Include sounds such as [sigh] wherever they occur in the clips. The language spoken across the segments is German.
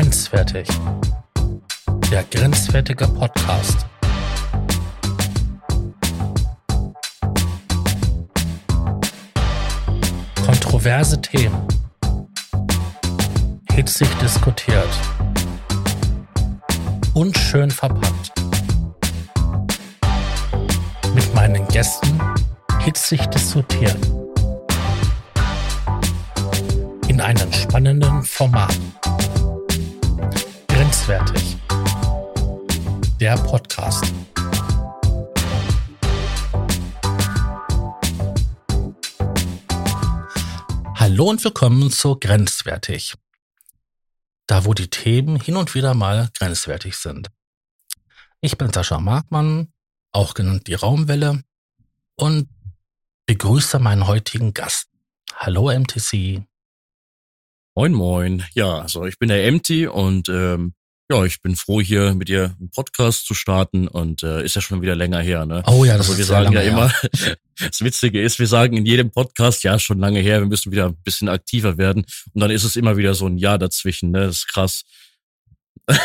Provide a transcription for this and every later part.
Grenzwertig. Der grenzwertige Podcast. Kontroverse Themen. Hitzig diskutiert. Unschön verpackt. Mit meinen Gästen hitzig diskutiert. In einem spannenden Format. Grenzwertig. Der Podcast. Hallo und willkommen zu Grenzwertig. Da, wo die Themen hin und wieder mal grenzwertig sind. Ich bin Sascha Markmann, auch genannt die Raumwelle, und begrüße meinen heutigen Gast. Hallo MTC. Moin, moin. Ja, also ich bin der Empty und ähm, ja, ich bin froh, hier mit dir einen Podcast zu starten und äh, ist ja schon wieder länger her, ne? Oh ja, das also wir ist sehr sagen ja lange immer, her. [laughs] das Witzige ist, wir sagen in jedem Podcast, ja, schon lange her, wir müssen wieder ein bisschen aktiver werden. Und dann ist es immer wieder so ein Jahr dazwischen, ne? Das ist krass. [laughs]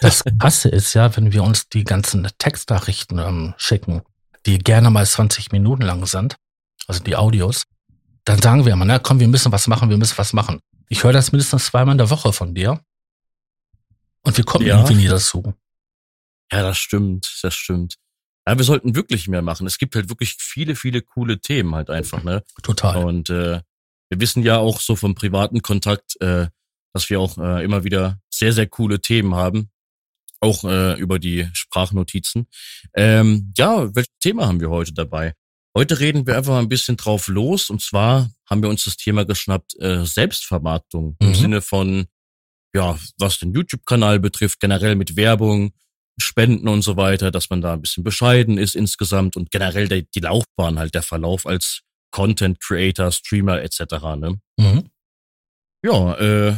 Das Krasse ist ja, wenn wir uns die ganzen Textnachrichten ähm, schicken, die gerne mal 20 Minuten lang sind, also die Audios, dann sagen wir immer, na komm, wir müssen was machen, wir müssen was machen. Ich höre das mindestens zweimal in der Woche von dir. Und wir kommen Ja. irgendwie nie dazu. Ja, das stimmt, das stimmt. Ja, wir sollten wirklich mehr machen. Es gibt halt wirklich viele, viele coole Themen halt einfach, ne? Total. Und äh, wir wissen ja auch so vom privaten Kontakt, äh, dass wir auch äh, immer wieder sehr, sehr coole Themen haben. Auch äh, über die Sprachnotizen. Ähm, ja, welches Thema haben wir heute dabei? Heute reden wir einfach mal ein bisschen drauf los. Und zwar haben wir uns das Thema geschnappt, äh, Selbstvermarktung. Im Mhm. Sinne von, ja, was den YouTube-Kanal betrifft, generell mit Werbung, Spenden und so weiter, dass man da ein bisschen bescheiden ist insgesamt und generell der, die Laufbahn halt, der Verlauf als Content Creator, Streamer etc. Ne? Mhm. Ja, äh,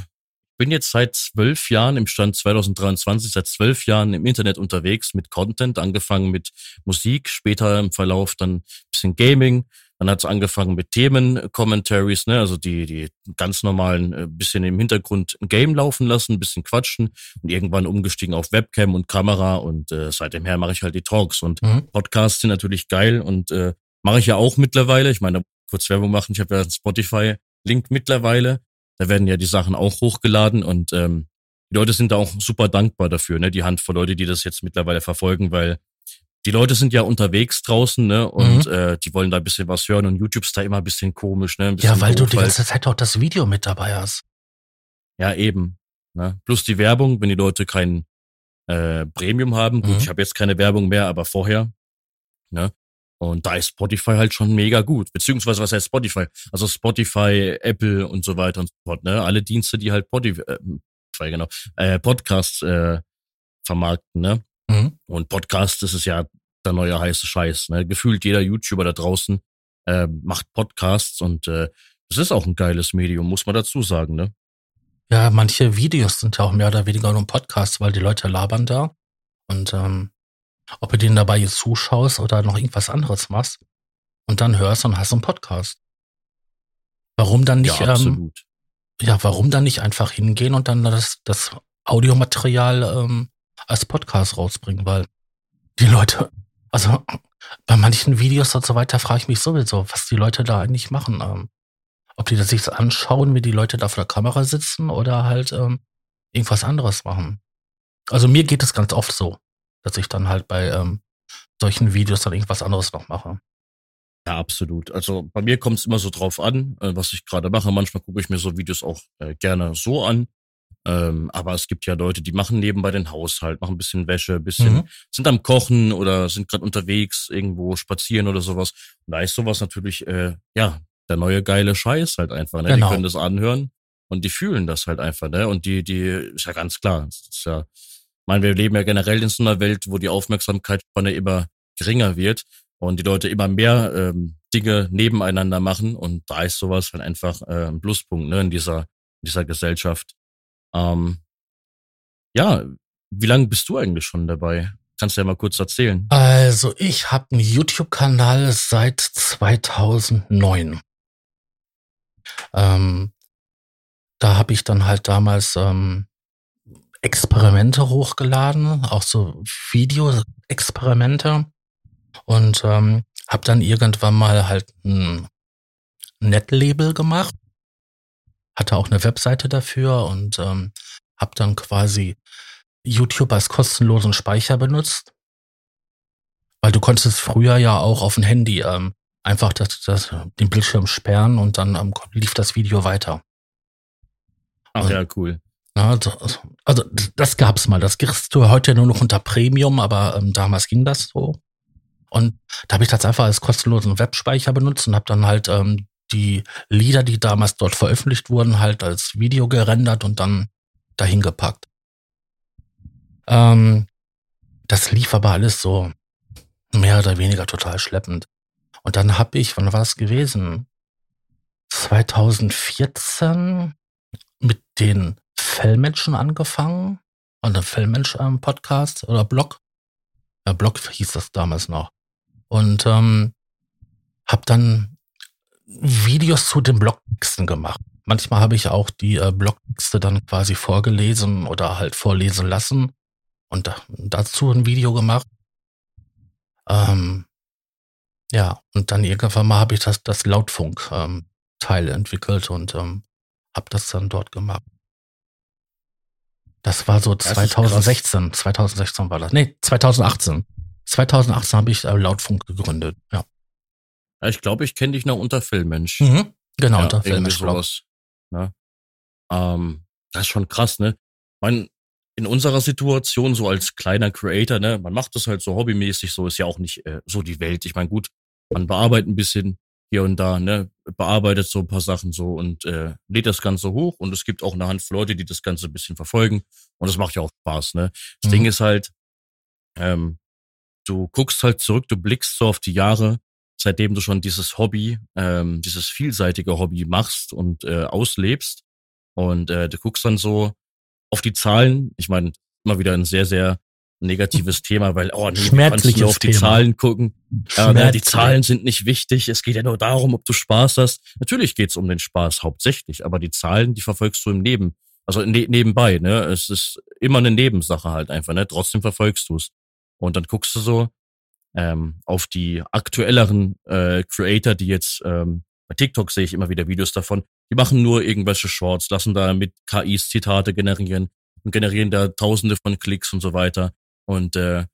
bin jetzt seit zwölf Jahren im Stand 2023, seit zwölf Jahren im Internet unterwegs mit Content, angefangen mit Musik, später im Verlauf dann ein bisschen Gaming, dann hat es angefangen mit Themen-Commentaries, ne, also die, die ganz normalen, äh, bisschen im Hintergrund ein Game laufen lassen, ein bisschen quatschen und irgendwann umgestiegen auf Webcam und Kamera und äh, seitdem her mache ich halt die Talks und Mhm. Podcasts sind natürlich geil und äh, mache ich ja auch mittlerweile. Ich meine, kurz Werbung machen, ich habe ja einen Spotify-Link mittlerweile. Da werden ja die Sachen auch hochgeladen und ähm, die Leute sind da auch super dankbar dafür, ne? Die Handvoll Leute, die das jetzt mittlerweile verfolgen, weil die Leute sind ja unterwegs draußen, ne? Und äh, die wollen da ein bisschen was hören und YouTube ist da immer ein bisschen komisch, ne? Bisschen Ja, weil du doof, die ganze Zeit auch das Video mit dabei hast. ja, eben. Ne? Plus die Werbung, wenn die Leute kein äh, Premium haben. Gut, Mhm. ich habe jetzt keine Werbung mehr, aber vorher. Ne? Und da ist Spotify halt schon mega gut. Beziehungsweise, was heißt Spotify? Also Spotify, Apple und so weiter und so fort. Ne? Alle Dienste, die halt Spotify, äh, Spotify, genau, äh, Podcasts äh, vermarkten. Ne? Mhm. Und Podcast, das ist ja der neue heiße Scheiß. Ne? Gefühlt jeder YouTuber da draußen äh, macht Podcasts und äh, das ist auch ein geiles Medium, muss man dazu sagen. Ne? Ja, manche Videos sind ja auch mehr oder weniger nur Podcasts, weil die Leute labern da. Und ähm, ob du denen dabei jetzt zuschaust oder noch irgendwas anderes machst und dann hörst und hast einen Podcast. Warum dann nicht, ja, ähm, ja, warum dann nicht einfach hingehen und dann das, das Audiomaterial ähm, als Podcast rausbringen? Weil die Leute, also bei manchen Videos und so weiter frage ich mich sowieso, was die Leute da eigentlich machen. Ähm, ob die das sich anschauen, wie die Leute da vor der Kamera sitzen oder halt ähm, irgendwas anderes machen. Also mir geht es ganz oft so, dass ich dann halt bei ähm, solchen Videos dann irgendwas anderes noch mache. Ja, absolut. Also bei mir kommt es immer so drauf an, äh, was ich gerade mache. Manchmal gucke ich mir so Videos auch äh, gerne so an. Ähm, aber es gibt ja Leute, die machen nebenbei den Haushalt, machen ein bisschen Wäsche, ein bisschen, Mhm. sind am Kochen oder sind gerade unterwegs, irgendwo spazieren oder sowas. Und da ist sowas natürlich, äh, ja, der neue geile Scheiß halt einfach. Ne? Genau. Die können das anhören und die fühlen das halt einfach. Ne? Und die, die, ist ja ganz klar. Ist ja, ich meine, wir leben ja generell in so einer Welt, wo die Aufmerksamkeitsspanne immer geringer wird und die Leute immer mehr ähm, Dinge nebeneinander machen und da ist sowas halt einfach äh, ein Pluspunkt ne, in dieser in dieser Gesellschaft. Ähm, ja, wie lange bist du eigentlich schon dabei? Kannst du ja mal kurz erzählen. Also ich habe einen YouTube-Kanal seit 2009. Ähm, da habe ich dann halt damals ähm, Experimente hochgeladen, auch so Video-Experimente und ähm, habe dann irgendwann mal halt ein Netlabel gemacht, hatte auch eine Webseite dafür und ähm, habe dann quasi YouTube als kostenlosen Speicher benutzt, weil du konntest früher ja auch auf dem Handy ähm, einfach das, das, den Bildschirm sperren und dann ähm, lief das Video weiter. Ach und, ja, cool. Also, also das gab's mal. Das kriegst du heute nur noch unter Premium, aber ähm, damals ging das so. Und da habe ich das einfach als kostenlosen Webspeicher benutzt und habe dann halt ähm, die Lieder, die damals dort veröffentlicht wurden, halt als Video gerendert und dann dahin gepackt. Ähm, das lief aber alles so mehr oder weniger total schleppend. Und dann habe ich, wann war es gewesen? 2014 mit den Fellmenschen angefangen. Und der Fellmensch-Podcast oder Blog. Ja, Blog hieß das damals noch. Und ähm, habe dann Videos zu den Blogtexten gemacht. Manchmal habe ich auch die äh, Blogtexte dann quasi vorgelesen oder halt vorlesen lassen und da, dazu ein Video gemacht. Ähm, ja, und dann irgendwann mal habe ich das, das Lautfunk-Teil ähm, entwickelt und ähm, habe das dann dort gemacht. Das war so 2016. 2016 war das. Nee, 2018. 2018 habe ich äh, Lautfunk gegründet, ja. Ich glaube, ich kenne dich noch unter Filmmensch. Mhm, genau, ja, unter Filmmensch. Sowas, ne? ähm, das ist schon krass, ne? Man, in unserer Situation, so als kleiner Creator, ne, man macht das halt so hobbymäßig, so ist ja auch nicht äh, so die Welt. Ich meine, gut, man bearbeitet ein bisschen hier und da, ne, bearbeitet so ein paar Sachen so und äh, lädt das Ganze hoch und es gibt auch eine Handvoll Leute, die das Ganze ein bisschen verfolgen und das macht ja auch Spaß, ne. Das mhm. Ding ist halt, ähm, du guckst halt zurück, du blickst so auf die Jahre, seitdem du schon dieses Hobby, ähm, dieses vielseitige Hobby machst und äh, auslebst. Und äh, du guckst dann so auf die Zahlen. Ich meine, immer wieder ein sehr, sehr negatives [laughs] Thema, weil, oh nee, du kannst nur auf die Thema. Zahlen gucken. Ja, die Zahlen sind nicht wichtig. Es geht ja nur darum, ob du Spaß hast. Natürlich geht's um den Spaß hauptsächlich, aber die Zahlen, die verfolgst du im Leben. Also ne nebenbei, ne? Es ist immer eine Nebensache halt einfach, ne? Trotzdem verfolgst du es. Und dann guckst du so ähm, auf die aktuelleren äh, Creator, die jetzt ähm, bei TikTok sehe ich immer wieder Videos davon, die machen nur irgendwelche Shorts, lassen da mit KIs Zitate generieren und generieren da tausende von Klicks und so weiter. Und äh,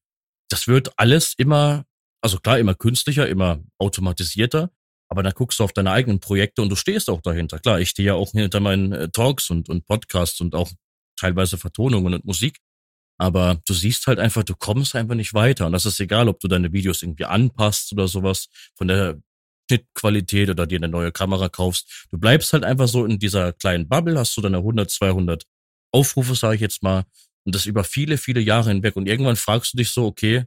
das wird alles immer, also klar, immer künstlicher, immer automatisierter, aber dann guckst du auf deine eigenen Projekte und du stehst auch dahinter. Klar, ich stehe ja auch hinter meinen äh, Talks und, und Podcasts und auch teilweise Vertonungen und Musik. Aber du siehst halt einfach, du kommst einfach nicht weiter. Und das ist egal, ob du deine Videos irgendwie anpasst oder sowas von der Schnittqualität oder dir eine neue Kamera kaufst. Du bleibst halt einfach so in dieser kleinen Bubble, hast du deine 100, 200 Aufrufe, sage ich jetzt mal, und das über viele, viele Jahre hinweg. Und irgendwann fragst du dich so, okay,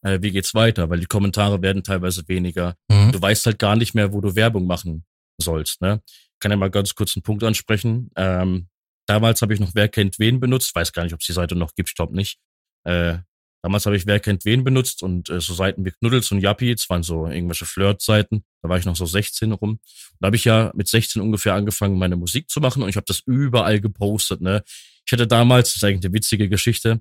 äh, wie geht's weiter? Weil die Kommentare werden teilweise weniger. Mhm. Du weißt halt gar nicht mehr, wo du Werbung machen sollst. Ne? Ich kann ja mal ganz kurz einen Punkt ansprechen. Ähm, Damals habe ich noch Wer kennt wen benutzt. Weiß gar nicht, ob es die Seite noch gibt, ich glaube nicht. Äh, damals habe ich Wer kennt wen benutzt und äh, so Seiten wie Knuddels und Yappi, das waren so irgendwelche Flirt-Seiten. Da war ich noch so 16 rum. Und da habe ich ja mit 16 ungefähr angefangen, meine Musik zu machen und ich habe das überall gepostet. Ne? Ich hatte damals, das ist eigentlich eine witzige Geschichte,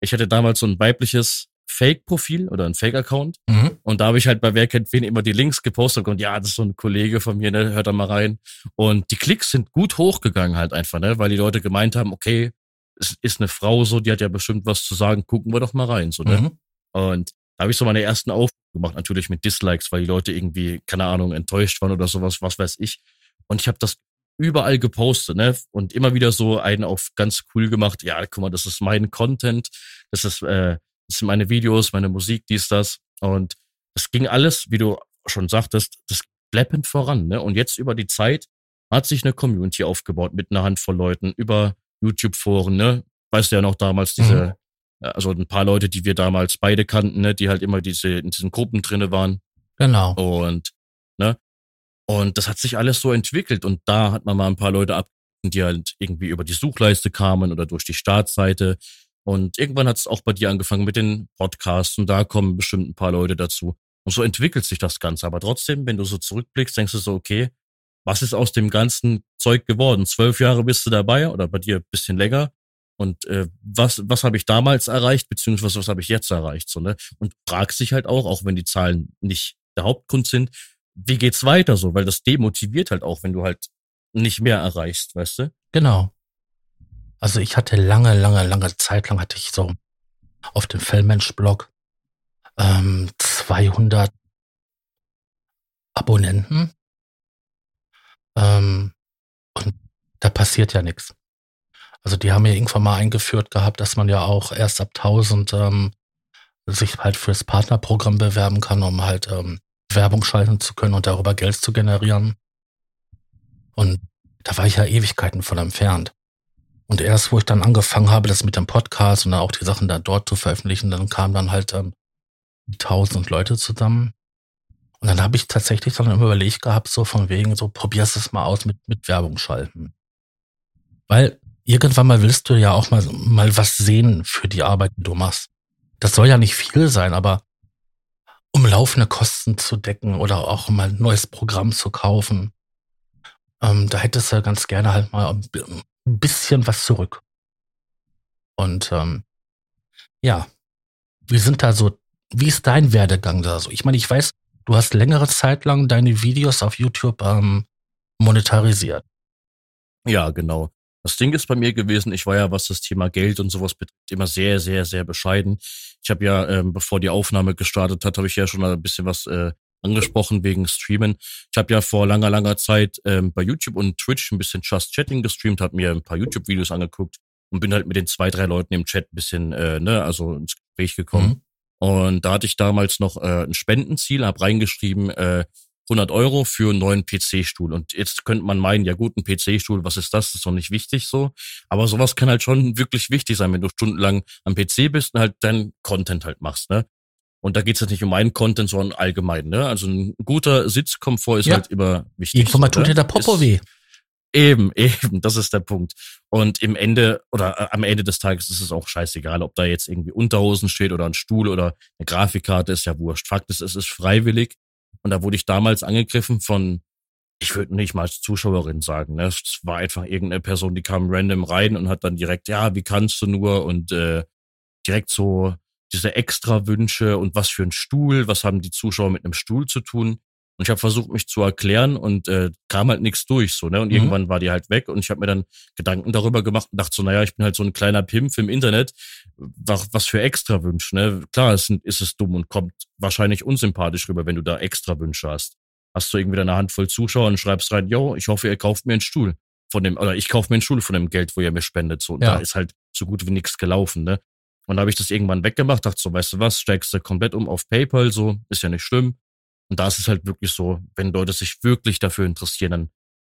ich hatte damals so ein weibliches Fake-Profil oder ein Fake-Account. Mhm. Und da habe ich halt bei Wer kennt wen immer die Links gepostet und ja, das ist so ein Kollege von mir, ne, hört da mal rein. Und die Klicks sind gut hochgegangen halt einfach, ne, weil die Leute gemeint haben, okay, es ist eine Frau so, die hat ja bestimmt was zu sagen, gucken wir doch mal rein, so, ne. Mhm. Und da habe ich so meine ersten Aufrufe gemacht, natürlich mit Dislikes, weil die Leute irgendwie, keine Ahnung, enttäuscht waren oder sowas, was weiß ich. Und ich habe das überall gepostet, ne? Und immer wieder so einen auf ganz cool gemacht, ja, guck mal, das ist mein Content, das ist äh, das sind meine Videos, meine Musik, dies, das. Und es ging alles, wie du schon sagtest, das schleppend voran. Ne? Und jetzt über die Zeit hat sich eine Community aufgebaut mit einer Handvoll Leuten über YouTube-Foren. Ne? Weißt du ja noch damals diese, mhm. also ein paar Leute, die wir damals beide kannten, ne? die halt immer diese in diesen Gruppen drinne waren. Genau. Und ne? Und das hat sich alles so entwickelt und da hat man mal ein paar Leute ab, die halt irgendwie über die Suchleiste kamen oder durch die Startseite und irgendwann hat es auch bei dir angefangen mit den Podcasts und da kommen bestimmt ein paar Leute dazu. Und so entwickelt sich das Ganze. Aber trotzdem, wenn du so zurückblickst, denkst du so, okay, was ist aus dem ganzen Zeug geworden? Zwölf Jahre bist du dabei oder bei dir bisschen länger. Und äh, was, was habe ich damals erreicht, beziehungsweise was habe ich jetzt erreicht? So, ne? Und fragst dich halt auch, auch wenn die Zahlen nicht der Hauptgrund sind, wie geht's weiter so? Weil das demotiviert halt auch, wenn du halt nicht mehr erreichst, weißt du? Genau. Also ich hatte lange, lange, lange Zeit lang hatte ich so auf dem Fellmensch-Blog ähm, 200 Abonnenten. Ähm, und da passiert ja nichts. Also die haben ja irgendwann mal eingeführt gehabt, dass man ja auch erst ab 1000 ähm, sich halt fürs Partnerprogramm bewerben kann, um halt ähm, Werbung schalten zu können und darüber Geld zu generieren. Und da war ich ja Ewigkeiten von entfernt. Und erst, wo ich dann angefangen habe, das mit dem Podcast und dann auch die Sachen da dort zu veröffentlichen, dann kamen dann halt ähm, tausend Leute zusammen. Und dann habe ich tatsächlich dann überlegt gehabt, so von wegen, so probierst es mal aus mit, mit Werbung schalten. Weil irgendwann mal willst du ja auch mal, mal was sehen für die Arbeit, die du machst. Das soll ja nicht viel sein, aber um laufende Kosten zu decken oder auch mal ein neues Programm zu kaufen, ähm, da hättest du ganz gerne halt mal ein bisschen was zurück. Und ähm, ja, wie sind da so, wie ist dein Werdegang da so? Ich meine, ich weiß, du hast längere Zeit lang deine Videos auf YouTube ähm, monetarisiert. Ja, genau. Das Ding ist bei mir gewesen, ich war ja, was das Thema Geld und sowas betrifft, immer sehr, sehr, sehr bescheiden. Ich habe ja, ähm, bevor die Aufnahme gestartet hat, habe ich ja schon ein bisschen was äh, angesprochen wegen Streamen. Ich habe ja vor langer, langer Zeit ähm, bei YouTube und Twitch ein bisschen Just Chatting gestreamt, habe mir ein paar YouTube-Videos angeguckt und bin halt mit den zwei, drei Leuten im Chat ein bisschen, äh, ne, also ins Gespräch gekommen. Mhm. Und da hatte ich damals noch äh, ein Spendenziel, habe reingeschrieben, äh, 100 Euro für einen neuen PC-Stuhl. Und jetzt könnte man meinen, ja gut, ein PC-Stuhl, was ist das? Das ist doch nicht wichtig so. Aber sowas kann halt schon wirklich wichtig sein, wenn du stundenlang am PC bist und halt deinen Content halt machst, ne? Und da geht es jetzt nicht um meinen Content, sondern allgemein. Ne? Also ein guter Sitzkomfort ist ja. halt immer wichtig. Irgendwann tut dir der Popo weh. Eben, [laughs] eben, das ist der Punkt. Und im Ende oder äh, am Ende des Tages ist es auch scheißegal, ob da jetzt irgendwie Unterhosen steht oder ein Stuhl oder eine Grafikkarte, ist ja wurscht. Fakt ist, es ist freiwillig. Und da wurde ich damals angegriffen von, ich würde nicht mal als Zuschauerin sagen, ne? es war einfach irgendeine Person, die kam random rein und hat dann direkt, ja, wie kannst du nur und äh, direkt so diese extra Wünsche und was für ein Stuhl, was haben die Zuschauer mit einem Stuhl zu tun. Und ich habe versucht, mich zu erklären und äh, kam halt nichts durch so, ne? Und mhm. irgendwann war die halt weg und ich habe mir dann Gedanken darüber gemacht und dachte so, naja, ich bin halt so ein kleiner Pimpf im Internet. Was, was für extra Wünsche, ne? Klar, ist, ist es dumm und kommt wahrscheinlich unsympathisch rüber, wenn du da extra Wünsche hast. Hast du irgendwie eine Handvoll Zuschauer und schreibst rein, yo, ich hoffe, ihr kauft mir einen Stuhl von dem, oder ich kaufe mir einen Stuhl von dem Geld, wo ihr mir spendet. So, und ja. da ist halt so gut wie nichts gelaufen, ne? Und da habe ich das irgendwann weggemacht, dachte so, weißt du was, steigst du komplett um auf PayPal, so, ist ja nicht schlimm. Und da ist es halt wirklich so, wenn Leute sich wirklich dafür interessieren, dann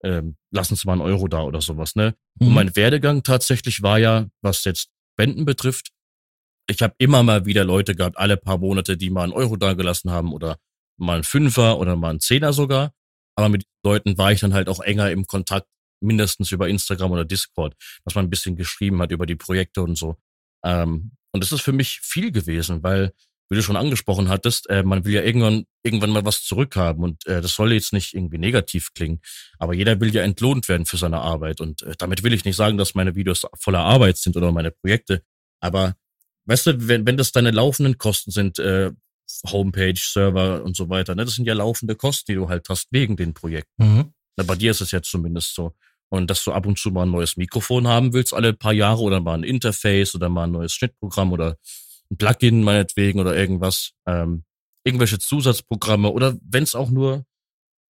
ähm, lassen sie mal einen Euro da oder sowas, ne? Mhm. Und mein Werdegang tatsächlich war ja, was jetzt Spenden betrifft, ich habe immer mal wieder Leute gehabt, alle paar Monate, die mal einen Euro da gelassen haben oder mal einen Fünfer oder mal einen Zehner sogar. Aber mit Leuten war ich dann halt auch enger im Kontakt, mindestens über Instagram oder Discord, dass man ein bisschen geschrieben hat über die Projekte und so. Ähm, und das ist für mich viel gewesen, weil, wie du schon angesprochen hattest, äh, man will ja irgendwann, irgendwann mal was zurückhaben und äh, das soll jetzt nicht irgendwie negativ klingen, aber jeder will ja entlohnt werden für seine Arbeit und äh, damit will ich nicht sagen, dass meine Videos voller Arbeit sind oder meine Projekte, aber weißt du, wenn, wenn das deine laufenden Kosten sind, äh, Homepage, Server und so weiter, ne, das sind ja laufende Kosten, die du halt hast wegen den Projekten. Mhm. Na, bei dir ist es jetzt zumindest so. Und dass du ab und zu mal ein neues Mikrofon haben willst, alle paar Jahre, oder mal ein Interface oder mal ein neues Schnittprogramm oder ein Plugin meinetwegen oder irgendwas, ähm, irgendwelche Zusatzprogramme oder wenn es auch nur,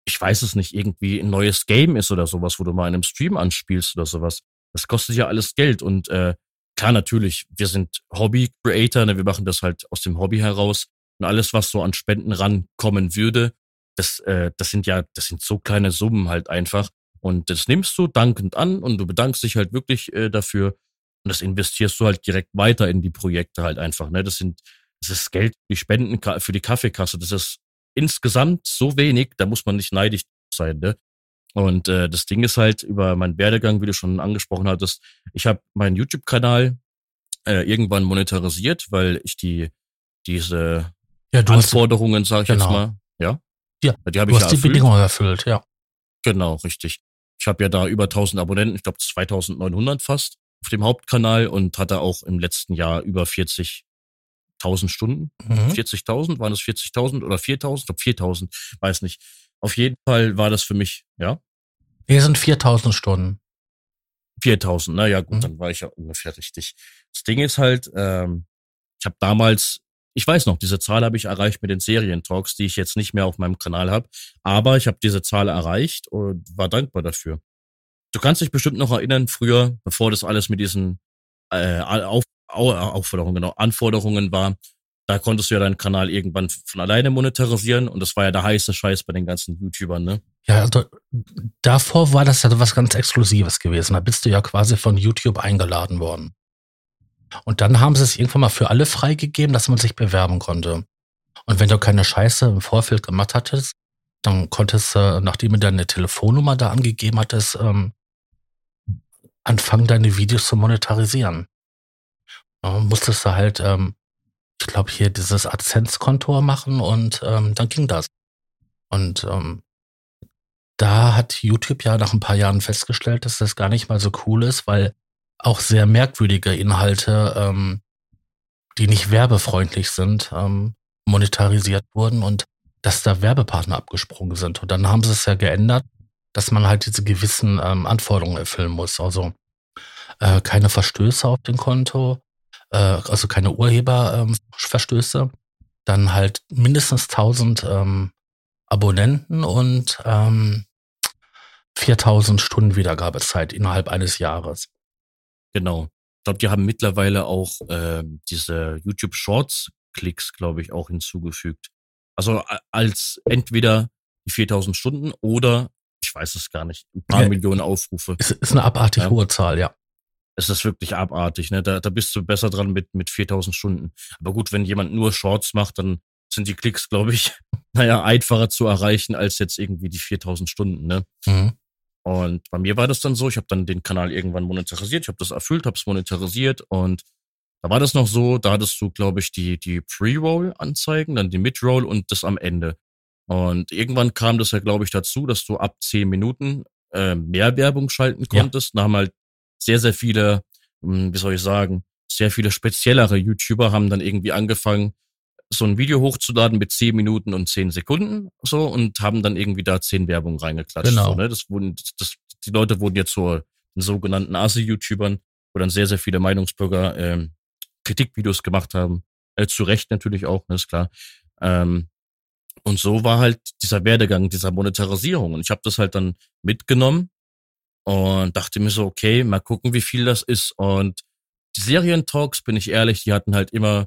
ich weiß es nicht, irgendwie ein neues Game ist oder sowas, wo du mal in einem Stream anspielst oder sowas. Das kostet ja alles Geld und äh, klar, natürlich, wir sind Hobby-Creator, ne, wir machen das halt aus dem Hobby heraus und alles, was so an Spenden rankommen würde, das, äh, das sind ja, das sind so kleine Summen halt einfach. Und das nimmst du dankend an und du bedankst dich halt wirklich äh, dafür und das investierst du halt direkt weiter in die Projekte halt einfach. Ne? Das sind, das ist Geld die Spenden für die Kaffeekasse. Das ist insgesamt so wenig, da muss man nicht neidisch sein. Ne? Und äh, das Ding ist halt über meinen Werdegang, wie du schon angesprochen hattest, ich habe meinen YouTube-Kanal äh, irgendwann monetarisiert, weil ich die diese ja, Anforderungen, sage ich genau. jetzt mal, ja, ja, die habe ich hast ja die Bedingungen erfüllt, ja. Genau, richtig. Ich habe ja da über 1000 Abonnenten, ich glaube 2900 fast auf dem Hauptkanal und hatte auch im letzten Jahr über 40.000 Stunden. Mhm. 40.000, waren es 40.000 oder 4.000? Ich glaube 4.000, weiß nicht. Auf jeden Fall war das für mich, ja, Hier sind 4000 Stunden. 4.000. Na ja, gut, Mhm. dann war ich ja ungefähr richtig. Das Ding ist halt, ähm, ich habe damals, ich weiß noch, diese Zahl habe ich erreicht mit den Serientalks, die ich jetzt nicht mehr auf meinem Kanal habe. Aber ich habe diese Zahl erreicht und war dankbar dafür. Du kannst dich bestimmt noch erinnern, früher, bevor das alles mit diesen äh, auf, Au- Aufforderungen, genau, Anforderungen war, da konntest du ja deinen Kanal irgendwann von alleine monetarisieren und das war ja der heiße Scheiß bei den ganzen YouTubern, ne? Ja, also davor war das ja was ganz Exklusives gewesen. Da bist du ja quasi von YouTube eingeladen worden. Und dann haben sie es irgendwann mal für alle freigegeben, dass man sich bewerben konnte. Und wenn du keine Scheiße im Vorfeld gemacht hattest, dann konntest du, nachdem du deine Telefonnummer da angegeben hattest, ähm, anfangen, deine Videos zu monetarisieren. Ja, musstest du halt, ähm, ich glaube, hier dieses AdSense-Kontor machen und ähm, dann ging das. Und ähm, da hat YouTube ja nach ein paar Jahren festgestellt, dass das gar nicht mal so cool ist, weil auch sehr merkwürdige Inhalte, ähm, die nicht werbefreundlich sind, ähm, monetarisiert wurden und dass da Werbepartner abgesprungen sind. Und dann haben sie es ja geändert, dass man halt diese gewissen ähm, Anforderungen erfüllen muss. Also äh, keine Verstöße auf dem Konto, äh, also keine Urheberverstöße, ähm, dann halt mindestens 1000 ähm, Abonnenten und ähm, 4000 Stunden Wiedergabezeit innerhalb eines Jahres. Genau. Ich glaube, die haben mittlerweile auch ähm, diese YouTube Shorts Klicks, glaube ich, auch hinzugefügt. Also als entweder die 4000 Stunden oder ich weiß es gar nicht, ein paar Ja. Millionen Aufrufe. Ist, ist eine abartig Ja. hohe Zahl, ja. Es ist wirklich abartig, ne? Da, da bist du besser dran mit, mit 4000 Stunden. Aber gut, wenn jemand nur Shorts macht, dann sind die Klicks, glaube ich, [laughs] naja, einfacher zu erreichen als jetzt irgendwie die 4000 Stunden, ne? Mhm. Und bei mir war das dann so, ich habe dann den Kanal irgendwann monetarisiert, ich habe das erfüllt, habe es monetarisiert und da war das noch so, da hattest du, glaube ich, die, die Pre-Roll-Anzeigen, dann die Mid-Roll und das am Ende. Und irgendwann kam das ja, glaube ich, dazu, dass du ab 10 Minuten äh, mehr Werbung schalten Ja. konntest. Da haben halt sehr, sehr viele, hm, wie soll ich sagen, sehr viele speziellere YouTuber haben dann irgendwie angefangen, so ein Video hochzuladen mit 10 Minuten und 10 Sekunden so und haben dann irgendwie da 10 Werbung reingeklatscht. Genau. So, ne? Das wurden, das, die Leute wurden jetzt zu den sogenannten Asi-YouTubern, wo dann sehr, sehr viele Meinungsbürger ähm, Kritikvideos gemacht haben. Äh, zu Recht natürlich auch, ne, ist klar. Ähm, und so war halt dieser Werdegang dieser Monetarisierung. Und ich habe das halt dann mitgenommen und dachte mir so, okay, mal gucken, wie viel das ist. Und die Serientalks, bin ich ehrlich, die hatten halt immer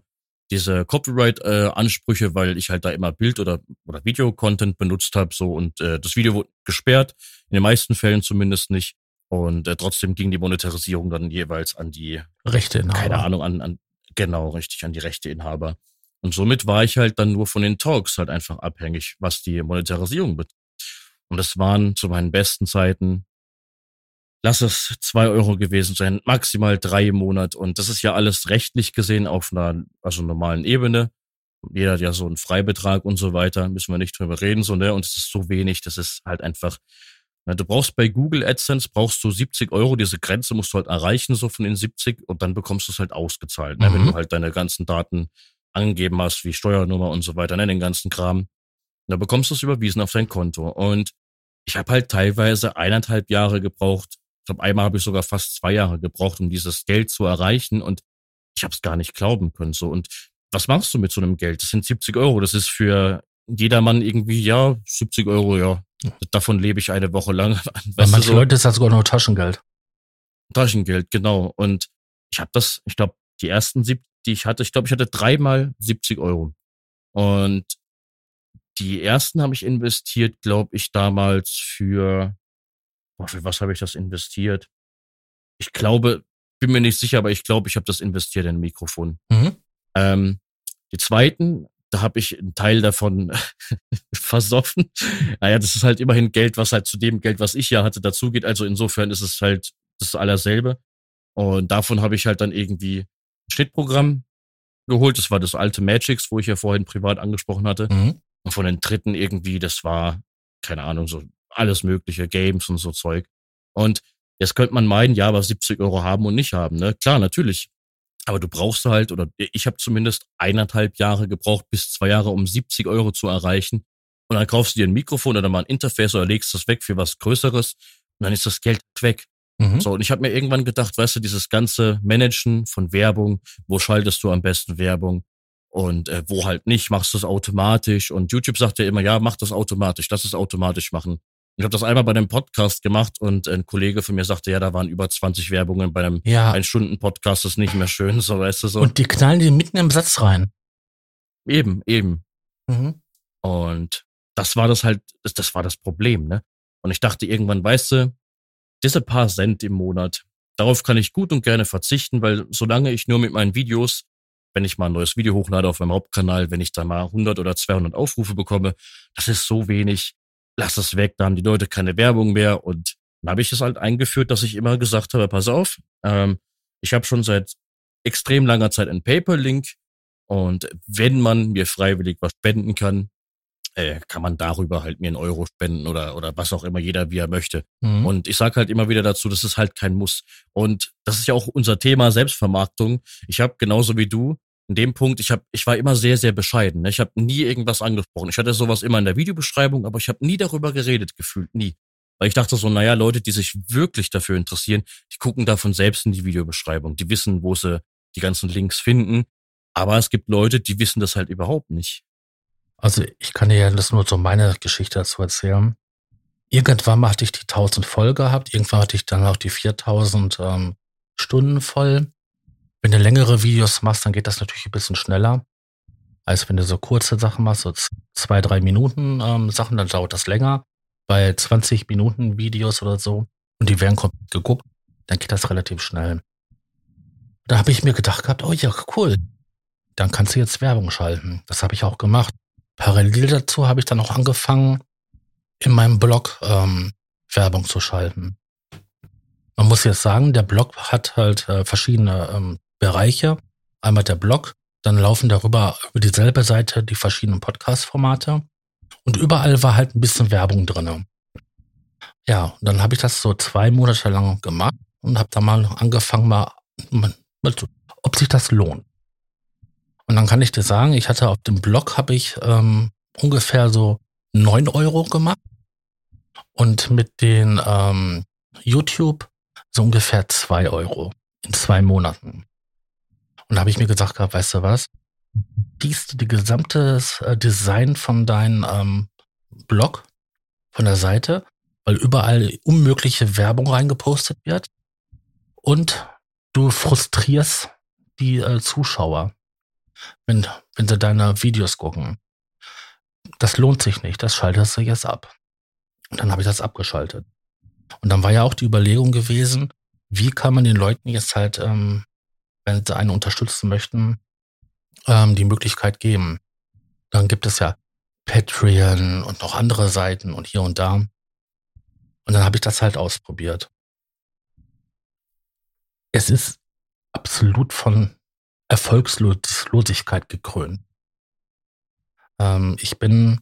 diese Copyright-Ansprüche, weil ich halt da immer Bild- oder, oder Video-Content benutzt habe. So und äh, das Video wurde gesperrt, in den meisten Fällen zumindest nicht. Und äh, trotzdem ging die Monetarisierung dann jeweils an die Rechte keine Ahnung, an, an, genau, richtig, an die Rechteinhaber. Und somit war ich halt dann nur von den Talks halt einfach abhängig, was die Monetarisierung betrifft. Und das waren zu meinen besten Zeiten, lass es zwei Euro gewesen sein, maximal drei im Monat. Und das ist ja alles rechtlich gesehen auf einer, also normalen Ebene. Jeder hat ja so einen Freibetrag und so weiter, müssen wir nicht drüber reden, so, ne? Und es ist so wenig, das ist halt einfach, na, du brauchst bei Google AdSense brauchst du 70 Euro, diese Grenze musst du halt erreichen, so von den 70, und dann bekommst du es halt ausgezahlt, ne? wenn Mhm. du halt deine ganzen Daten angegeben hast, wie Steuernummer und so weiter, ne? den ganzen Kram. Da bekommst du es überwiesen auf dein Konto. Und ich habe halt teilweise eineinhalb Jahre gebraucht. Ich glaube, einmal habe ich sogar fast zwei Jahre gebraucht, um dieses Geld zu erreichen. Und ich habe es gar nicht glauben können. So. Und was machst du mit so einem Geld? Das sind 70 Euro. Das ist für jedermann irgendwie, ja, 70 Euro, ja. Davon lebe ich eine Woche lang. [laughs] Weißt du, manchen so Leuten ist das sogar nur Taschengeld. Taschengeld, genau. Und ich habe das, ich glaube, die ersten sieb, die ich hatte, ich glaube, ich hatte dreimal 70 Euro. Und die ersten habe ich investiert, glaube ich, damals für, boah, für was habe ich das investiert? Ich glaube, bin mir nicht sicher, aber ich glaube, ich habe das investiert in ein Mikrofon. Mhm. Ähm, die zweiten, da habe ich einen Teil davon [laughs] versoffen. Naja, das ist halt immerhin Geld, was halt zu dem Geld, was ich ja hatte, dazugeht. Also insofern ist es halt das allerselbe. Und davon habe ich halt dann irgendwie ein Schnittprogramm geholt. Das war das alte Magix, wo ich ja vorhin privat angesprochen hatte. Mhm. Und von den dritten irgendwie, das war, keine Ahnung, so alles mögliche, Games und so Zeug. Und Jetzt könnte man meinen, ja, aber 70 Euro haben und nicht haben. Ne? Klar, natürlich. Aber du brauchst halt, oder ich habe zumindest eineinhalb Jahre gebraucht, bis zwei Jahre, um 70 Euro zu erreichen. Und dann kaufst du dir ein Mikrofon oder mal ein Interface oder legst das weg für was Größeres und dann ist das Geld weg. Mhm. So, und ich habe mir irgendwann gedacht, weißt du, dieses ganze Managen von Werbung, wo schaltest du am besten Werbung und äh, wo halt nicht, machst du es automatisch. Und YouTube sagt ja immer, ja, mach das automatisch, lass es automatisch machen. Ich habe das einmal bei einem Podcast gemacht und ein Kollege von mir sagte, ja, da waren über 20 Werbungen bei einem ja. Ein-Stunden-Podcast, das ist nicht mehr schön, [laughs] so weißt du so. Und die knallen die mitten im Satz rein. Eben, eben. Mhm. Und das war das halt, das, das war das Problem, ne? Und ich dachte irgendwann, weißt du, diese paar Cent im Monat, darauf kann ich gut und gerne verzichten, weil solange ich nur mit meinen Videos, wenn ich mal ein neues Video hochlade auf meinem Hauptkanal, wenn ich da mal 100 oder 200 Aufrufe bekomme, das ist so wenig, lass es weg, da haben die Leute keine Werbung mehr und dann habe ich es halt eingeführt, dass ich immer gesagt habe, pass auf, ähm, ich habe schon seit extrem langer Zeit einen PayPal-Link und wenn man mir freiwillig was spenden kann, äh, kann man darüber halt mir einen Euro spenden oder, oder was auch immer jeder, wie er möchte. Mhm. Und ich sage halt immer wieder dazu, das ist halt kein Muss. Und das ist ja auch unser Thema Selbstvermarktung. Ich habe genauso wie du in dem Punkt, ich habe, ich war immer sehr, sehr bescheiden. Ne? Ich habe nie irgendwas angesprochen. Ich hatte sowas immer in der Videobeschreibung, aber ich habe nie darüber geredet gefühlt, nie. Weil ich dachte so, naja, Leute, die sich wirklich dafür interessieren, die gucken davon selbst in die Videobeschreibung. Die wissen, wo sie die ganzen Links finden. Aber es gibt Leute, die wissen das halt überhaupt nicht. Also ich kann dir ja das nur so meine Geschichte dazu erzählen. Irgendwann hatte ich die 1000 voll gehabt, irgendwann hatte ich dann auch die 4000 ähm, Stunden voll. Wenn du längere Videos machst, dann geht das natürlich ein bisschen schneller, als wenn du so kurze Sachen machst, so zwei, drei Minuten ähm, Sachen, dann dauert das länger. Bei 20 Minuten Videos oder so und die werden komplett geguckt, dann geht das relativ schnell. Da habe ich mir gedacht gehabt, oh ja, cool. Dann kannst du jetzt Werbung schalten. Das habe ich auch gemacht. Parallel dazu habe ich dann auch angefangen, in meinem Blog ähm, Werbung zu schalten. Man muss jetzt sagen, der Blog hat halt äh, verschiedene ähm, Bereiche. Einmal der Blog, dann laufen darüber über dieselbe Seite die verschiedenen Podcast-Formate und überall war halt ein bisschen Werbung drinne. Ja, und dann habe ich das so zwei Monate lang gemacht und habe da mal angefangen, mal, mal, ob sich das lohnt. Und dann kann ich dir sagen, ich hatte auf dem Blog habe ich ähm, ungefähr so neun Euro gemacht und mit den ähm, YouTube so ungefähr zwei Euro in zwei Monaten. Und da habe ich mir gesagt gehabt, weißt du was? Siehst du die gesamte äh, Design von deinem ähm, Blog, von der Seite, weil überall unmögliche Werbung reingepostet wird und du frustrierst die äh, Zuschauer wenn, wenn sie deine Videos gucken. Das lohnt sich nicht, das schaltest du jetzt ab. Und dann habe ich das abgeschaltet. Und dann war ja auch die Überlegung gewesen, wie kann man den Leuten jetzt halt, ähm, wenn sie einen unterstützen möchten, ähm, die Möglichkeit geben. Dann gibt es ja Patreon und noch andere Seiten und hier und da. Und dann habe ich das halt ausprobiert. Es ist absolut von Erfolgslosigkeit gekrönt. Ähm, ich bin,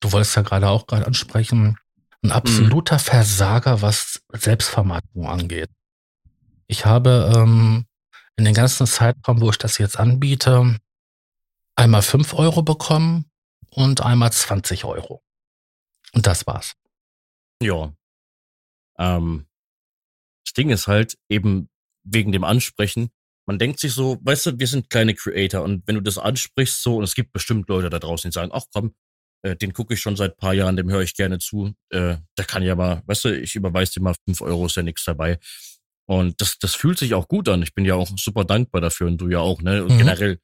du wolltest ja gerade auch gerade ansprechen, ein absoluter mhm. Versager, was Selbstvermarktung angeht. Ich habe ähm, in den ganzen Zeitraum, wo ich das jetzt anbiete, einmal fünf Euro bekommen und einmal 20 Euro. Und das war's. Ja. Ähm, das Ding ist halt eben wegen dem Ansprechen, man denkt sich so, weißt du, wir sind kleine Creator und wenn du das ansprichst so, und es gibt bestimmt Leute da draußen, die sagen, ach komm, äh, den gucke ich schon seit paar Jahren, dem höre ich gerne zu, äh, da kann ja mal, weißt du, ich überweise dir mal fünf Euro, ist ja nichts dabei. Und das, das fühlt sich auch gut an. Ich bin ja auch super dankbar dafür und du ja auch, ne? Und mhm. generell.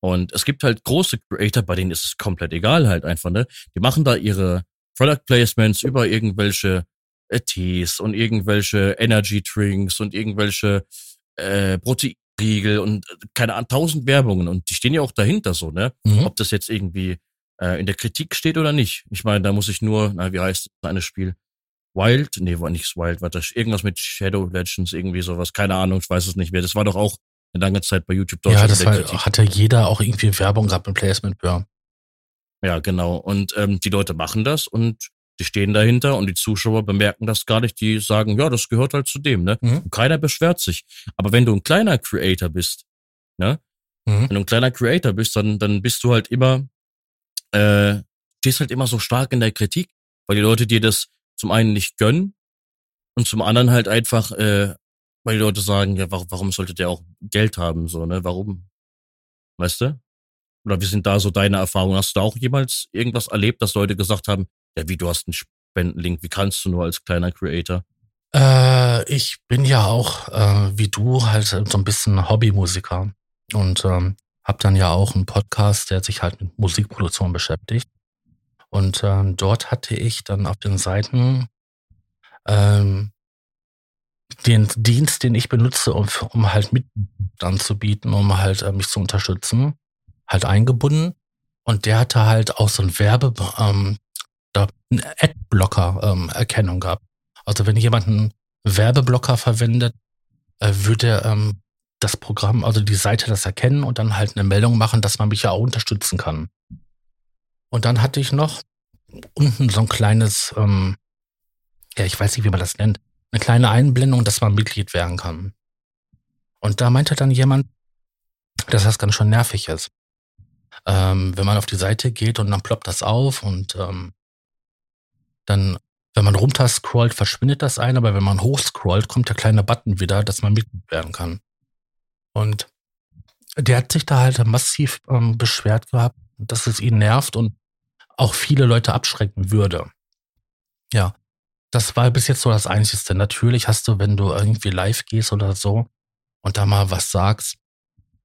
Und es gibt halt große Creator, bei denen ist es komplett egal halt einfach, ne? Die machen da ihre Product Placements über irgendwelche äh, Tees und irgendwelche Energy Drinks und irgendwelche äh, Protein Riegel und äh, keine Ahnung, tausend Werbungen und die stehen ja auch dahinter so, ne? Mhm. Ob das jetzt irgendwie äh, in der Kritik steht oder nicht. Ich meine, da muss ich nur, na, wie heißt das eine Spiel? Wild? Nee, war nicht Wild, war das irgendwas mit Shadow Legends, irgendwie sowas, keine Ahnung, ich weiß es nicht mehr. Das war doch auch eine lange Zeit bei YouTube Deutschland. Ja, das war, hatte jeder auch irgendwie Werbung gehabt mit Placement, ja. Ja, genau. Und ähm, die Leute machen das und Die stehen dahinter und die Zuschauer bemerken das gar nicht. Die sagen, ja, das gehört halt zu dem, ne? Mhm. Und keiner beschwert sich. Aber wenn du ein kleiner Creator bist, ne? Mhm. Wenn du ein kleiner Creator bist, dann, dann bist du halt immer, äh, stehst halt immer so stark in der Kritik, weil die Leute dir das zum einen nicht gönnen und zum anderen halt einfach, äh, weil die Leute sagen, ja, warum, warum sollte der auch Geld haben, so, ne? Warum? Weißt du? Oder wie sind da so deine Erfahrungen? Hast du da auch jemals irgendwas erlebt, dass Leute gesagt haben, ja, wie du hast einen Spendenlink, wie kannst du nur als kleiner Creator? Äh, ich bin ja auch, äh, wie du, halt so ein bisschen Hobbymusiker und ähm, habe dann ja auch einen Podcast, der sich halt mit Musikproduktion beschäftigt. Und ähm, dort hatte ich dann auf den Seiten ähm, den Dienst, den ich benutze, um, um halt mit anzubieten, um halt äh, mich zu unterstützen, halt eingebunden. Und der hatte halt auch so ein Werbe, ähm, da einen Adblocker-Erkennung ähm, gehabt. Also wenn jemand einen Werbeblocker verwendet, äh, würde ähm, das Programm, also die Seite das erkennen und dann halt eine Meldung machen, dass man mich ja auch unterstützen kann. Und dann hatte ich noch unten so ein kleines, ähm, ja, ich weiß nicht, wie man das nennt, eine kleine Einblendung, dass man Mitglied werden kann. Und da meinte dann jemand, dass das ganz schön nervig ist. Ähm, wenn man auf die Seite geht und dann ploppt das auf und ähm, dann, wenn man runter scrollt, verschwindet das ein, aber wenn man hochscrollt, kommt der kleine Button wieder, dass man Mitglied werden kann. Und der hat sich da halt massiv ähm, beschwert gehabt, dass es ihn nervt und auch viele Leute abschrecken würde. Ja, das war bis jetzt so das Einzige. Natürlich hast du, wenn du irgendwie live gehst oder so und da mal was sagst,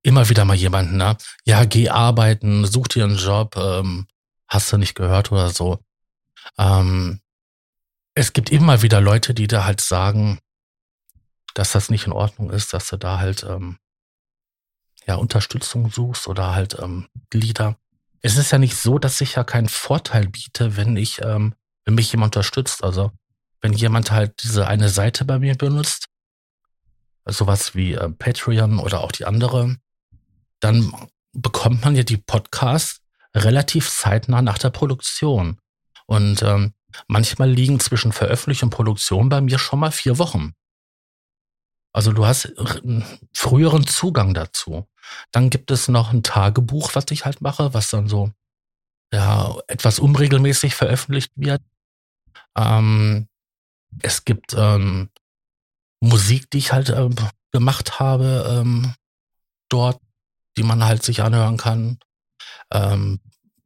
immer wieder mal jemanden, ne? Ja, geh arbeiten, such dir einen Job, ähm, hast du nicht gehört oder so. Ähm, es gibt immer wieder Leute, die da halt sagen, dass das nicht in Ordnung ist, dass du da halt ähm, ja Unterstützung suchst oder halt ähm, Lieder. Es ist ja nicht so, dass ich ja keinen Vorteil biete, wenn ich, ähm, wenn mich jemand unterstützt. Also wenn jemand halt diese eine Seite bei mir benutzt, sowas wie äh, Patreon oder auch die andere, dann bekommt man ja die Podcasts relativ zeitnah nach der Produktion. Und ähm, manchmal liegen zwischen Veröffentlichung und Produktion bei mir schon mal vier Wochen. Also du hast früheren Zugang dazu. Dann gibt es noch ein Tagebuch, was ich halt mache, was dann so ja etwas unregelmäßig veröffentlicht wird. Ähm, es gibt ähm, Musik, die ich halt äh, gemacht habe ähm, dort, die man halt sich anhören kann. Ähm,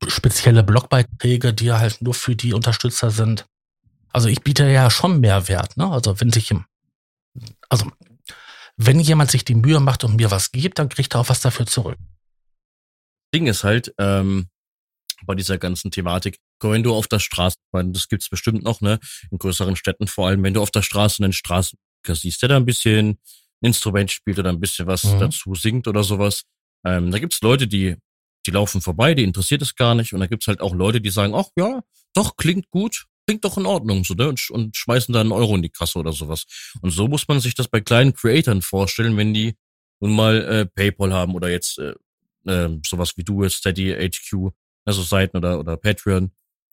spezielle Blogbeiträge, die halt nur für die Unterstützer sind. Also ich biete ja schon Mehrwert, ne? Also wenn sich, also wenn jemand sich die Mühe macht und mir was gibt, dann kriegt er auch was dafür zurück. Ding ist halt, ähm, bei dieser ganzen Thematik, wenn du auf der Straße, das gibt's bestimmt noch, ne, in größeren Städten vor allem, wenn du auf der Straße einen Straßenmusiker siehst, der da ein bisschen ein Instrument spielt oder ein bisschen was mhm. dazu singt oder sowas, ähm, da gibt's Leute, die die laufen vorbei, die interessiert es gar nicht. Und da gibt's halt auch Leute, die sagen, ach ja, doch, klingt gut, klingt doch in Ordnung, so, ne? Und, und schmeißen da einen Euro in die Kasse oder sowas. Und so muss man sich das bei kleinen Creatoren vorstellen, wenn die nun mal äh, PayPal haben oder jetzt äh, äh, sowas wie du Steady, HQ, also Seiten oder, oder Patreon.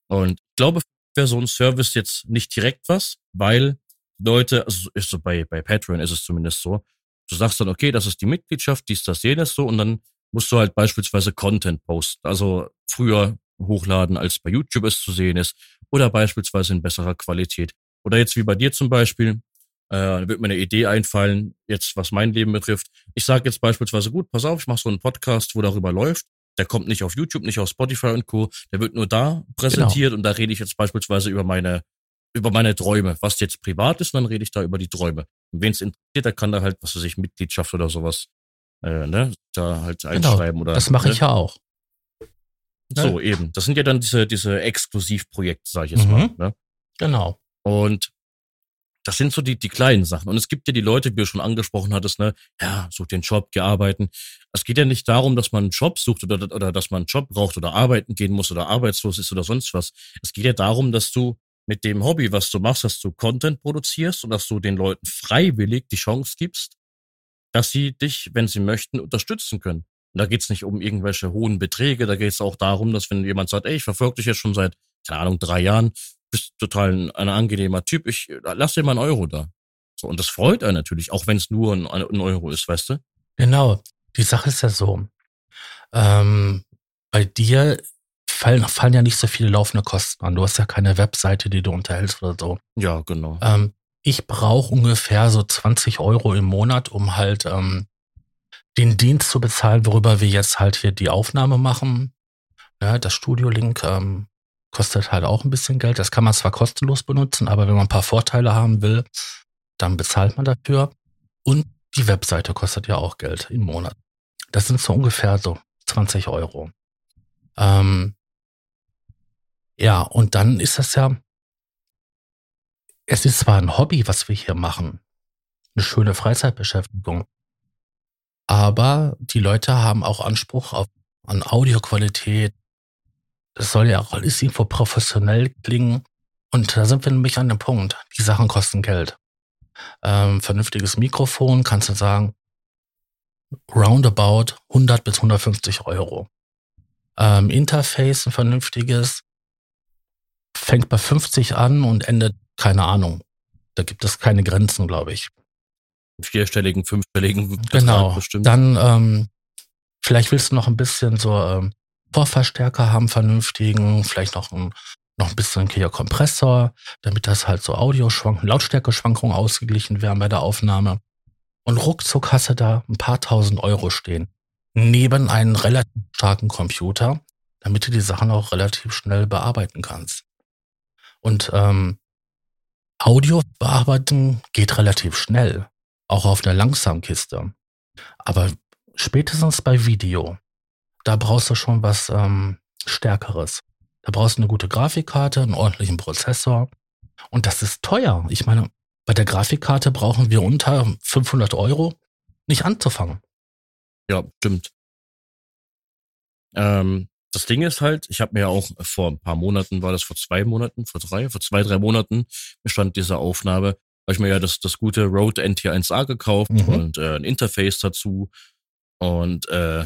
Und ich glaube, wäre so ein Service jetzt nicht direkt was, weil Leute, also ist so bei, bei Patreon ist es zumindest so, du sagst dann, okay, das ist die Mitgliedschaft, dies, das, jenes so, und dann musst du halt beispielsweise Content posten. Also früher hochladen, als bei YouTube es zu sehen ist, oder beispielsweise in besserer Qualität. Oder jetzt wie bei dir zum Beispiel, äh, wird mir eine Idee einfallen, jetzt was mein Leben betrifft. Ich sage jetzt beispielsweise, gut, pass auf, ich mache so einen Podcast, wo darüber läuft. Der kommt nicht auf YouTube, nicht auf Spotify und Co. Der wird nur da präsentiert genau. und da rede ich jetzt beispielsweise über meine über meine Träume, was jetzt privat ist, und dann rede ich da über die Träume. Und wen es interessiert, der kann da halt, was weiß ich, Mitgliedschaft oder sowas, äh, ne, da halt genau. einschreiben genau, oder. Das mache ne? ich ja auch. So, ja. eben. Das sind ja dann diese, diese Exklusivprojekte, sag ich jetzt mhm. mal. Ne? Genau. Und das sind so die, die kleinen Sachen. Und es gibt ja die Leute, wie du schon angesprochen hattest, ne, ja, such den Job, geh arbeiten. Es geht ja nicht darum, dass man einen Job sucht oder, oder dass man einen Job braucht oder arbeiten gehen muss oder arbeitslos ist oder sonst was. Es geht ja darum, dass du mit dem Hobby, was du machst, dass du Content produzierst und dass du den Leuten freiwillig die Chance gibst, dass sie dich, wenn sie möchten, unterstützen können. Und da geht's nicht um irgendwelche hohen Beträge, da geht's auch darum, dass wenn jemand sagt, ey, ich verfolge dich jetzt schon seit, keine Ahnung, drei Jahren bist total ein, ein angenehmer Typ, ich lass dir mal einen Euro da. So, und das freut einen natürlich, auch wenn es nur ein, ein Euro ist, weißt du? Genau. Die Sache ist ja so. Ähm, bei dir fallen, fallen ja nicht so viele laufende Kosten an. Du hast ja keine Webseite, die du unterhältst oder so. Ja, genau. Ähm, ich brauche ungefähr so 20 Euro im Monat, um halt ähm, den Dienst zu bezahlen, worüber wir jetzt halt hier die Aufnahme machen. Ja, das Studio-Link ähm, kostet halt auch ein bisschen Geld. Das kann man zwar kostenlos benutzen, aber wenn man ein paar Vorteile haben will, dann bezahlt man dafür. Und die Webseite kostet ja auch Geld im Monat. Das sind so ungefähr so 20 Euro. Ähm, ja, und dann ist das ja, es ist zwar ein Hobby, was wir hier machen, eine schöne Freizeitbeschäftigung, aber die Leute haben auch Anspruch auf, an Audioqualität. Das soll ja auch alles irgendwo professionell klingen. Und da sind wir nämlich an dem Punkt. Die Sachen kosten Geld. Ähm, vernünftiges Mikrofon kannst du sagen, roundabout 100 bis 150 Euro. Ähm, Interface, ein vernünftiges, fängt bei 50 an und endet, keine Ahnung. Da gibt es keine Grenzen, glaube ich. Vierstelligen, fünfstelligen [laughs] genau. bestimmt. Dann ähm, vielleicht willst du noch ein bisschen so ähm, Vorverstärker haben, vernünftigen, vielleicht noch ein noch ein bisschen hier Kompressor, damit das halt so Audioschwankungen, Lautstärkeschwankungen ausgeglichen werden bei der Aufnahme. Und ruckzuck hast du da ein paar tausend Euro stehen. Neben einem relativ starken Computer, damit du die Sachen auch relativ schnell bearbeiten kannst. Und ähm, Audio bearbeiten geht relativ schnell, auch auf einer Langsamkiste. Aber spätestens bei Video, da brauchst du schon was ähm, Stärkeres. Da brauchst du eine gute Grafikkarte, einen ordentlichen Prozessor. Und das ist teuer. Ich meine, bei der Grafikkarte brauchen wir unter 500 Euro nicht anzufangen. Ja, stimmt. Ähm, das Ding ist halt, ich habe mir auch vor ein paar Monaten, war das vor zwei Monaten, vor drei, vor zwei, drei Monaten bestand diese Aufnahme, habe ich mir ja das, das gute Rode NT1A gekauft mhm. und äh, ein Interface dazu. Und äh,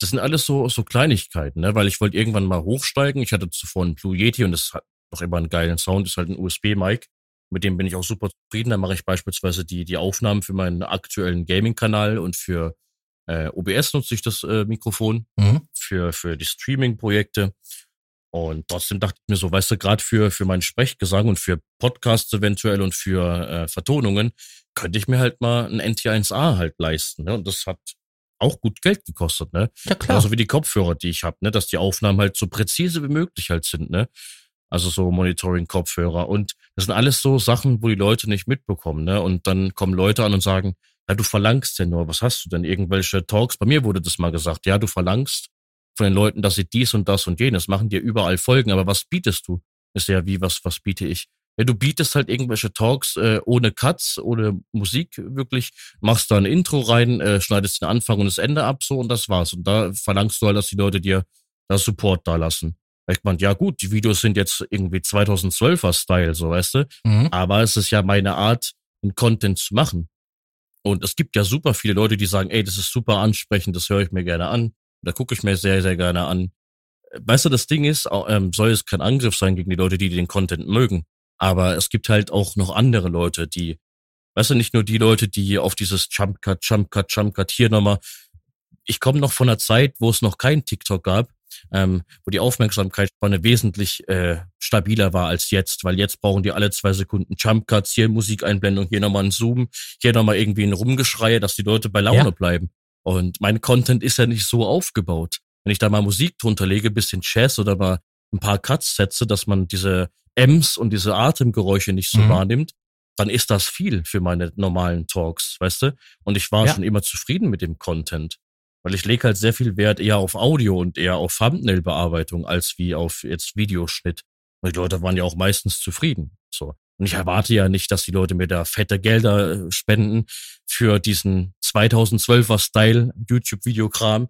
das sind alles so, so Kleinigkeiten, ne? weil ich wollte irgendwann mal hochsteigen. Ich hatte zuvor einen Blue Yeti und das hat noch immer einen geilen Sound, das ist halt ein USB-Mic. Mit dem bin ich auch super zufrieden. Da mache ich beispielsweise die, die Aufnahmen für meinen aktuellen Gaming-Kanal und für äh, OBS nutze ich das äh, Mikrofon mhm. für, für die Streaming-Projekte. Und trotzdem dachte ich mir so, weißt du, gerade für, für meinen Sprechgesang und für Podcasts eventuell und für äh, Vertonungen könnte ich mir halt mal ein NT1A halt leisten. Ne? Und das hat auch gut Geld gekostet, ne? Ja, klar. Also wie die Kopfhörer, die ich habe, ne? Dass die Aufnahmen halt so präzise wie möglich halt sind, ne? Also so Monitoring-Kopfhörer. Und das sind alles so Sachen, wo die Leute nicht mitbekommen, ne? Und dann kommen Leute an und sagen, ja, du verlangst ja nur, was hast du denn? Irgendwelche Talks? Bei mir wurde das mal gesagt, ja, du verlangst von den Leuten, dass sie dies und das und jenes machen, dir überall Folgen, aber was bietest du? Ist ja wie, was, was biete ich? Ja, du bietest halt irgendwelche Talks äh, ohne Cuts, ohne Musik wirklich, machst da ein Intro rein, äh, schneidest den Anfang und das Ende ab, so und das war's. Und da verlangst du halt, dass die Leute dir da Support da lassen. Ich meine, ja gut, die Videos sind jetzt irgendwie 2012er Style, so weißt du. Mhm. Aber es ist ja meine Art, einen Content zu machen. Und es gibt ja super viele Leute, die sagen, ey, das ist super ansprechend, das höre ich mir gerne an. Da gucke ich mir sehr, sehr gerne an. Weißt du, das Ding ist, ähm, soll es kein Angriff sein gegen die Leute, die den Content mögen. Aber es gibt halt auch noch andere Leute, die, weißt du, nicht nur die Leute, die auf dieses Jump Cut, Jump Cut, Jump Cut hier nochmal. Ich komme noch von einer Zeit, wo es noch kein TikTok gab, ähm, wo die Aufmerksamkeitsspanne wesentlich äh, stabiler war als jetzt, weil jetzt brauchen die alle zwei Sekunden Jumpcuts, hier Musikeinblendung, hier nochmal ein Zoom, hier nochmal irgendwie ein Rumgeschreie, dass die Leute bei Laune ja. bleiben. Und mein Content ist ja nicht so aufgebaut. Wenn ich da mal Musik drunter lege, bisschen Jazz oder mal ein paar Cuts setze, dass man diese Ems und diese Atemgeräusche nicht so mhm. wahrnimmt, dann ist das viel für meine normalen Talks, weißt du? Und ich war ja. schon immer zufrieden mit dem Content. Weil ich lege halt sehr viel Wert eher auf Audio und eher auf Thumbnail-Bearbeitung als wie auf jetzt Videoschnitt. Und die Leute waren ja auch meistens zufrieden. So. Und ich erwarte ja nicht, dass die Leute mir da fette Gelder äh, spenden für diesen 2012er Style YouTube-Videokram.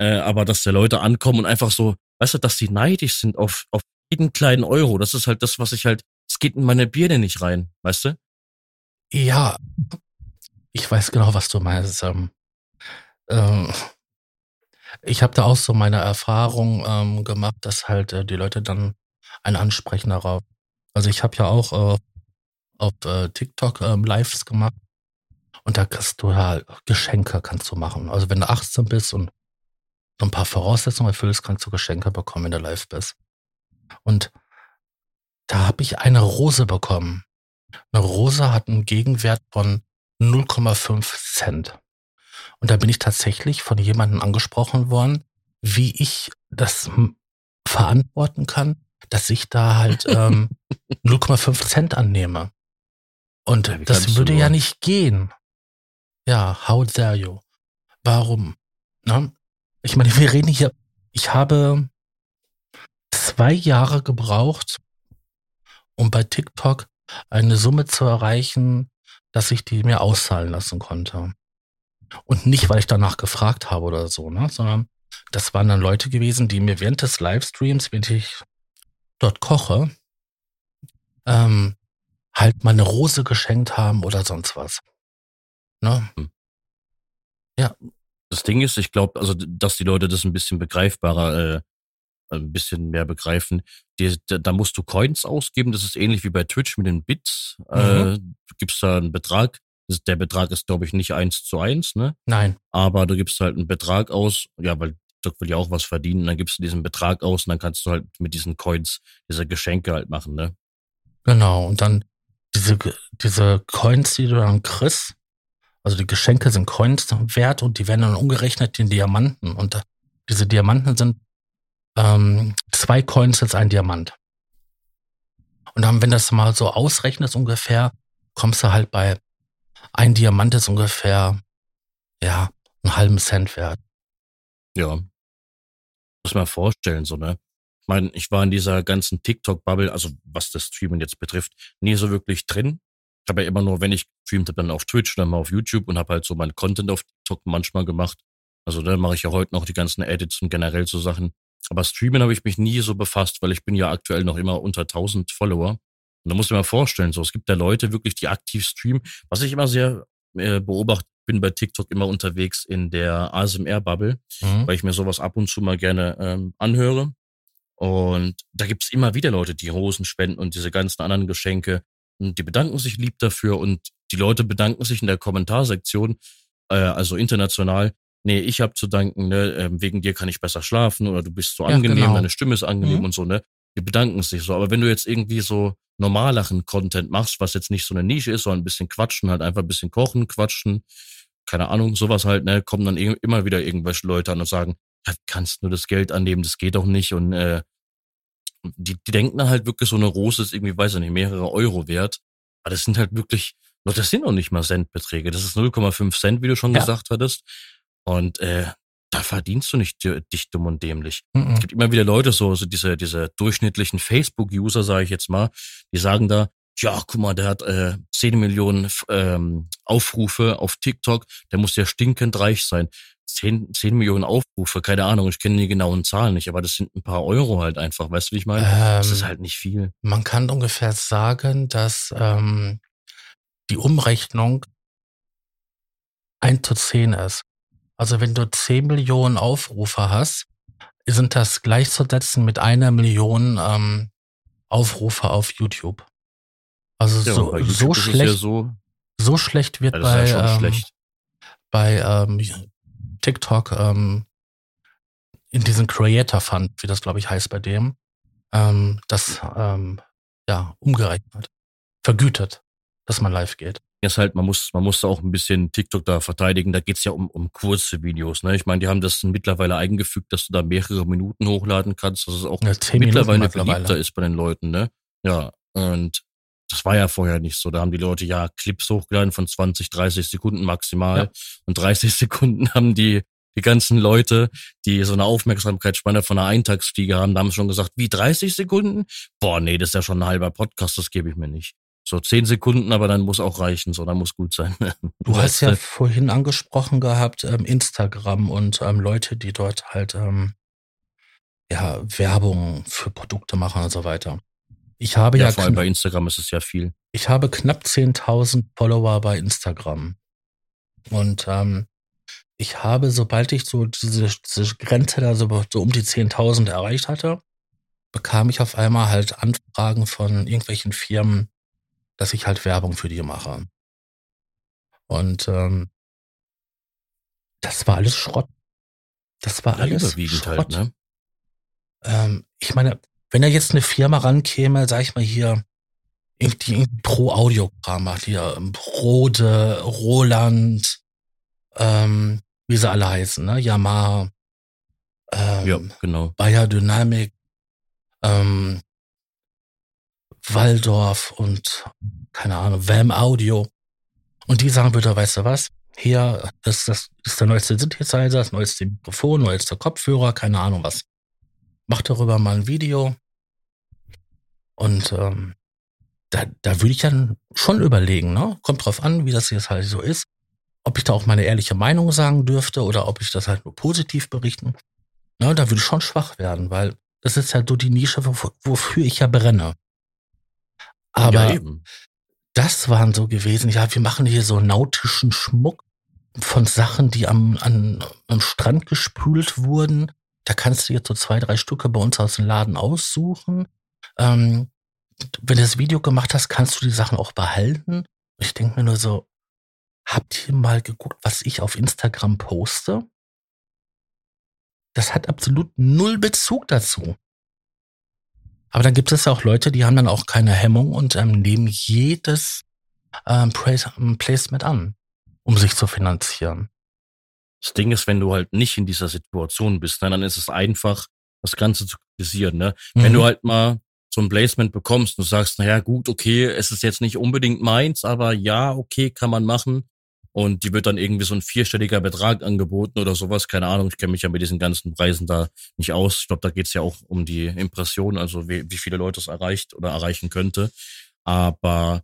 Äh, aber dass da Leute ankommen und einfach so, weißt du, dass die neidisch sind auf, auf jeden kleinen Euro. Das ist halt das, was ich halt, es geht in meine Birne nicht rein, weißt du? Ja, ich weiß genau, was du meinst. Ähm, ähm, ich habe da auch so meine Erfahrung ähm, gemacht, dass halt äh, die Leute dann einen ansprechen darauf, Also ich habe ja auch äh, auf äh, TikTok ähm, Lives gemacht und da kriegst du ja Geschenke kannst du machen. Also wenn du 18 bist und so ein paar Voraussetzungen erfüllst, kannst du Geschenke bekommen, wenn du live bist. Und da habe ich eine Rose bekommen. Eine Rose hat einen Gegenwert von 0,5 Cent. Und da bin ich tatsächlich von jemandem angesprochen worden, wie ich das verantworten kann, dass ich da halt [laughs] ähm, 0,5 Cent annehme. Und ja, das würde ja nicht gehen. Ja, how dare you? Warum? Ne? Ich meine, wir reden hier, ich habe zwei Jahre gebraucht, um bei TikTok eine Summe zu erreichen, dass ich die mir auszahlen lassen konnte. Und nicht, weil ich danach gefragt habe oder so, ne, sondern das waren dann Leute gewesen, die mir während des Livestreams, wenn ich dort koche, ähm, halt mal eine Rose geschenkt haben oder sonst was. Ne? Hm. Ja. Das Ding ist, ich glaube, also, dass die Leute das ein bisschen begreifbarer, äh, ein bisschen mehr begreifen. Die, da musst du Coins ausgeben. Das ist ähnlich wie bei Twitch mit den Bits. Mhm. Äh, du gibst da einen Betrag. Der Betrag ist, glaube ich, nicht eins zu eins, ne? Nein. Aber du gibst halt einen Betrag aus, ja, weil will ja auch was verdienen. Dann gibst du diesen Betrag aus und dann kannst du halt mit diesen Coins diese Geschenke halt machen, ne? Genau. Und dann diese, diese Coins, die du dann kriegst, also die Geschenke sind Coins wert und die werden dann umgerechnet in Diamanten. Und diese Diamanten sind ähm, zwei Coins als ein Diamant. Und dann, wenn das mal so ausrechnest ungefähr, kommst du halt bei ein Diamant ist ungefähr, ja, einen halben Cent wert. Ja. Muss man vorstellen, so, ne? Ich meine, ich war in dieser ganzen TikTok-Bubble, also was das Streamen jetzt betrifft, nie so wirklich drin. Ich habe ja immer nur, wenn ich streamt habe, dann auf Twitch, dann mal auf YouTube und habe halt so meinen Content auf TikTok manchmal gemacht. Also da mache ich ja heute noch die ganzen Edits und generell so Sachen. Aber Streamen habe ich mich nie so befasst, weil ich bin ja aktuell noch immer unter 1000 Follower. Und da muss ich mir vorstellen, so es gibt da Leute wirklich, die aktiv streamen. Was ich immer sehr äh, beobachte, bin bei TikTok immer unterwegs in der ASMR-Bubble, mhm. weil ich mir sowas ab und zu mal gerne ähm, anhöre. Und da gibt's immer wieder Leute, die Rosen spenden und diese ganzen anderen Geschenke. Und die bedanken sich lieb dafür und die Leute bedanken sich in der Kommentarsektion, äh, also international, nee, ich habe zu danken, ne, ähm, wegen dir kann ich besser schlafen oder du bist so ja, angenehm, genau. deine Stimme ist angenehm mhm. und so, ne? Die bedanken sich so. Aber wenn du jetzt irgendwie so normaleren Content machst, was jetzt nicht so eine Nische ist, sondern ein bisschen quatschen, halt einfach ein bisschen kochen, quatschen, keine Ahnung, sowas halt, ne, kommen dann immer wieder irgendwelche Leute an und sagen, ja, kannst nur das Geld annehmen, das geht doch nicht und äh, die, die denken dann halt wirklich so eine Rose ist irgendwie, weiß ich nicht, mehrere Euro wert. Aber das sind halt wirklich, das sind noch nicht mal Centbeträge. Das ist 0,5 Cent, wie du schon ja. gesagt hattest. Und äh, da verdienst du nicht dich dumm und dämlich. Mhm. Es gibt immer wieder Leute, so, so diese, diese durchschnittlichen Facebook-User, sage ich jetzt mal, die sagen da, ja, guck mal, der hat äh, 10 Millionen ähm, Aufrufe auf TikTok, der muss ja stinkend reich sein. 10, 10 Millionen Aufrufe, keine Ahnung, ich kenne die genauen Zahlen nicht, aber das sind ein paar Euro halt einfach, weißt du, wie ich meine? Ähm, das ist halt nicht viel. Man kann ungefähr sagen, dass ähm, die Umrechnung 1 zu 10 ist. Also wenn du 10 Millionen Aufrufe hast, sind das gleichzusetzen mit einer Million ähm, Aufrufe auf YouTube. Also ja, so, YouTube so schlecht, ja so, so, schlecht wird bei, ja ähm, schlecht. bei ähm, TikTok ähm, in diesem Creator Fund, wie das glaube ich heißt bei dem, ähm, das ähm, ja umgerechnet, vergütet, dass man live geht ist halt, man muss, man muss auch ein bisschen TikTok da verteidigen. Da geht's ja um, um kurze Videos. Ne? Ich meine, die haben das mittlerweile eingefügt, dass du da mehrere Minuten hochladen kannst, dass es auch ja, mittlerweile, mittlerweile beliebter ist bei den Leuten. Ne? Ja, und das war ja vorher nicht so. Da haben die Leute ja Clips hochgeladen von 20, 30 Sekunden maximal. Ja. Und 30 [laughs] Sekunden haben die, die ganzen Leute, die so eine Aufmerksamkeitsspanne von einer Eintagsfliege haben, da haben schon gesagt, wie 30 Sekunden? Boah, nee, das ist ja schon ein halber Podcast, das gebe ich mir nicht. So zehn Sekunden, aber dann muss auch reichen, so dann muss gut sein. [laughs] Du hast ja vorhin angesprochen gehabt, ähm, Instagram und ähm, Leute, die dort halt ähm, ja Werbung für Produkte machen und so weiter. Ich habe ja, ja vor allem bei Instagram ist es ja viel. Ich habe knapp 10.000 Follower bei Instagram. Und ähm, ich habe, sobald ich so diese, diese Grenze da so, so um die 10.000 erreicht hatte, bekam ich auf einmal halt Anfragen von irgendwelchen Firmen, dass ich halt Werbung für die mache. Und ähm, das war alles Schrott. Das war ja, alles überwiegend halt, Schrott. halt, ne? Ähm, ich meine, wenn da jetzt eine Firma rankäme, sag ich mal hier, die pro Audiokram macht, hier ähm, Rode, Roland, ähm, wie sie alle heißen, ne? Yamaha, ähm, ja, genau. Bayer Dynamic, ähm, Waldorf und keine Ahnung, Vam Audio. Und die sagen bitte, weißt du was? Hier, das, das ist der neueste Synthesizer, das neueste Mikrofon, neueste Kopfhörer, keine Ahnung was. Mach darüber mal ein Video. Und ähm, da, da würde ich dann schon überlegen, ne? Kommt drauf an, wie das jetzt halt so ist. Ob ich da auch meine ehrliche Meinung sagen dürfte oder ob ich das halt nur positiv berichten. Ne, da würde ich schon schwach werden, weil das ist halt so die Nische, wofür ich ja brenne. Aber ja, das waren so gewesen, ja, wir machen hier so nautischen Schmuck von Sachen, die am, an, am Strand gespült wurden. Da kannst du jetzt so zwei, drei Stücke bei uns aus dem Laden aussuchen. Ähm, wenn du das Video gemacht hast, kannst du die Sachen auch behalten. Ich denke mir nur so, habt ihr mal geguckt, was ich auf Instagram poste? Das hat absolut null Bezug dazu. Aber dann gibt es auch Leute, die haben dann auch keine Hemmung und ähm, nehmen jedes ähm, ähm, Placement an, um sich zu finanzieren. Das Ding ist, wenn du halt nicht in dieser Situation bist, ne, dann ist es einfach, das Ganze zu kritisieren. Ne? Mhm. Wenn du halt mal so ein Placement bekommst und du sagst, naja, gut, okay, es ist jetzt nicht unbedingt meins, aber ja, okay, kann man machen. Und die wird dann irgendwie so ein vierstelliger Betrag angeboten oder sowas. Keine Ahnung, ich kenne mich ja mit diesen ganzen Preisen da nicht aus. Ich glaube, da geht's ja auch um die Impression, also wie, wie viele Leute es erreicht oder erreichen könnte. Aber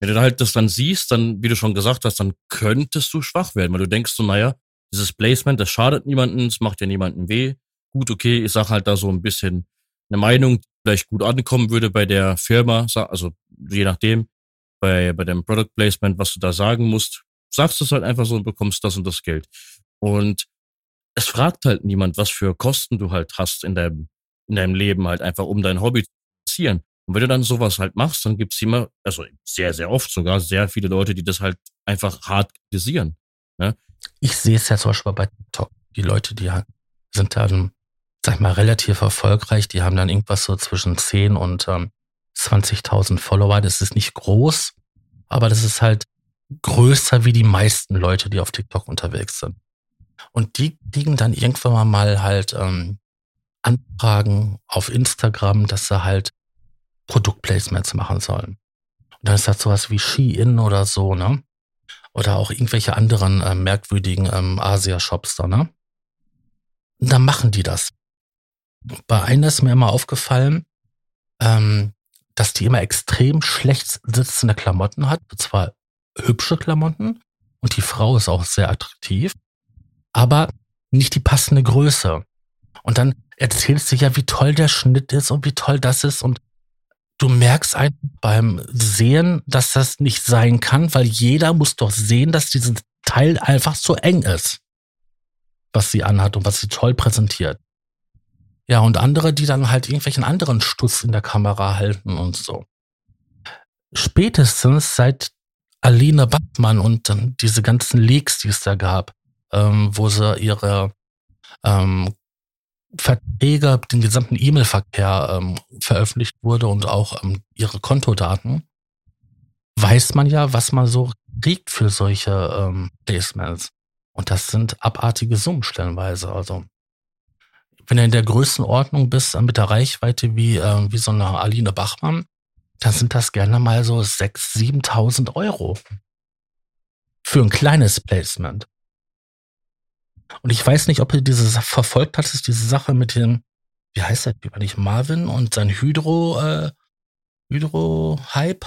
wenn du halt das dann siehst, dann, wie du schon gesagt hast, dann könntest du schwach werden, weil du denkst so, naja, dieses Placement, das schadet niemanden, es macht ja niemanden weh. Gut, okay, ich sag halt da so ein bisschen eine Meinung, die vielleicht gut ankommen würde bei der Firma, also je nachdem, bei, bei dem Product Placement, was du da sagen musst, sagst du es halt einfach so und bekommst das und das Geld. Und es fragt halt niemand, was für Kosten du halt hast in deinem, in deinem Leben halt einfach, um dein Hobby zu finanzieren. Und wenn du dann sowas halt machst, dann gibt's immer, also sehr, sehr oft sogar, sehr viele Leute, die das halt einfach hart kritisieren. Ne? Ich sehe es ja zum Beispiel bei TikTok. Die Leute, die sind dann, sag ich mal, relativ erfolgreich. Die haben dann irgendwas so zwischen 10 und ähm, 20.000 Follower. Das ist nicht groß, aber das ist halt größer wie die meisten Leute, die auf TikTok unterwegs sind. Und die kriegen dann irgendwann mal halt ähm, Anfragen auf Instagram, dass sie halt Produktplacements machen sollen. Und dann ist das sowas wie Shein oder so, ne? Oder auch irgendwelche anderen äh, merkwürdigen ähm, Asia-Shops da, ne? Und dann machen die das. Bei einer ist mir immer aufgefallen, ähm, dass die immer extrem schlecht sitzende Klamotten hat. Und zwar hübsche Klamotten und die Frau ist auch sehr attraktiv, aber nicht die passende Größe. Und dann erzählst du ja, wie toll der Schnitt ist und wie toll das ist und du merkst einfach beim Sehen, dass das nicht sein kann, weil jeder muss doch sehen, dass dieses Teil einfach zu eng ist, was sie anhat und was sie toll präsentiert. Ja, und andere, die dann halt irgendwelchen anderen Stuss in der Kamera halten und so. Spätestens seit Aline Bachmann und dann diese ganzen Leaks, die es da gab, ähm, wo sie ihre ähm, Verträge, den gesamten E-Mail-Verkehr ähm, veröffentlicht wurde und auch ähm, ihre Kontodaten, weiß man ja, was man so kriegt für solche ähm, Placements. Und das sind abartige Summen stellenweise. Also wenn du in der Größenordnung bist, mit der Reichweite wie, äh, wie so eine Aline Bachmann, dann sind das gerne mal so 6.000, 7.000 Euro. Für ein kleines Placement. Und ich weiß nicht, ob ihr diese verfolgt hattest, diese Sache mit dem, wie heißt der Typ eigentlich, Marvin und sein Hydro, äh, Hydro-Hype.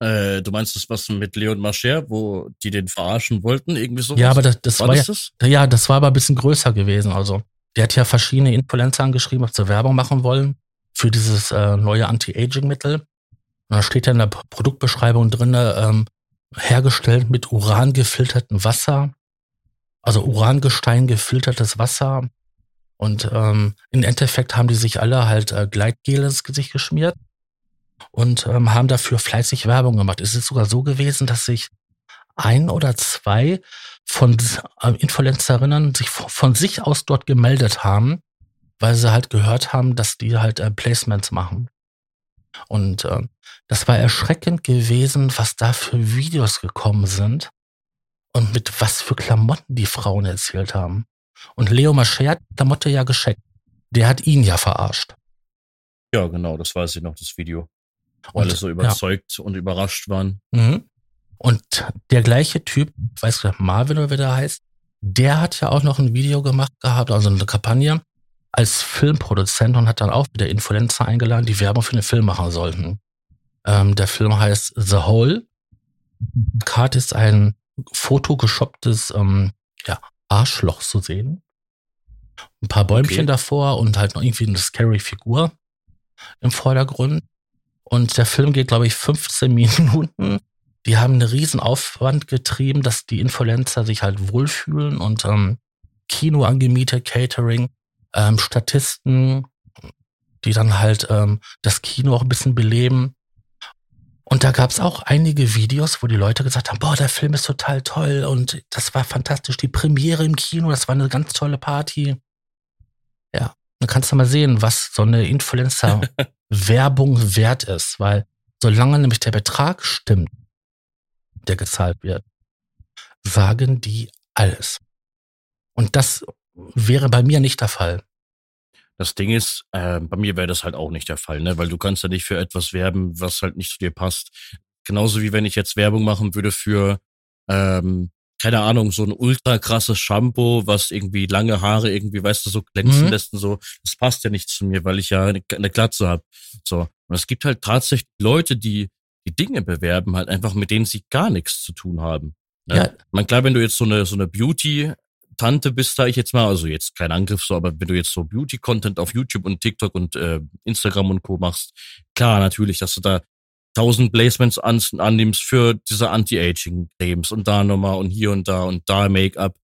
Äh, du meinst das was mit Leon Mascher, wo die den verarschen wollten, irgendwie so? Ja, aber das, das war, war das ja, das? ja, das war aber ein bisschen größer gewesen. Also, der hat ja verschiedene Influencer angeschrieben, ob sie Werbung machen wollen für dieses äh, neue Anti-Aging-Mittel. Und da steht ja in der Produktbeschreibung drin, ähm, hergestellt mit Uran gefiltertem Wasser, also Urangestein gefiltertes Wasser Und ähm, im Endeffekt haben die sich alle halt äh, Gleitgel ins Gesicht geschmiert und ähm, haben dafür fleißig Werbung gemacht. Es ist sogar so gewesen, dass sich ein oder zwei von äh, Influencerinnen sich von sich aus dort gemeldet haben, weil sie halt gehört haben, dass die halt äh, Placements machen. Und äh, das war erschreckend gewesen, was da für Videos gekommen sind und mit was für Klamotten die Frauen erzählt haben. Und Leo Mascher hat Klamotte ja gescheckt. Der hat ihn ja verarscht. Ja, genau, das weiß ich noch, das Video. Und, Alle so überzeugt ja. und überrascht waren. Mhm. Und der gleiche Typ, weiß ich Marvin oder wie der heißt, der hat ja auch noch ein Video gemacht gehabt, also eine Kampagne als Filmproduzent und hat dann auch wieder Influencer eingeladen, die Werbung für den Film machen sollten. Ähm, der Film heißt The Hole. Card ist ein fotogeshopptes ähm, ja, Arschloch zu sehen. Ein paar Bäumchen okay. davor und halt noch irgendwie eine scary Figur im Vordergrund. Und der Film geht, glaube ich, 15 [laughs] Minuten. Die haben einen riesen Aufwand getrieben, dass die Influencer sich halt wohlfühlen und ähm, Kino angemietet, Catering, ähm, Statisten, die dann halt ähm, das Kino auch ein bisschen beleben. Und da gab es auch einige Videos, wo die Leute gesagt haben, boah, der Film ist total toll und das war fantastisch. Die Premiere im Kino, das war eine ganz tolle Party. Ja, dann kannst du mal sehen, was so eine Influencer-Werbung [laughs] wert ist, weil solange nämlich der Betrag stimmt, der gezahlt wird, sagen die alles. Und das wäre bei mir nicht der Fall. Das Ding ist, äh, bei mir wäre das halt auch nicht der Fall, ne? Weil du kannst ja nicht für etwas werben, was halt nicht zu dir passt. Genauso wie wenn ich jetzt Werbung machen würde für, ähm, keine Ahnung, so ein ultra krasses Shampoo, was irgendwie lange Haare irgendwie, weißt du, so glänzen mhm. lässt und so. Das passt ja nicht zu mir, weil ich ja eine, eine Glatze habe. So. Und es gibt halt tatsächlich Leute, die die Dinge bewerben, halt einfach mit denen sie gar nichts zu tun haben. Ne? Ja. Man klar, wenn du jetzt so eine so eine Beauty Tante bist, sage ich jetzt mal, also jetzt kein Angriff so, aber wenn du jetzt so Beauty-Content auf YouTube und TikTok und äh, Instagram und Co. machst, klar, natürlich, dass du da tausend Placements an, annimmst für diese Anti-Aging-Cremes und da nochmal und hier und da und da Make-up.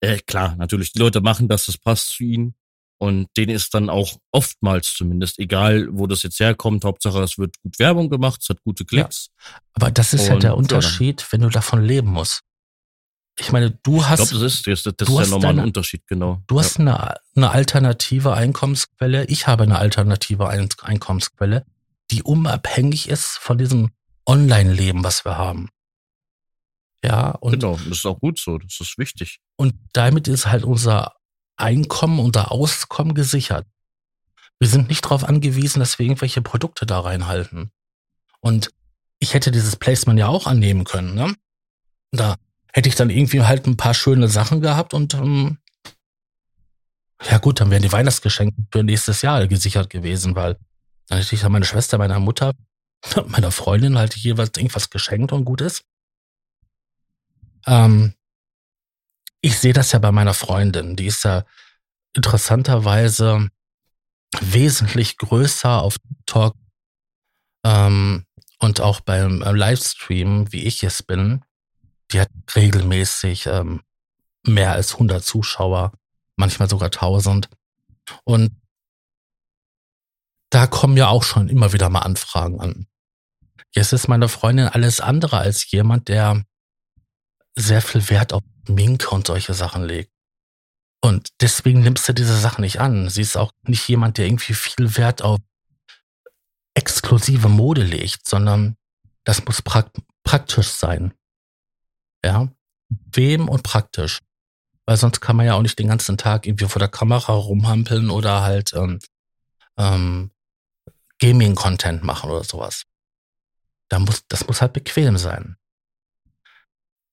Äh, klar, natürlich, die Leute machen das, das passt zu ihnen. Und denen ist dann auch oftmals zumindest, egal wo das jetzt herkommt, Hauptsache es wird gut Werbung gemacht, es hat gute Klicks. Ja, aber das ist und, ja der Unterschied, ja, wenn du davon leben musst ich meine, du hast. Ich glaube, das ist, das, das ist ja nochmal ein Unterschied, genau. Du hast eine, eine alternative Einkommensquelle. Ich habe eine alternative Einkommensquelle, die unabhängig ist von diesem Online-Leben, was wir haben. Ja, und. Genau, das ist auch gut so. Das ist wichtig. Und damit ist halt unser Einkommen, unser Auskommen gesichert. Wir sind nicht darauf angewiesen, dass wir irgendwelche Produkte da reinhalten. Und ich hätte dieses Placement ja auch annehmen können, ne? Da hätte ich dann irgendwie halt ein paar schöne Sachen gehabt und ähm, ja gut, dann wären die Weihnachtsgeschenke für nächstes Jahr gesichert gewesen, weil dann hätte ich dann meine Schwester, meiner Mutter, [laughs] meiner Freundin halt jeweils irgendwas geschenkt und gut ist. Ähm, ich sehe das ja bei meiner Freundin, die ist ja interessanterweise wesentlich größer auf TikTok ähm, und auch beim äh, Livestream, wie ich es bin, die hat regelmäßig ähm, mehr als 100 Zuschauer, manchmal sogar 1000. Und da kommen ja auch schon immer wieder mal Anfragen an. Jetzt ist meine Freundin alles andere als jemand, der sehr viel Wert auf Minke und solche Sachen legt. Und deswegen nimmst du diese Sachen nicht an. Sie ist auch nicht jemand, der irgendwie viel Wert auf exklusive Mode legt, sondern das muss praktisch sein. Ja, wem und praktisch. Weil sonst kann man ja auch nicht den ganzen Tag irgendwie vor der Kamera rumhampeln oder halt ähm, ähm, Gaming-Content machen oder sowas. Da muss, das muss halt bequem sein.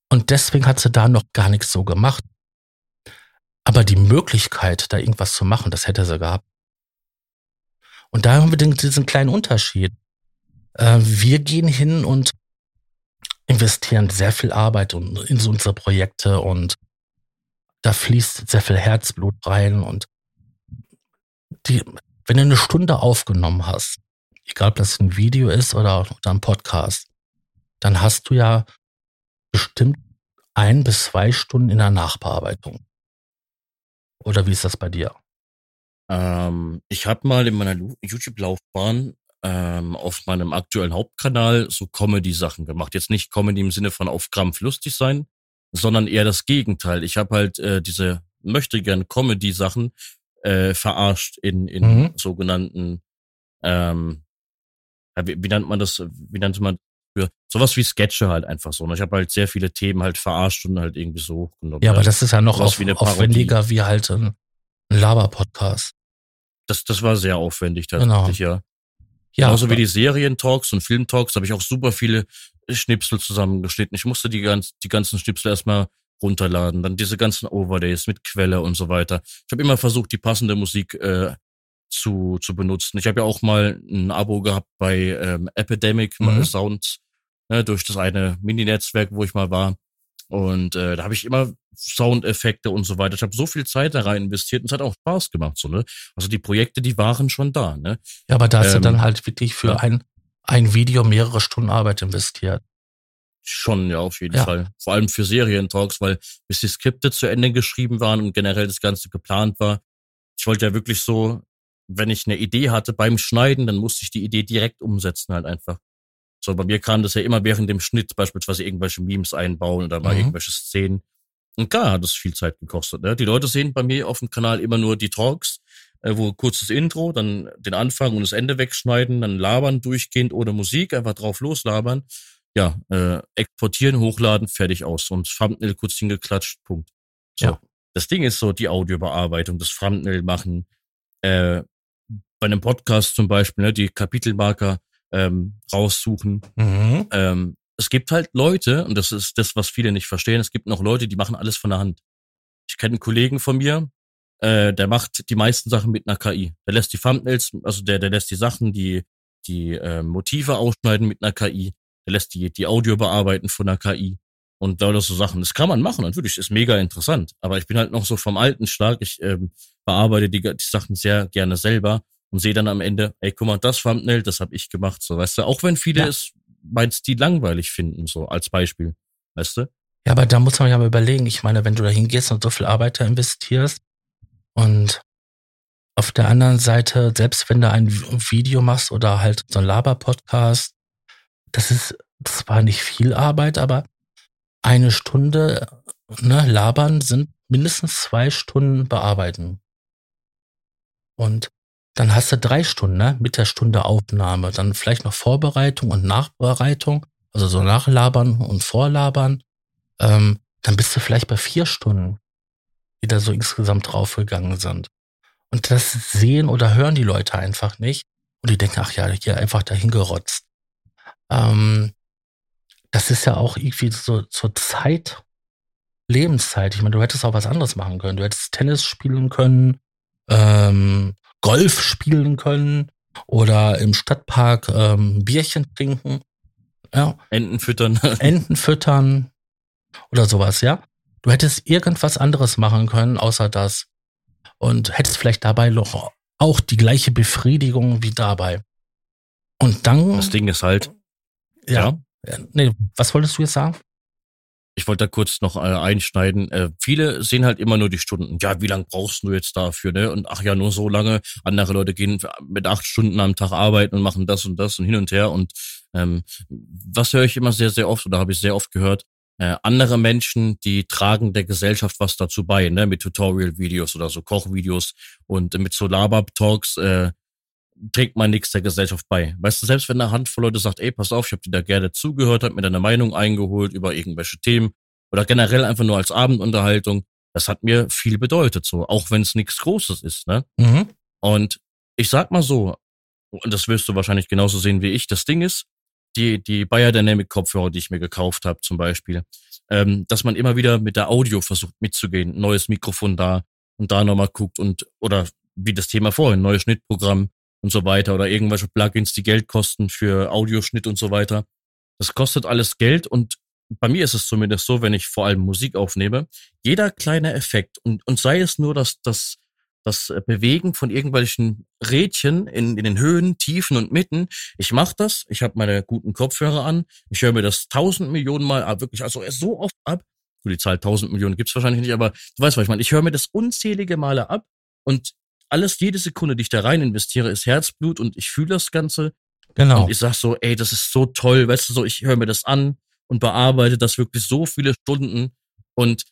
Und deswegen hat sie da noch gar nichts so gemacht. Aber die Möglichkeit, da irgendwas zu machen, das hätte sie gehabt. Und da haben wir diesen kleinen Unterschied. Äh, wir gehen hin und investieren sehr viel Arbeit in unsere Projekte und da fließt sehr viel Herzblut rein und die, wenn du eine Stunde aufgenommen hast, egal ob das ein Video ist oder, oder ein Podcast, dann hast du ja bestimmt ein bis zwei Stunden in der Nachbearbeitung. Oder wie ist das bei dir? Ähm, ich habe mal in meiner YouTube-Laufbahn ähm, auf meinem aktuellen Hauptkanal so Comedy-Sachen gemacht. Jetzt nicht Comedy im Sinne von auf Krampf lustig sein, sondern eher das Gegenteil. Ich habe halt äh, diese möchte gern Comedy-Sachen äh, verarscht in, in mhm. sogenannten ähm, wie, wie nennt man das, wie nannte man für sowas wie Sketche halt einfach so. Und ne? ich habe halt sehr viele Themen halt verarscht und halt irgendwie so hochgenommen. Ja, aber das ist ja noch auf, wie aufwendiger wie halt ein Laber-Podcast. Das, das war sehr aufwendig tatsächlich, genau. ja. Ja, Genauso wie die Serientalks und Filmtalks habe ich auch super viele Schnipsel zusammengeschnitten. Ich musste die, ganz, die ganzen Schnipsel erstmal runterladen, dann diese ganzen Overlays mit Quelle und so weiter. Ich habe immer versucht, die passende Musik äh, zu, zu benutzen. Ich habe ja auch mal ein Abo gehabt bei ähm, Epidemic mhm. Sounds, ne, durch das eine Mini-Netzwerk, wo ich mal war. Und äh, da habe ich immer Soundeffekte und so weiter. Ich habe so viel Zeit da rein investiert und es hat auch Spaß gemacht. So, ne? Also die Projekte, die waren schon da. Ne? Ja, aber da hast ähm, du dann halt wirklich für ja. ein, ein Video mehrere Stunden Arbeit investiert. Schon, ja, auf jeden ja. Fall. Vor allem für Serientalks, weil bis die Skripte zu Ende geschrieben waren und generell das Ganze geplant war. Ich wollte ja wirklich so wenn ich eine Idee hatte beim Schneiden, dann musste ich die Idee direkt umsetzen halt einfach. So, bei mir kam das ja immer während dem Schnitt beispielsweise irgendwelche Memes einbauen oder mal mhm. irgendwelche Szenen. Und klar hat das viel Zeit gekostet. Ne? Die Leute sehen bei mir auf dem Kanal immer nur die Talks, äh, wo kurzes Intro, dann den Anfang und das Ende wegschneiden, dann labern durchgehend ohne Musik, einfach drauf loslabern. Ja, äh, exportieren, hochladen, fertig aus. Und Thumbnail kurz hingeklatscht, Punkt. So. Ja. Das Ding ist so die Audiobearbeitung, das Thumbnail machen, äh, bei einem Podcast zum Beispiel, ne, die Kapitelmarker ähm, raussuchen. Mhm. Ähm, es gibt halt Leute, und das ist das, was viele nicht verstehen, es gibt noch Leute, die machen alles von der Hand. Ich kenne einen Kollegen von mir, äh, der macht die meisten Sachen mit einer KI. Der lässt die Thumbnails, also der, der lässt die Sachen, die, die äh, Motive ausschneiden mit einer KI. Der lässt die, die Audio bearbeiten von einer KI und lauter so Sachen. Das kann man machen, natürlich, ist mega interessant. Aber ich bin halt noch so vom alten Schlag. Ich ähm, bearbeite die, die Sachen sehr gerne selber und sehe dann am Ende, ey, guck mal, das Thumbnail, das habe ich gemacht, so, weißt du, auch wenn viele ja. es mein Stil langweilig finden, so als Beispiel, weißt du? Ja, aber da muss man ja mal überlegen, ich meine, wenn du da hingehst und so viel Arbeit da investierst und auf der anderen Seite, selbst wenn du ein Video machst oder halt so ein Laber-Podcast, das ist zwar nicht viel Arbeit, aber eine Stunde ne, labern sind mindestens zwei Stunden bearbeiten. Und dann hast du drei Stunden, ne? Mit der Stunde Aufnahme. Dann vielleicht noch Vorbereitung und Nachbereitung. Also so Nachlabern und Vorlabern. Ähm, dann bist du vielleicht bei vier Stunden, die da so insgesamt draufgegangen sind. Und das sehen oder hören die Leute einfach nicht. Und die denken, ach ja, hier einfach dahin gerotzt. Ähm, das ist ja auch irgendwie so zur Zeit, Lebenszeit. Ich meine, du hättest auch was anderes machen können. Du hättest Tennis spielen können, ähm, Golf spielen können oder im Stadtpark ähm, Bierchen trinken. Ja. Enten füttern. [laughs] Enten füttern oder sowas, ja. Du hättest irgendwas anderes machen können, außer das. Und hättest vielleicht dabei noch auch die gleiche Befriedigung wie dabei. Und dann. Das Ding ist halt. Ja. ja. Nee, was wolltest du jetzt sagen? Ich wollte da kurz noch äh, einschneiden. Äh, viele sehen halt immer nur die Stunden. Ja, wie lange brauchst du jetzt dafür? Ne? Und ach ja, nur so lange. Andere Leute gehen mit acht Stunden am Tag arbeiten und machen das und das und hin und her. Und ähm, was höre ich immer sehr, sehr oft oder habe ich sehr oft gehört? Äh, andere Menschen, die tragen der Gesellschaft was dazu bei, ne? mit Tutorial-Videos oder so Kochvideos und mit so Laber-Talks äh, trägt man nichts der Gesellschaft bei. Weißt du, selbst wenn eine Handvoll Leute sagt, ey, pass auf, ich habe dir da gerne zugehört, hab mir deine Meinung eingeholt über irgendwelche Themen oder generell einfach nur als Abendunterhaltung, das hat mir viel bedeutet, so, auch wenn es nichts Großes ist, ne? Mhm. Und ich sag mal so, und das wirst du wahrscheinlich genauso sehen wie ich, das Ding ist, die, die Biodynamic Kopfhörer, die ich mir gekauft habe zum Beispiel, ähm, dass man immer wieder mit der Audio versucht mitzugehen, neues Mikrofon da und da nochmal guckt und, oder wie das Thema vorhin, neues Schnittprogramm, und so weiter oder irgendwelche Plugins, die Geld kosten für Audioschnitt und so weiter. Das kostet alles Geld und bei mir ist es zumindest so, wenn ich vor allem Musik aufnehme, jeder kleine Effekt und, und sei es nur das, das, das Bewegen von irgendwelchen Rädchen in, in den Höhen, Tiefen und Mitten. Ich mache das, ich habe meine guten Kopfhörer an, ich höre mir das tausend Millionen Mal ab, wirklich, also so oft ab. Die Zahl tausend Millionen gibt's wahrscheinlich nicht, aber du weißt, was ich meine. Ich höre mir das unzählige Male ab und alles, jede Sekunde, die ich da rein investiere, ist Herzblut und ich fühle das Ganze. Genau. Und ich sag so, ey, das ist so toll, weißt du so, ich höre mir das an und bearbeite das wirklich so viele Stunden. Und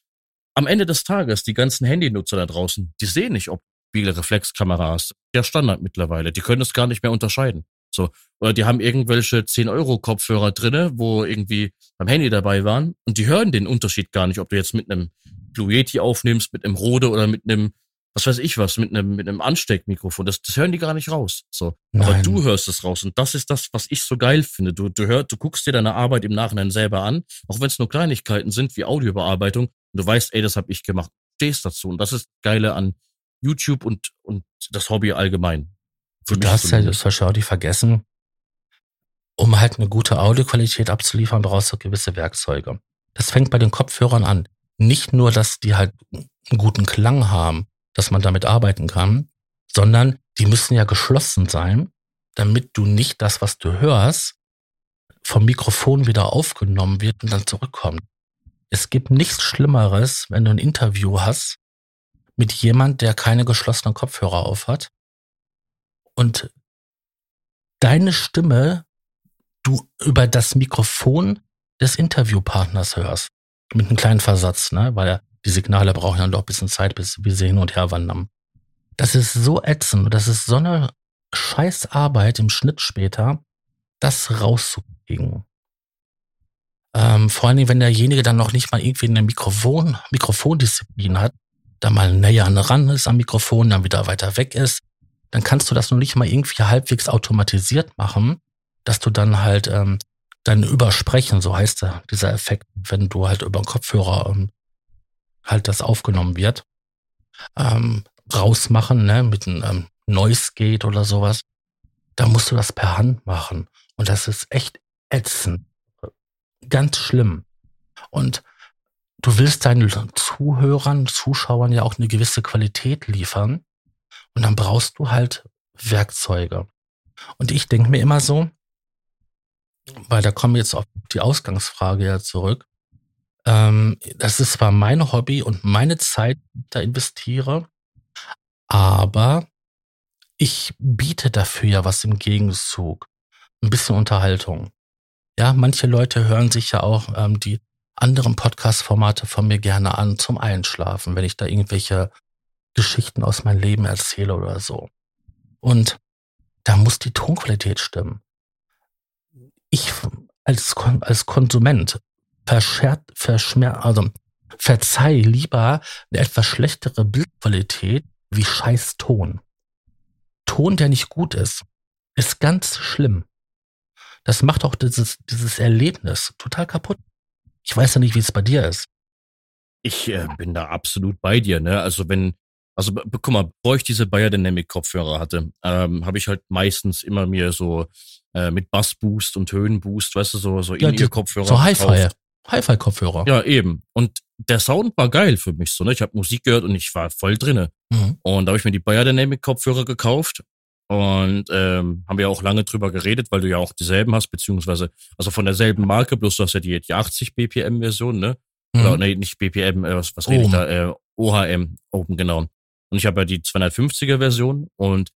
am Ende des Tages, die ganzen Handynutzer da draußen, die sehen nicht, ob viele Reflexkameras, der Standard mittlerweile, die können es gar nicht mehr unterscheiden. So, oder die haben irgendwelche 10 Euro Kopfhörer drinne, wo irgendwie beim Handy dabei waren und die hören den Unterschied gar nicht, ob du jetzt mit einem Blue Yeti aufnimmst, mit einem Rode oder mit einem was weiß ich was, mit einem, mit einem Ansteckmikrofon. Das, das hören die gar nicht raus. So. Nein. Aber du hörst es raus. Und das ist das, was ich so geil finde. Du, du hörst, du guckst dir deine Arbeit im Nachhinein selber an, auch wenn es nur Kleinigkeiten sind, wie Audiobearbeitung. Und du weißt, ey, das habe ich gemacht. Stehst dazu. Und das ist Geile an YouTube und, und das Hobby allgemein. du darfst ja das wahrscheinlich vergessen. Um halt eine gute Audioqualität abzuliefern, brauchst du gewisse Werkzeuge. Das fängt bei den Kopfhörern an. Nicht nur, dass die halt einen guten Klang haben, dass man damit arbeiten kann, sondern die müssen ja geschlossen sein, damit du nicht das, was du hörst, vom Mikrofon wieder aufgenommen wird und dann zurückkommt. Es gibt nichts Schlimmeres, wenn du ein Interview hast mit jemand, der keine geschlossenen Kopfhörer aufhat und deine Stimme du über das Mikrofon des Interviewpartners hörst. Mit einem kleinen Versatz, ne? Weil die Signale brauchen ja doch ein bisschen Zeit, bis wir sie hin und her wandern. Das ist so ätzend das ist so eine Scheißarbeit im Schnitt später, das rauszukriegen. Ähm, vor allen Dingen, wenn derjenige dann noch nicht mal irgendwie eine Mikrofon, Mikrofondisziplin hat, da mal näher ran ist am Mikrofon, dann wieder weiter weg ist, dann kannst du das nur nicht mal irgendwie halbwegs automatisiert machen, dass du dann halt ähm, dein Übersprechen, so heißt der, dieser Effekt, wenn du halt über den Kopfhörer ähm, halt das aufgenommen wird, ähm, rausmachen, ne, mit einem ähm, Noise Gate oder sowas. Da musst du das per Hand machen. Und das ist echt ätzend. Ganz schlimm. Und du willst deinen Zuhörern, Zuschauern ja auch eine gewisse Qualität liefern. Und dann brauchst du halt Werkzeuge. Und ich denke mir immer so, weil da kommen wir jetzt auf die Ausgangsfrage ja zurück. Ähm, das ist zwar mein Hobby und meine Zeit, da investiere, aber ich biete dafür ja was im Gegenzug. Ein bisschen Unterhaltung. Ja, manche Leute hören sich ja auch ähm, die anderen Podcast-Formate von mir gerne an zum Einschlafen, wenn ich da irgendwelche Geschichten aus meinem Leben erzähle oder so. Und da muss die Tonqualität stimmen. Ich als, als Konsument verschert, verschmer, also verzeih lieber eine etwas schlechtere Bildqualität wie scheiß Ton. Ton, der nicht gut ist, ist ganz schlimm. Das macht auch dieses, dieses Erlebnis total kaputt. Ich weiß ja nicht, wie es bei dir ist. Ich äh, bin da absolut bei dir, ne? Also wenn, also guck mal, bevor ich diese Biodynamic Kopfhörer hatte, ähm, habe ich halt meistens immer mir so äh, mit Bassboost und Höhenboost, weißt du, so so ja, in ihr Kopfhörer. So Hi-Fi. Hi-Fi-Kopfhörer. Ja, eben. Und der Sound war geil für mich so, ne? Ich habe Musik gehört und ich war voll drinne. Mhm. Und da habe ich mir die Biodynamic Kopfhörer gekauft und ähm, haben wir auch lange drüber geredet, weil du ja auch dieselben hast, beziehungsweise also von derselben Marke, bloß du hast ja die, die 80 BPM Version, ne? Mhm. Oder nee, nicht BPM, äh, was, was rede ich da? Äh, OHM Open genau. Und ich habe ja die 250er Version und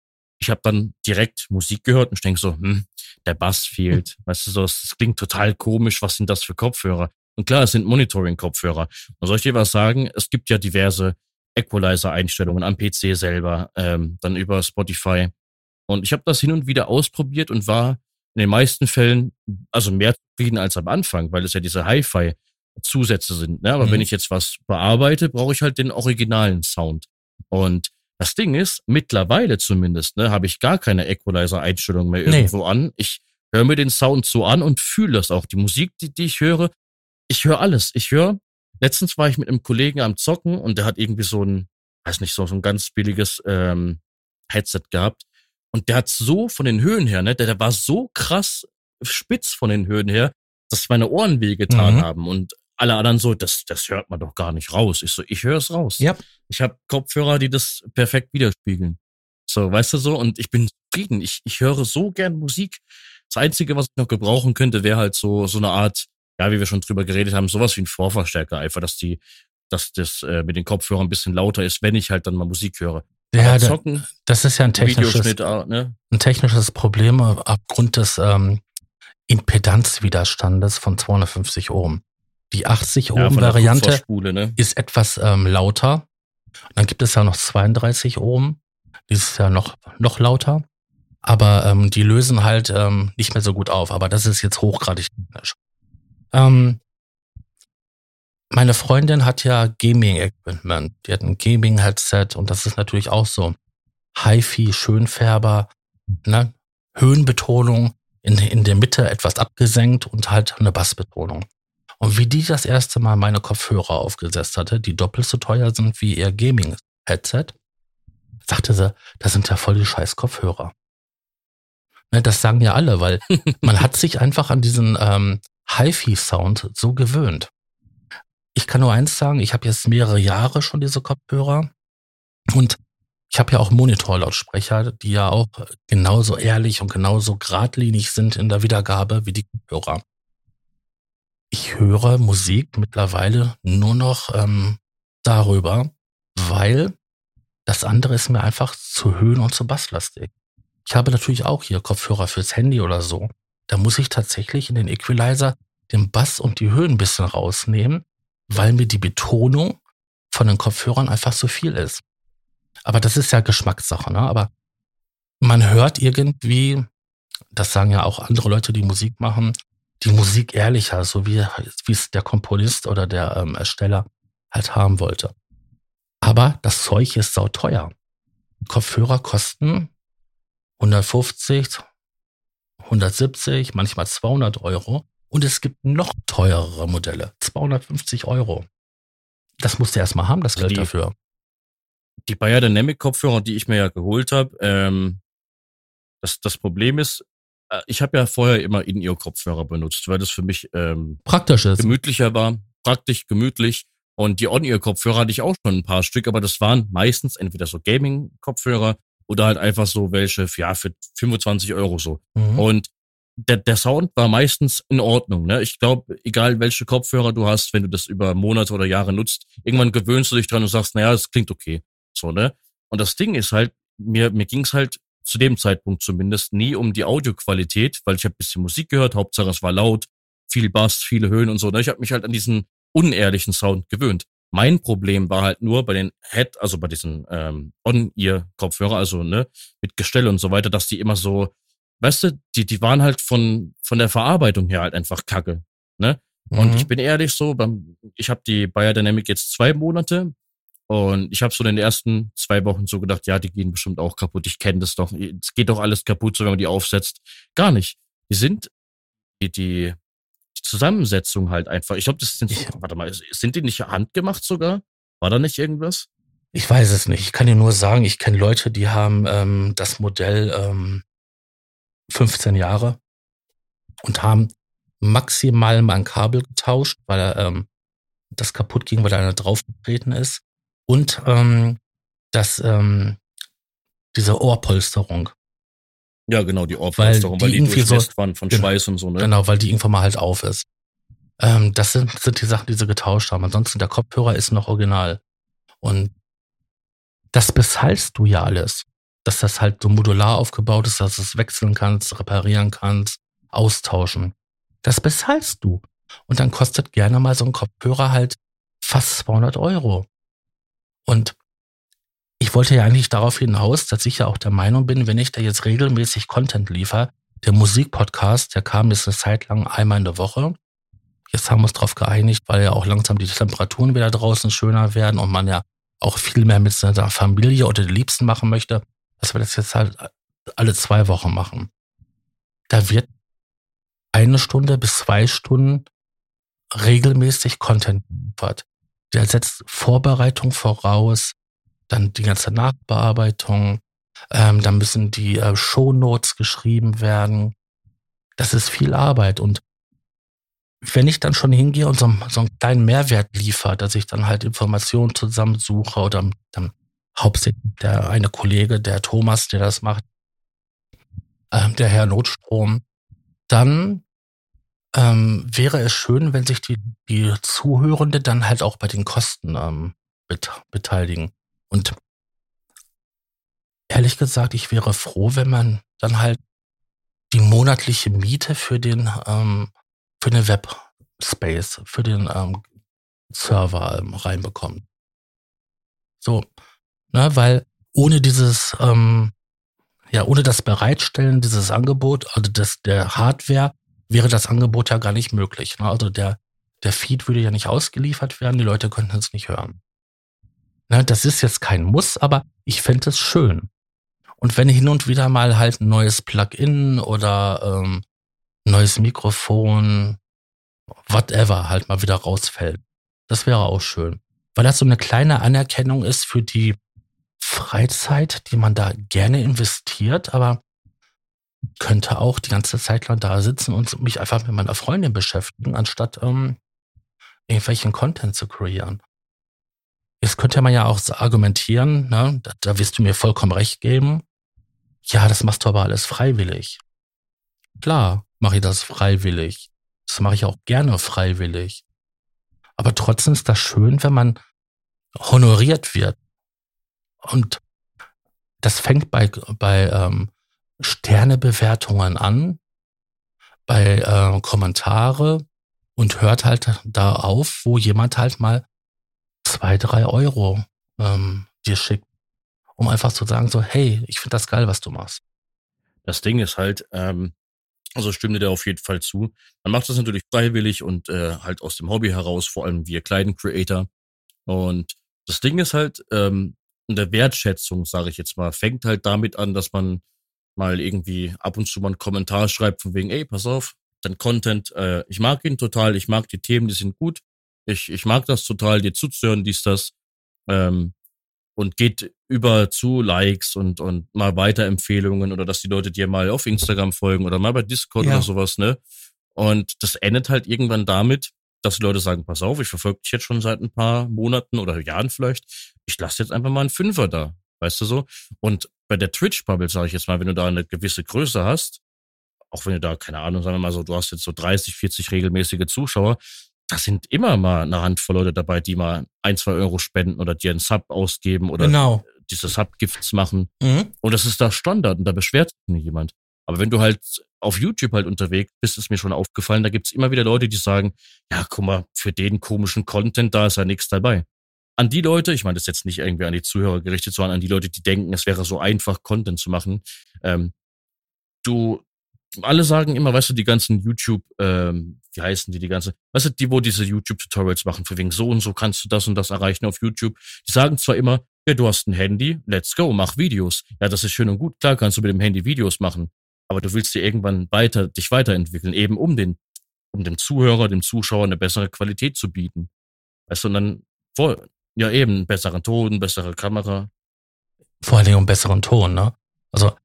ich habe dann direkt Musik gehört und ich denke so, hm, der Bass fehlt. Weißt du, so, es klingt total komisch, was sind das für Kopfhörer? Und klar, es sind Monitoring-Kopfhörer. Und soll ich dir was sagen? Es gibt ja diverse Equalizer-Einstellungen am PC selber, ähm, dann über Spotify. Und ich habe das hin und wieder ausprobiert und war in den meisten Fällen also mehr zufrieden als am Anfang, weil es ja diese Hi-Fi-Zusätze sind. Ne? Aber mhm. wenn ich jetzt was bearbeite, brauche ich halt den originalen Sound. Und das Ding ist, mittlerweile zumindest, ne, habe ich gar keine Equalizer-Einstellung mehr irgendwo nee. an. Ich höre mir den Sound so an und fühle das auch. Die Musik, die, die ich höre, ich höre alles. Ich höre, letztens war ich mit einem Kollegen am Zocken und der hat irgendwie so ein, weiß nicht, so, so ein ganz billiges ähm, Headset gehabt. Und der hat so von den Höhen her, ne, der, der war so krass spitz von den Höhen her, dass meine Ohren wehgetan mhm. haben. Und alle anderen so, das, das hört man doch gar nicht raus. Ich so, ich höre es raus. Ja. Ich habe Kopfhörer, die das perfekt widerspiegeln. So, weißt du so? Und ich bin zufrieden. Ich, ich höre so gern Musik. Das Einzige, was ich noch gebrauchen könnte, wäre halt so, so eine Art, ja, wie wir schon drüber geredet haben, sowas wie ein Vorverstärker einfach, dass die, dass das äh, mit den Kopfhörern ein bisschen lauter ist, wenn ich halt dann mal Musik höre. Ja, zocken, das ist ja ein technisches, ne? ein technisches Problem aufgrund des ähm, Impedanzwiderstandes von 250 Ohm. Die 80 Ohm ja, Variante ne? ist etwas ähm, lauter. Dann gibt es ja noch 32 Ohm. Die ist ja noch, noch lauter. Aber ähm, die lösen halt ähm, nicht mehr so gut auf. Aber das ist jetzt hochgradig technisch. Ähm, meine Freundin hat ja Gaming-Equipment. Die hat ein Gaming-Headset und das ist natürlich auch so Hi-Fi, Schönfärber, ne? Höhenbetonung, in, in der Mitte etwas abgesenkt und halt eine Bassbetonung. Und wie die das erste Mal meine Kopfhörer aufgesetzt hatte, die doppelt so teuer sind wie ihr Gaming-Headset, sagte sie, das sind ja voll die scheiß Kopfhörer. Ne, das sagen ja alle, weil [laughs] man hat sich einfach an diesen ähm, Hi-Fi-Sound so gewöhnt. Ich kann nur eins sagen, ich habe jetzt mehrere Jahre schon diese Kopfhörer und ich habe ja auch Monitorlautsprecher, die ja auch genauso ehrlich und genauso geradlinig sind in der Wiedergabe wie die Kopfhörer. Ich höre Musik mittlerweile nur noch ähm, darüber, weil das andere ist mir einfach zu höhen- und zu basslastig. Ich habe natürlich auch hier Kopfhörer fürs Handy oder so. Da muss ich tatsächlich in den Equalizer den Bass und die Höhen ein bisschen rausnehmen, weil mir die Betonung von den Kopfhörern einfach zu viel ist. Aber das ist ja Geschmackssache, ne? Aber man hört irgendwie, das sagen ja auch andere Leute, die Musik machen, die Musik ehrlicher, so wie, es der Komponist oder der ähm, Ersteller halt haben wollte. Aber das Zeug ist sauteuer. Kopfhörer kosten 150, 170, manchmal 200 Euro. Und es gibt noch teurere Modelle, 250 Euro. Das musst du erstmal haben, das Geld die, dafür die Bayer Dynamic Kopfhörer, die ich mir ja geholt habe, ähm, das, das Problem ist, ich habe ja vorher immer In-Ear-Kopfhörer benutzt, weil das für mich ähm, praktisch ist. gemütlicher war, praktisch, gemütlich. Und die On-Ear-Kopfhörer hatte ich auch schon ein paar Stück, aber das waren meistens entweder so Gaming-Kopfhörer oder halt einfach so welche, ja, für 25 Euro so. Mhm. Und der, der Sound war meistens in Ordnung. Ne? Ich glaube, egal welche Kopfhörer du hast, wenn du das über Monate oder Jahre nutzt, irgendwann gewöhnst du dich dran und sagst, naja, das klingt okay. So, ne? Und das Ding ist halt, mir, mir ging es halt zu dem Zeitpunkt zumindest nie um die Audioqualität, weil ich habe bisschen Musik gehört, Hauptsache es war laut, viel Bass, viele Höhen und so. Ne? Ich habe mich halt an diesen unehrlichen Sound gewöhnt. Mein Problem war halt nur bei den Head, also bei diesen ähm, On-Ear-Kopfhörer, also ne, mit Gestell und so weiter, dass die immer so, weißt du, die, die waren halt von, von der Verarbeitung her halt einfach kacke. Ne? Und mhm. ich bin ehrlich so, beim, ich habe die Biodynamic jetzt zwei Monate und ich habe so in den ersten zwei Wochen so gedacht, ja, die gehen bestimmt auch kaputt. Ich kenne das doch. Es geht doch alles kaputt, so wenn man die aufsetzt. Gar nicht. Die sind die, die, Zusammensetzung halt einfach. Ich glaube, das sind, ich, warte mal, sind die nicht handgemacht sogar? War da nicht irgendwas? Ich weiß es nicht. Ich kann dir nur sagen, ich kenne Leute, die haben ähm, das Modell ähm, 15 Jahre und haben maximal mal ein Kabel getauscht, weil ähm, das kaputt ging, weil da einer draufgetreten ist und ähm, das, ähm, diese Ohrpolsterung. Ja, genau, die Ohrpolsterung, weil die, weil die durchlässt so, waren von Schweiß und so, ne? Genau, weil die irgendwann mal halt auf ist. Ähm, das sind, sind die Sachen, die sie getauscht haben. Ansonsten der Kopfhörer ist noch original. Und das bezahlst du ja alles. Dass das halt so modular aufgebaut ist, dass du es wechseln kannst, reparieren kannst, austauschen. Das bezahlst du. Und dann kostet gerne mal so ein Kopfhörer halt fast 200 Euro. Und ich wollte ja eigentlich darauf hinaus, dass ich ja auch der Meinung bin, wenn ich da jetzt regelmäßig Content liefere, der Musikpodcast, der kam jetzt eine Zeit lang einmal in der Woche. Jetzt haben wir uns darauf geeinigt, weil ja auch langsam die Temperaturen wieder draußen schöner werden und man ja auch viel mehr mit seiner Familie oder den Liebsten machen möchte, dass wir das jetzt halt alle zwei Wochen machen. Da wird eine Stunde bis zwei Stunden regelmäßig Content geliefert der setzt Vorbereitung voraus, dann die ganze Nachbearbeitung, ähm, dann müssen die äh, Shownotes geschrieben werden. Das ist viel Arbeit und wenn ich dann schon hingehe und so, so einen kleinen Mehrwert liefere, dass ich dann halt Informationen zusammensuche oder dann hauptsächlich der eine Kollege, der Thomas, der das macht, ähm, der Herr Notstrom, dann ähm, wäre es schön, wenn sich die, die Zuhörende dann halt auch bei den Kosten ähm, bet beteiligen. Und ehrlich gesagt, ich wäre froh, wenn man dann halt die monatliche Miete für den ähm, für den Webspace, für den ähm, Server ähm, reinbekommt. So, ne, weil ohne dieses, ähm, ja, ohne das Bereitstellen dieses Angebot, also das, der Hardware, wäre das Angebot ja gar nicht möglich. Ne? Also der, der Feed würde ja nicht ausgeliefert werden, die Leute könnten es nicht hören. Ne, das ist jetzt kein Muss, aber ich fände es schön. Und wenn hin und wieder mal halt ein neues Plugin oder ähm, neues Mikrofon, whatever, halt mal wieder rausfällt, das wäre auch schön. Weil das so eine kleine Anerkennung ist für die Freizeit, die man da gerne investiert, aber könnte auch die ganze Zeit lang da sitzen und mich einfach mit meiner Freundin beschäftigen, anstatt ähm, irgendwelchen Content zu kreieren. Jetzt könnte man ja auch argumentieren, ne, da, da wirst du mir vollkommen recht geben. Ja, das machst du aber alles freiwillig. Klar, mache ich das freiwillig. Das mache ich auch gerne freiwillig. Aber trotzdem ist das schön, wenn man honoriert wird. Und das fängt bei, bei ähm, Sternebewertungen an, bei äh, Kommentare und hört halt da auf, wo jemand halt mal zwei, drei Euro ähm, dir schickt, um einfach zu sagen, so, hey, ich finde das geil, was du machst. Das Ding ist halt, ähm, also stimme dir auf jeden Fall zu. Man macht das natürlich freiwillig und äh, halt aus dem Hobby heraus, vor allem wir kleinen Creator. Und das Ding ist halt, ähm, in der Wertschätzung, sage ich jetzt mal, fängt halt damit an, dass man mal irgendwie ab und zu mal einen Kommentar schreibt von wegen, ey, pass auf, dein Content, äh, ich mag ihn total, ich mag die Themen, die sind gut. Ich, ich mag das total, dir zuzuhören, dies, das. Ähm, und geht über zu Likes und, und mal Weiterempfehlungen oder dass die Leute dir mal auf Instagram folgen oder mal bei Discord ja. oder sowas, ne? Und das endet halt irgendwann damit, dass die Leute sagen, pass auf, ich verfolge dich jetzt schon seit ein paar Monaten oder Jahren vielleicht. Ich lasse jetzt einfach mal einen Fünfer da, weißt du so? Und bei der Twitch-Bubble, sage ich jetzt mal, wenn du da eine gewisse Größe hast, auch wenn du da, keine Ahnung, sagen wir mal so, du hast jetzt so 30, 40 regelmäßige Zuschauer, da sind immer mal eine Handvoll Leute dabei, die mal ein, zwei Euro spenden oder dir einen Sub ausgeben oder genau. diese Sub-Gifts machen. Mhm. Und das ist da Standard und da beschwert sich nicht jemand. Aber wenn du halt auf YouTube halt unterwegs bist, ist mir schon aufgefallen, da gibt's immer wieder Leute, die sagen, ja, guck mal, für den komischen Content, da ist ja nichts dabei. An die Leute, ich meine das jetzt nicht irgendwie an die Zuhörer gerichtet, sondern an die Leute, die denken, es wäre so einfach, Content zu machen. Ähm, du, alle sagen immer, weißt du, die ganzen YouTube, ähm, wie heißen die, die ganze, weißt du, die, wo diese YouTube-Tutorials machen, für wegen so und so kannst du das und das erreichen auf YouTube. Die sagen zwar immer, ja, du hast ein Handy, let's go, mach Videos. Ja, das ist schön und gut, klar kannst du mit dem Handy Videos machen, aber du willst dir irgendwann weiter, dich weiterentwickeln, eben um den, um dem Zuhörer, dem Zuschauer eine bessere Qualität zu bieten. Weißt du, und dann, ja eben, besseren Ton, bessere Kamera. Vor allen Dingen um besseren Ton, ne? Also,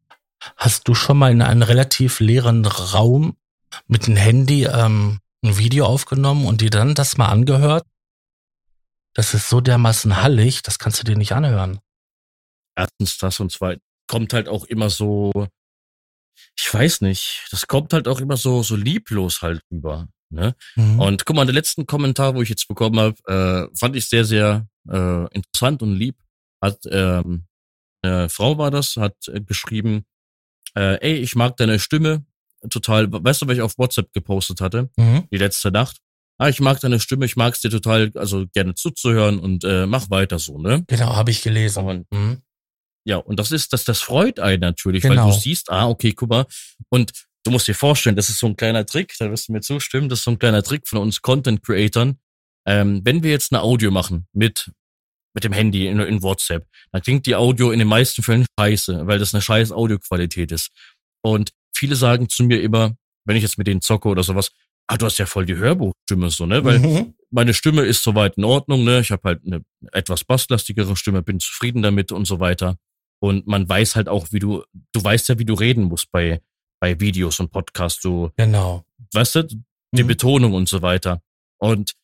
Hast du schon mal in einem relativ leeren Raum mit dem Handy ähm, ein Video aufgenommen und dir dann das mal angehört? Das ist so dermaßen hallig, das kannst du dir nicht anhören. Erstens das und zweitens kommt halt auch immer so, ich weiß nicht, das kommt halt auch immer so, so lieblos halt rüber. Ne? Mhm. Und guck mal, der letzten Kommentar, wo ich jetzt bekommen habe, äh, fand ich sehr, sehr äh, interessant und lieb. Hat ähm, eine Frau war das, hat äh, geschrieben, äh, ey, ich mag deine Stimme total. Weißt du, was ich auf WhatsApp gepostet hatte? Mhm. Die letzte Nacht. Ah, ich mag deine Stimme, ich mag es dir total, also gerne zuzuhören und äh, mach weiter so, ne? Genau, habe ich gelesen. Und, mhm. Ja, und das ist, das, das freut einen natürlich, genau. weil du siehst, ah, okay, guck mal. Und du musst dir vorstellen, das ist so ein kleiner Trick, da wirst du mir zustimmen, das ist so ein kleiner Trick von uns Content-Creatern. Ähm, wenn wir jetzt eine Audio machen mit mit dem Handy in, in WhatsApp, dann klingt die Audio in den meisten Fällen scheiße, weil das eine scheiß Audioqualität ist. Und viele sagen zu mir immer, wenn ich jetzt mit denen zocke oder sowas, ah, du hast ja voll die Hörbuchstimme so, ne? Weil mhm. meine Stimme ist soweit in Ordnung, ne? Ich habe halt eine etwas basslastigere Stimme, bin zufrieden damit und so weiter. Und man weiß halt auch, wie du, du weißt ja, wie du reden musst bei, bei Videos und Podcasts. Du, genau. Weißt du, die mhm. Betonung und so weiter. Und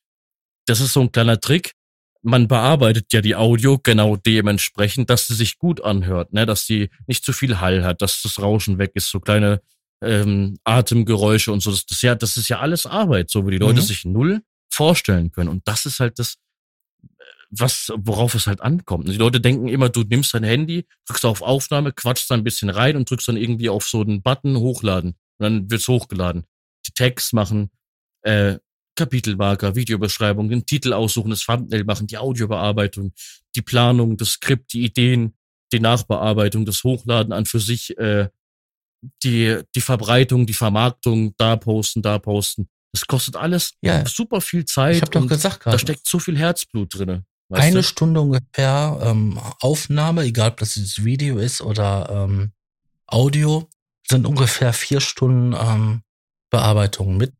das ist so ein kleiner Trick, man bearbeitet ja die Audio genau dementsprechend, dass sie sich gut anhört, ne? dass sie nicht zu viel Hall hat, dass das Rauschen weg ist, so kleine ähm, Atemgeräusche und so. Das, das, ja, das ist ja alles Arbeit, so wo die Leute mhm. sich null vorstellen können. Und das ist halt das, was, worauf es halt ankommt. Die Leute denken immer, du nimmst dein Handy, drückst auf Aufnahme, quatschst da ein bisschen rein und drückst dann irgendwie auf so einen Button hochladen. Und dann wird's hochgeladen. Die Text machen, äh, Kapitelmarker, Videobeschreibung, den Titel aussuchen, das Thumbnail machen, die Audiobearbeitung, die Planung, das Skript, die Ideen, die Nachbearbeitung, das Hochladen an für sich, äh, die, die Verbreitung, die Vermarktung, da posten, da posten. Das kostet alles ja. super viel Zeit. Ich habe doch gesagt gerade. Da steckt so viel Herzblut drinne. Eine du? Stunde ungefähr ähm, Aufnahme, egal ob das jetzt Video ist oder ähm, Audio, sind ungefähr vier Stunden ähm, Bearbeitung mit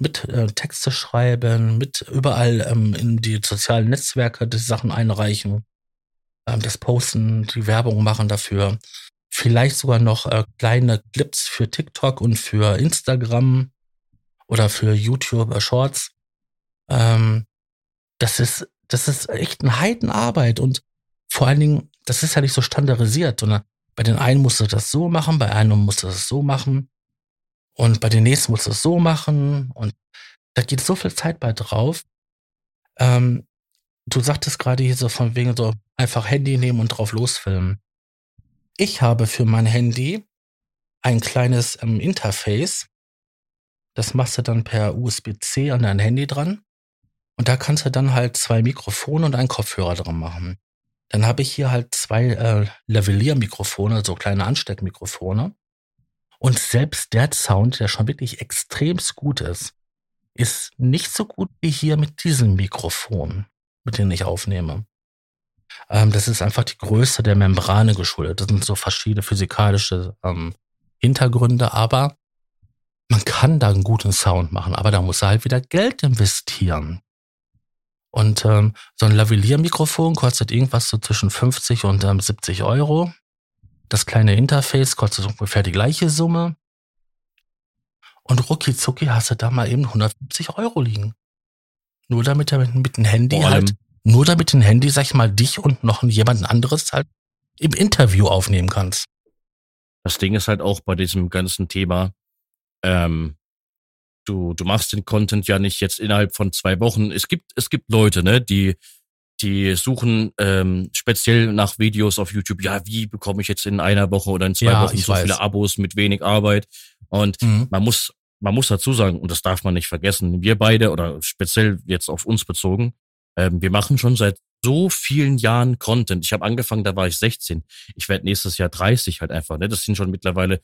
mit äh, Texte schreiben, mit überall ähm, in die sozialen Netzwerke die Sachen einreichen, ähm, das Posten, die Werbung machen dafür, vielleicht sogar noch äh, kleine Clips für TikTok und für Instagram oder für YouTube äh, Shorts. Ähm, das ist, das ist echt eine Heidenarbeit und vor allen Dingen, das ist ja nicht so standardisiert, sondern bei den einen musst du das so machen, bei einem musst du das so machen und bei den nächsten musst du das so machen und da geht so viel Zeit bei drauf. Ähm, du sagtest gerade hier so von wegen so einfach Handy nehmen und drauf losfilmen. Ich habe für mein Handy ein kleines ähm, Interface, das machst du dann per USB-C an dein Handy dran. Und da kannst du dann halt zwei Mikrofone und einen Kopfhörer dran machen. Dann habe ich hier halt zwei äh, Lavalier-Mikrofone, so kleine Ansteckmikrofone. Und selbst der Sound, der schon wirklich extremst gut ist, ist nicht so gut wie hier mit diesem Mikrofon, mit dem ich aufnehme. Ähm, das ist einfach die Größe der Membrane geschuldet. Das sind so verschiedene physikalische ähm, Hintergründe, aber man kann da einen guten Sound machen, aber da muss er halt wieder Geld investieren. Und ähm, so ein Lavalier-Mikrofon kostet irgendwas so zwischen 50 und ähm, 70 Euro. Das kleine Interface kostet ungefähr die gleiche Summe. Und rucki zucki hast du da mal eben 150 Euro liegen. Nur damit er mit, mit dem Handy halt, nur damit ein Handy, sag ich mal, dich und noch jemand anderes halt im Interview aufnehmen kannst. Das Ding ist halt auch bei diesem ganzen Thema, ähm, du, du machst den Content ja nicht jetzt innerhalb von zwei Wochen. Es gibt, es gibt Leute, ne, die, die suchen ähm, speziell nach Videos auf YouTube, ja, wie bekomme ich jetzt in einer Woche oder in zwei ja, Wochen so weiß. viele Abos mit wenig Arbeit? Und mhm. man muss, man muss dazu sagen, und das darf man nicht vergessen, wir beide oder speziell jetzt auf uns bezogen, ähm, wir machen schon seit so vielen Jahren Content. Ich habe angefangen, da war ich 16. Ich werde nächstes Jahr 30 halt einfach. Ne? Das sind schon mittlerweile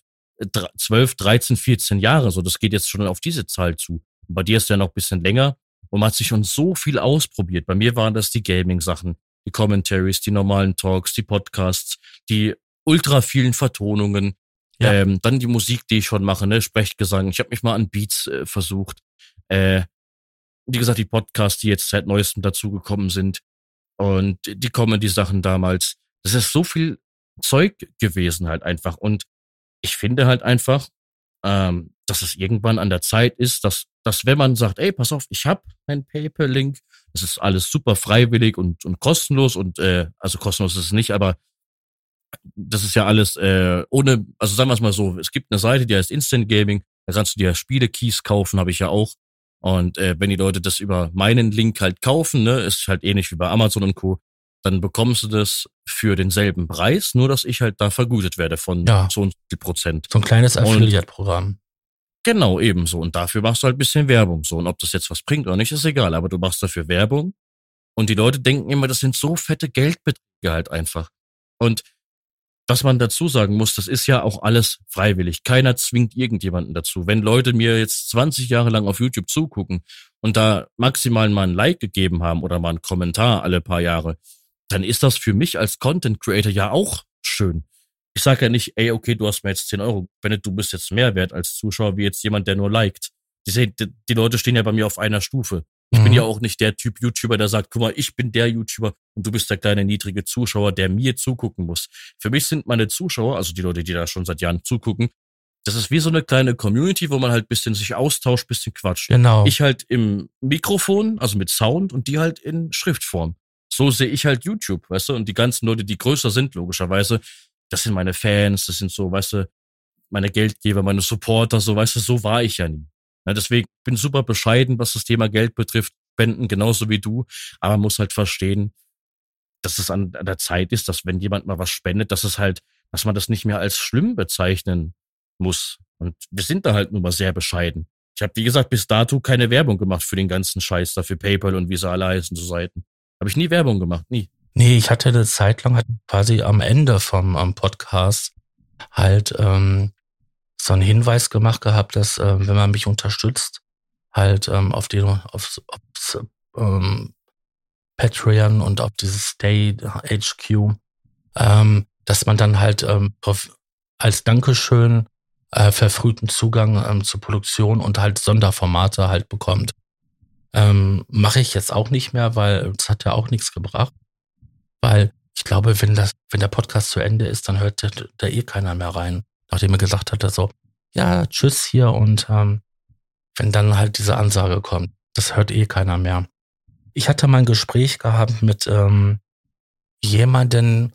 12, 13, 14 Jahre. So, das geht jetzt schon auf diese Zahl zu. Und bei dir ist ja noch ein bisschen länger und man hat sich schon so viel ausprobiert. Bei mir waren das die Gaming-Sachen, die Commentaries, die normalen Talks, die Podcasts, die ultra vielen Vertonungen, ja. ähm, dann die Musik, die ich schon mache, ne, Sprechgesang. Ich habe mich mal an Beats äh, versucht. Äh, wie gesagt, die Podcasts, die jetzt seit neuestem dazugekommen sind und die Comedy-Sachen damals. Das ist so viel Zeug gewesen halt einfach. Und ich finde halt einfach, ähm, dass es irgendwann an der Zeit ist, dass, dass wenn man sagt, ey, pass auf, ich habe ein PayPal-Link, das ist alles super freiwillig und, und kostenlos und äh, also kostenlos ist es nicht, aber das ist ja alles äh, ohne, also sagen wir es mal so, es gibt eine Seite, die heißt Instant Gaming, da kannst du dir Spiele-Keys kaufen, habe ich ja auch. Und äh, wenn die Leute das über meinen Link halt kaufen, ne, ist halt ähnlich wie bei Amazon und Co., dann bekommst du das für denselben Preis, nur dass ich halt da vergütet werde von ja. so und viel Prozent. So ein kleines Affiliate-Programm. Genau, ebenso. Und dafür machst du halt ein bisschen Werbung. So, und ob das jetzt was bringt oder nicht, ist egal. Aber du machst dafür Werbung. Und die Leute denken immer, das sind so fette Geldbeträge halt einfach. Und was man dazu sagen muss, das ist ja auch alles freiwillig. Keiner zwingt irgendjemanden dazu. Wenn Leute mir jetzt 20 Jahre lang auf YouTube zugucken und da maximal mal ein Like gegeben haben oder mal einen Kommentar alle paar Jahre, dann ist das für mich als Content Creator ja auch schön. Ich sage ja nicht, ey, okay, du hast mir jetzt 10 Euro, Bennett, du bist jetzt mehr wert als Zuschauer wie jetzt jemand, der nur liked. Die, die, die Leute stehen ja bei mir auf einer Stufe. Ich mhm. bin ja auch nicht der Typ YouTuber, der sagt, guck mal, ich bin der YouTuber und du bist der kleine niedrige Zuschauer, der mir zugucken muss. Für mich sind meine Zuschauer, also die Leute, die da schon seit Jahren zugucken, das ist wie so eine kleine Community, wo man halt bisschen sich austauscht, bisschen quatscht. Genau. Ich halt im Mikrofon, also mit Sound und die halt in Schriftform so sehe ich halt YouTube, weißt du? Und die ganzen Leute, die größer sind, logischerweise, das sind meine Fans, das sind so, weißt du, meine Geldgeber, meine Supporter, so, weißt du, so war ich ja nie. Ja, deswegen bin super bescheiden, was das Thema Geld betrifft. spenden, genauso wie du. Aber muss halt verstehen, dass es an der Zeit ist, dass wenn jemand mal was spendet, dass es halt, dass man das nicht mehr als schlimm bezeichnen muss. Und wir sind da halt nur mal sehr bescheiden. Ich habe, wie gesagt, bis dato keine Werbung gemacht für den ganzen Scheiß da, für PayPal und wie sie alle heißen, so Seiten. Habe ich nie Werbung gemacht, nie. Nee, ich hatte eine Zeit lang quasi am Ende vom um, Podcast halt ähm, so einen Hinweis gemacht gehabt, dass äh, wenn man mich unterstützt, halt ähm, auf den auf, aufs, ähm, Patreon und auf dieses Stay HQ, ähm, dass man dann halt ähm, als Dankeschön äh, verfrühten Zugang ähm, zur Produktion und halt Sonderformate halt bekommt. Ähm, Mache ich jetzt auch nicht mehr, weil es hat ja auch nichts gebracht. Weil ich glaube, wenn das, wenn der Podcast zu Ende ist, dann hört da eh keiner mehr rein. Nachdem er gesagt hat, so, ja, tschüss hier und ähm, wenn dann halt diese Ansage kommt, das hört eh keiner mehr. Ich hatte mal ein Gespräch gehabt mit ähm, jemanden,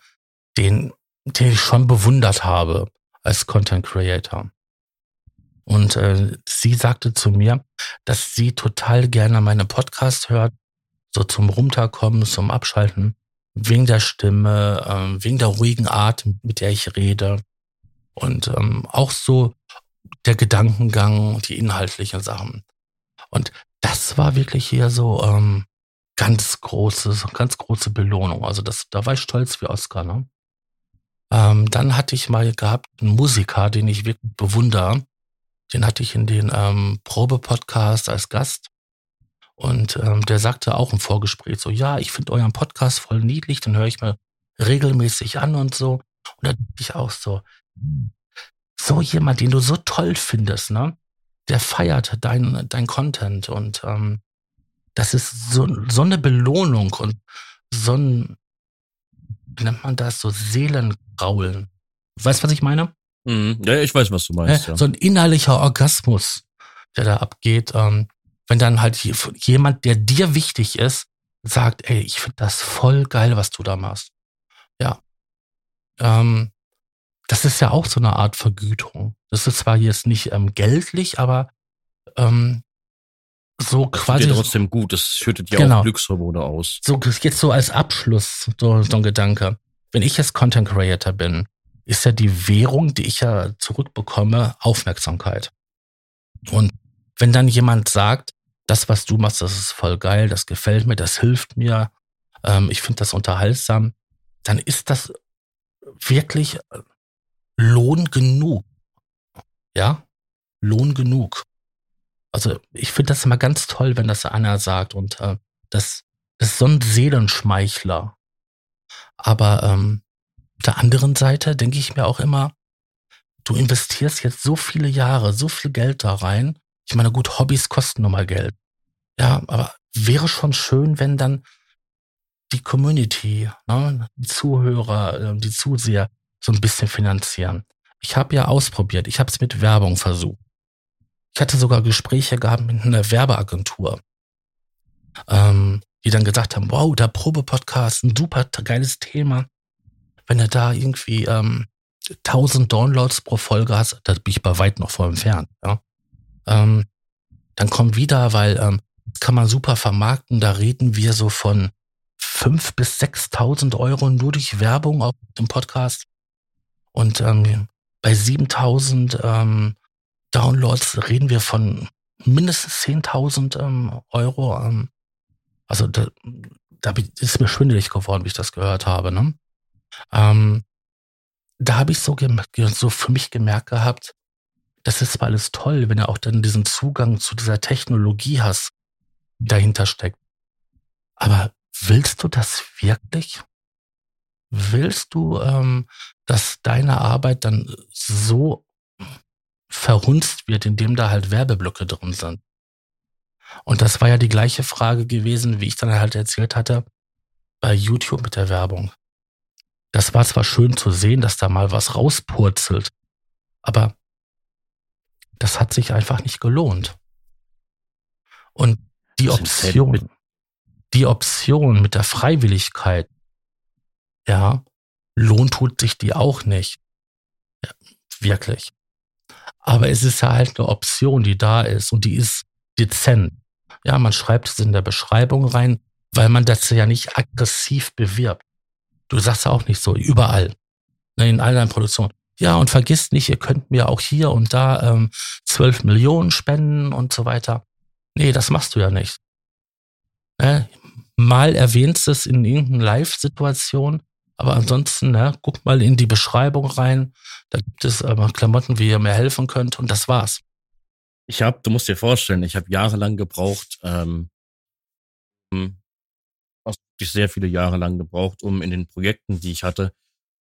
den, den ich schon bewundert habe als Content Creator. Und äh, sie sagte zu mir, dass sie total gerne meine Podcasts hört, so zum Runterkommen, zum Abschalten, wegen der Stimme, äh, wegen der ruhigen Art, mit der ich rede. Und ähm, auch so der Gedankengang, die inhaltlichen Sachen. Und das war wirklich hier so ähm, ganz große, ganz große Belohnung. Also das, da war ich stolz wie Oscar. Ne? Ähm, dann hatte ich mal gehabt einen Musiker, den ich wirklich bewundere. Den hatte ich in den ähm, Probe-Podcast als Gast. Und ähm, der sagte auch im Vorgespräch so, ja, ich finde euren Podcast voll niedlich, den höre ich mir regelmäßig an und so. Und da dachte ich auch so, so jemand, den du so toll findest, ne? Der feiert dein, dein Content und ähm, das ist so, so eine Belohnung und so ein, wie nennt man das, so Seelengraulen. Weißt du, was ich meine? Mhm. Ja, ich weiß, was du meinst. Ja. So ein innerlicher Orgasmus, der da abgeht. Ähm, wenn dann halt jemand, der dir wichtig ist, sagt, ey, ich finde das voll geil, was du da machst. Ja. Ähm, das ist ja auch so eine Art Vergütung. Das ist zwar jetzt nicht ähm, geldlich, aber ähm, so das quasi. Dir trotzdem gut, das schüttet ja genau. auch Glückshormone aus. So jetzt so als Abschluss so, so ein Gedanke. Wenn ich jetzt Content Creator bin, ist ja die Währung, die ich ja zurückbekomme, Aufmerksamkeit. Und wenn dann jemand sagt, das, was du machst, das ist voll geil, das gefällt mir, das hilft mir, ähm, ich finde das unterhaltsam, dann ist das wirklich Lohn genug. Ja, Lohn genug. Also ich finde das immer ganz toll, wenn das einer sagt und äh, das, ist so ein Seelenschmeichler. Aber ähm, der anderen Seite denke ich mir auch immer, du investierst jetzt so viele Jahre, so viel Geld da rein. Ich meine, gut, Hobbys kosten nun mal Geld. Ja, aber wäre schon schön, wenn dann die Community, ne, die Zuhörer, äh, die Zuseher so ein bisschen finanzieren. Ich habe ja ausprobiert, ich habe es mit Werbung versucht. Ich hatte sogar Gespräche gehabt mit einer Werbeagentur, ähm, die dann gesagt haben, wow, der Probe-Podcast, ein super geiles Thema. Wenn du da irgendwie ähm, 1000 Downloads pro Folge hast, da bin ich bei weit noch vor entfernt. Ja? Ähm, dann komm wieder, weil ähm, kann man super vermarkten. Da reden wir so von 5.000 bis 6.000 Euro nur durch Werbung auf dem Podcast. Und ähm, bei 7000 ähm, Downloads reden wir von mindestens 10.000 ähm, Euro. Ähm, also da, da ist mir schwindelig geworden, wie ich das gehört habe. Ne? Ähm, da habe ich so, so für mich gemerkt gehabt, das ist zwar alles toll, wenn du auch dann diesen Zugang zu dieser Technologie hast, die dahinter steckt. Aber willst du das wirklich? willst du, ähm, dass deine Arbeit dann so verhunzt wird, indem da halt Werbeblöcke drin sind? Und das war ja die gleiche Frage gewesen, wie ich dann halt erzählt hatte, bei YouTube mit der Werbung. Das war zwar schön zu sehen, dass da mal was rauspurzelt, aber das hat sich einfach nicht gelohnt. Und die Option, die Option mit der Freiwilligkeit, ja, Lohn tut sich die auch nicht. Ja, wirklich. Aber es ist ja halt eine Option, die da ist und die ist dezent. Ja, man schreibt es in der Beschreibung rein, weil man das ja nicht aggressiv bewirbt. Du sagst ja auch nicht so, überall, ne, in all deinen Produktionen. Ja, und vergisst nicht, ihr könnt mir auch hier und da ähm, 12 Millionen spenden und so weiter. Nee, das machst du ja nicht. Ne? Mal erwähnst es in irgendeiner Live-Situation, aber ansonsten, ne, guck mal in die Beschreibung rein. Da gibt es ähm, Klamotten, wie ihr mir helfen könnt und das war's. Ich habe, du musst dir vorstellen, ich habe jahrelang gebraucht, ähm, also sehr viele Jahre lang gebraucht, um in den Projekten, die ich hatte,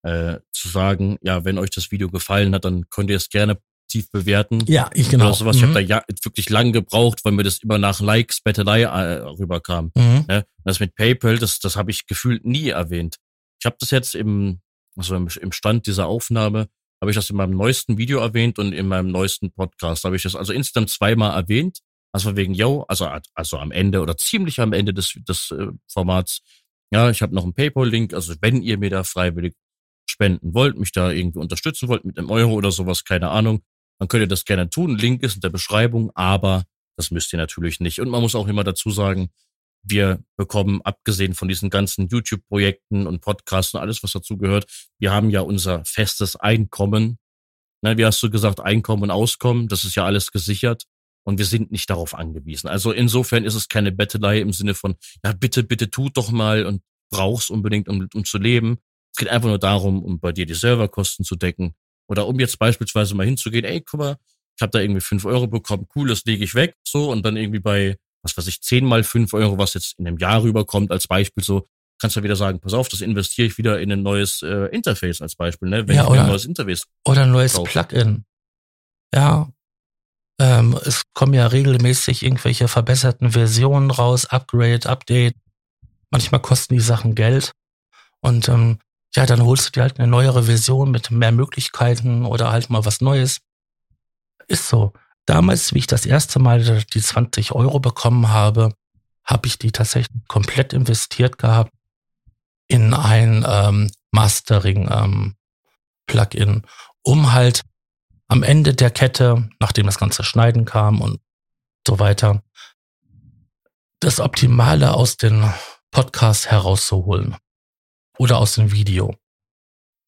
äh, zu sagen, ja, wenn euch das Video gefallen hat, dann könnt ihr es gerne tief bewerten. Ja, ich genau. Oder sowas. Mhm. Ich habe da ja wirklich lang gebraucht, weil mir das immer nach Likes, Bettelei äh, rüberkam. Mhm. Ne? Das mit PayPal, das, das habe ich gefühlt nie erwähnt. Ich habe das jetzt im, also im, im Stand dieser Aufnahme, habe ich das in meinem neuesten Video erwähnt und in meinem neuesten Podcast habe ich das also insgesamt zweimal erwähnt. Also wegen, yo, also, also am Ende oder ziemlich am Ende des, des äh, Formats. Ja, ich habe noch einen PayPal-Link, also wenn ihr mir da freiwillig spenden wollt, mich da irgendwie unterstützen wollt mit einem Euro oder sowas, keine Ahnung, dann könnt ihr das gerne tun. Link ist in der Beschreibung, aber das müsst ihr natürlich nicht. Und man muss auch immer dazu sagen, wir bekommen, abgesehen von diesen ganzen YouTube-Projekten und Podcasts und alles, was dazu gehört, wir haben ja unser festes Einkommen. Ne, wie hast du gesagt, Einkommen und Auskommen, das ist ja alles gesichert und wir sind nicht darauf angewiesen. Also insofern ist es keine Bettelei im Sinne von, ja, bitte, bitte tut doch mal und brauchst unbedingt, um, um zu leben. Es geht einfach nur darum, um bei dir die Serverkosten zu decken oder um jetzt beispielsweise mal hinzugehen, ey, guck mal, ich habe da irgendwie fünf Euro bekommen, cool, das lege ich weg, so und dann irgendwie bei was weiß ich, 10 mal 5 Euro, was jetzt in einem Jahr rüberkommt, als Beispiel so, kannst du wieder sagen, pass auf, das investiere ich wieder in ein neues äh, Interface als Beispiel, ne? Wenn ja, ich oder, ein neues Interface oder ein neues. Plugin. Ja. Ähm, es kommen ja regelmäßig irgendwelche verbesserten Versionen raus, Upgrade, Update. Manchmal kosten die Sachen Geld. Und ähm, ja, dann holst du dir halt eine neuere Version mit mehr Möglichkeiten oder halt mal was Neues. Ist so. Damals, wie ich das erste Mal die 20 Euro bekommen habe, habe ich die tatsächlich komplett investiert gehabt in ein ähm, Mastering-Plugin, ähm, um halt am Ende der Kette, nachdem das ganze Schneiden kam und so weiter, das Optimale aus den Podcasts herauszuholen oder aus dem Video.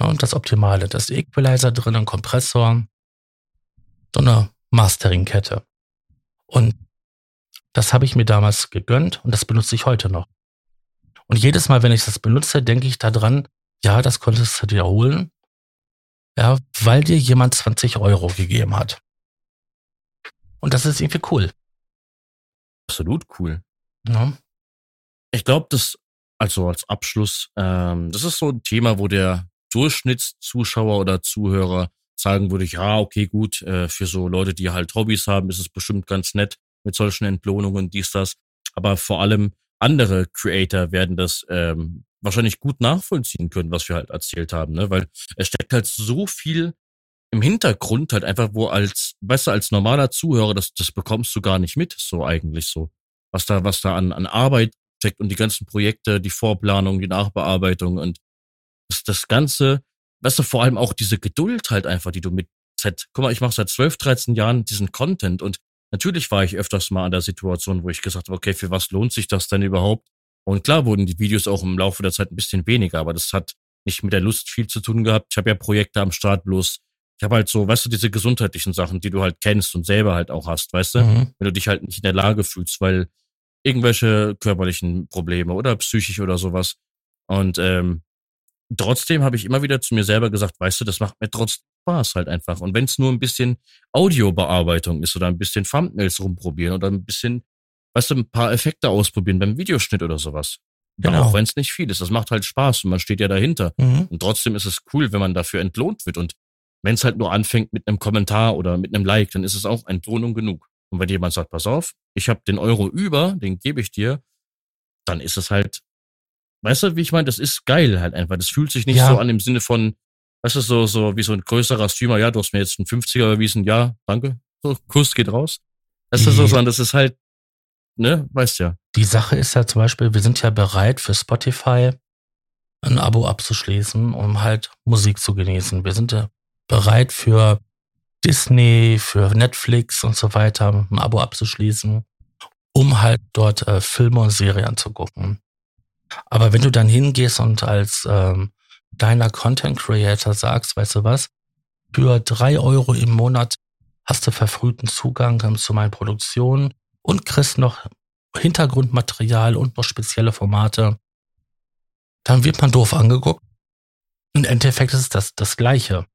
und das Optimale, das Equalizer drin, ein Kompressor, so eine Mastering-Kette. Und das habe ich mir damals gegönnt und das benutze ich heute noch. Und jedes Mal, wenn ich das benutze, denke ich daran, ja, das konntest du dir holen, ja, weil dir jemand 20 Euro gegeben hat. Und das ist irgendwie cool. Absolut cool. Ja. Ich glaube, das, also als Abschluss, ähm, das ist so ein Thema, wo der Durchschnittszuschauer oder Zuhörer sagen würde, ja, okay, gut, äh, für so Leute, die halt Hobbys haben, ist es bestimmt ganz nett mit solchen Entlohnungen, dies, das. Aber vor allem andere Creator werden das ähm, wahrscheinlich gut nachvollziehen können, was wir halt erzählt haben, ne? Weil es steckt halt so viel im Hintergrund halt einfach, wo als, du, als normaler Zuhörer, das, das bekommst du gar nicht mit, so eigentlich so. Was da, was da an, an Arbeit steckt und die ganzen Projekte, die Vorplanung, die Nachbearbeitung und das, das Ganze weißt du, vor allem auch diese Geduld halt einfach, die du mit seit, guck mal, ich mache seit 12, 13 Jahren diesen Content und natürlich war ich öfters mal an der Situation, wo ich gesagt habe, okay, für was lohnt sich das denn überhaupt? Und klar wurden die Videos auch im Laufe der Zeit ein bisschen weniger, aber das hat nicht mit der Lust viel zu tun gehabt. Ich habe ja Projekte am Start, bloß ich habe halt so, weißt du, diese gesundheitlichen Sachen, die du halt kennst und selber halt auch hast, weißt du, mhm. wenn du dich halt nicht in der Lage fühlst, weil irgendwelche körperlichen Probleme oder psychisch oder sowas. Und ähm, trotzdem habe ich immer wieder zu mir selber gesagt, weißt du, das macht mir trotzdem Spaß halt einfach. Und wenn es nur ein bisschen Audiobearbeitung ist oder ein bisschen Thumbnails rumprobieren oder ein bisschen, weißt du, ein paar Effekte ausprobieren beim Videoschnitt oder sowas. Genau. Auch wenn es nicht viel ist. Das macht halt Spaß und man steht ja dahinter. Mhm. Und trotzdem ist es cool, wenn man dafür entlohnt wird. Und wenn es halt nur anfängt mit einem Kommentar oder mit einem Like, dann ist es auch Entlohnung genug. Und wenn jemand sagt, pass auf, ich habe den Euro über, den gebe ich dir, dann ist es halt Weißt du, wie ich meine? Das ist geil halt einfach. Das fühlt sich nicht ja. so an im Sinne von, weißt du, so, so wie so ein größerer Streamer, ja, du hast mir jetzt einen 50er überwiesen, ja, danke. So, Kuss geht raus. Das ist so, sondern das ist halt, ne, weißt ja. Die Sache ist ja zum Beispiel, wir sind ja bereit für Spotify ein Abo abzuschließen, um halt Musik zu genießen. Wir sind ja bereit für Disney, für Netflix und so weiter ein Abo abzuschließen, um halt dort äh, Filme und Serien zu gucken. Aber wenn du dann hingehst und als ähm, deiner Content Creator sagst, weißt du was, für drei Euro im Monat hast du verfrühten Zugang ähm, zu meinen Produktionen und kriegst noch Hintergrundmaterial und noch spezielle Formate, dann wird man doof angeguckt. Im Endeffekt ist das, das Gleiche.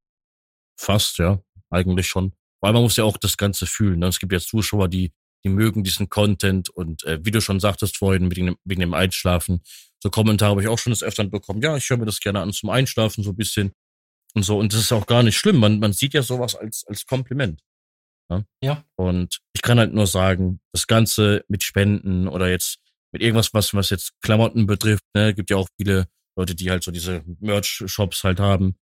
Fast, ja. Eigentlich schon. Weil man muss ja auch das Ganze fühlen. Ne? Es gibt ja Zuschauer, die, die mögen diesen Content und äh, wie du schon sagtest vorhin, wegen dem, wegen dem Einschlafen, so Kommentare habe ich auch schon das öfter bekommen. Ja, ich höre mir das gerne an zum Einschlafen so ein bisschen und so. Und das ist auch gar nicht schlimm. Man, man sieht ja sowas als, als Kompliment. Ne? Ja. Und ich kann halt nur sagen, das Ganze mit Spenden oder jetzt mit irgendwas, was, was jetzt Klamotten betrifft, ne, gibt ja auch viele Leute, die halt so diese Merch-Shops halt haben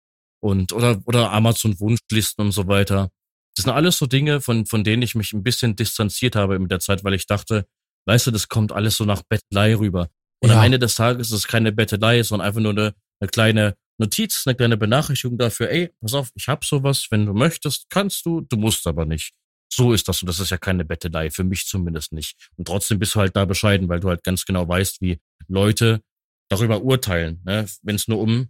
und oder oder Amazon Wunschlisten und so weiter. Das sind alles so Dinge, von von denen ich mich ein bisschen distanziert habe mit der Zeit, weil ich dachte, weißt du, das kommt alles so nach Bettelei rüber. Und ja. am Ende des Tages ist es keine Bettelei, sondern einfach nur eine, eine kleine Notiz, eine kleine Benachrichtigung dafür, ey, pass auf, ich hab sowas, wenn du möchtest, kannst du, du musst aber nicht. So ist das und das ist ja keine Bettelei, für mich zumindest nicht. Und trotzdem bist du halt da bescheiden, weil du halt ganz genau weißt, wie Leute darüber urteilen, ne? wenn es nur um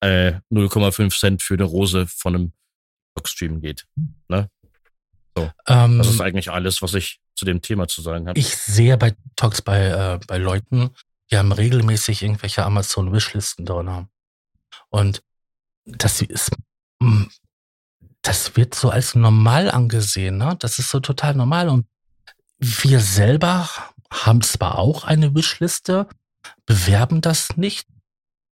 äh, 0,5 Cent für eine Rose von einem Blockstream geht. Ne? So. Ähm, das ist eigentlich alles, was ich zu dem Thema zu sagen habe. Ich sehe bei Talks bei, äh, bei Leuten, die haben regelmäßig irgendwelche Amazon-Wishlisten drin. Und das ist, mm, das wird so als normal angesehen, ne? Das ist so total normal. Und wir selber haben zwar auch eine Wishliste, bewerben das nicht,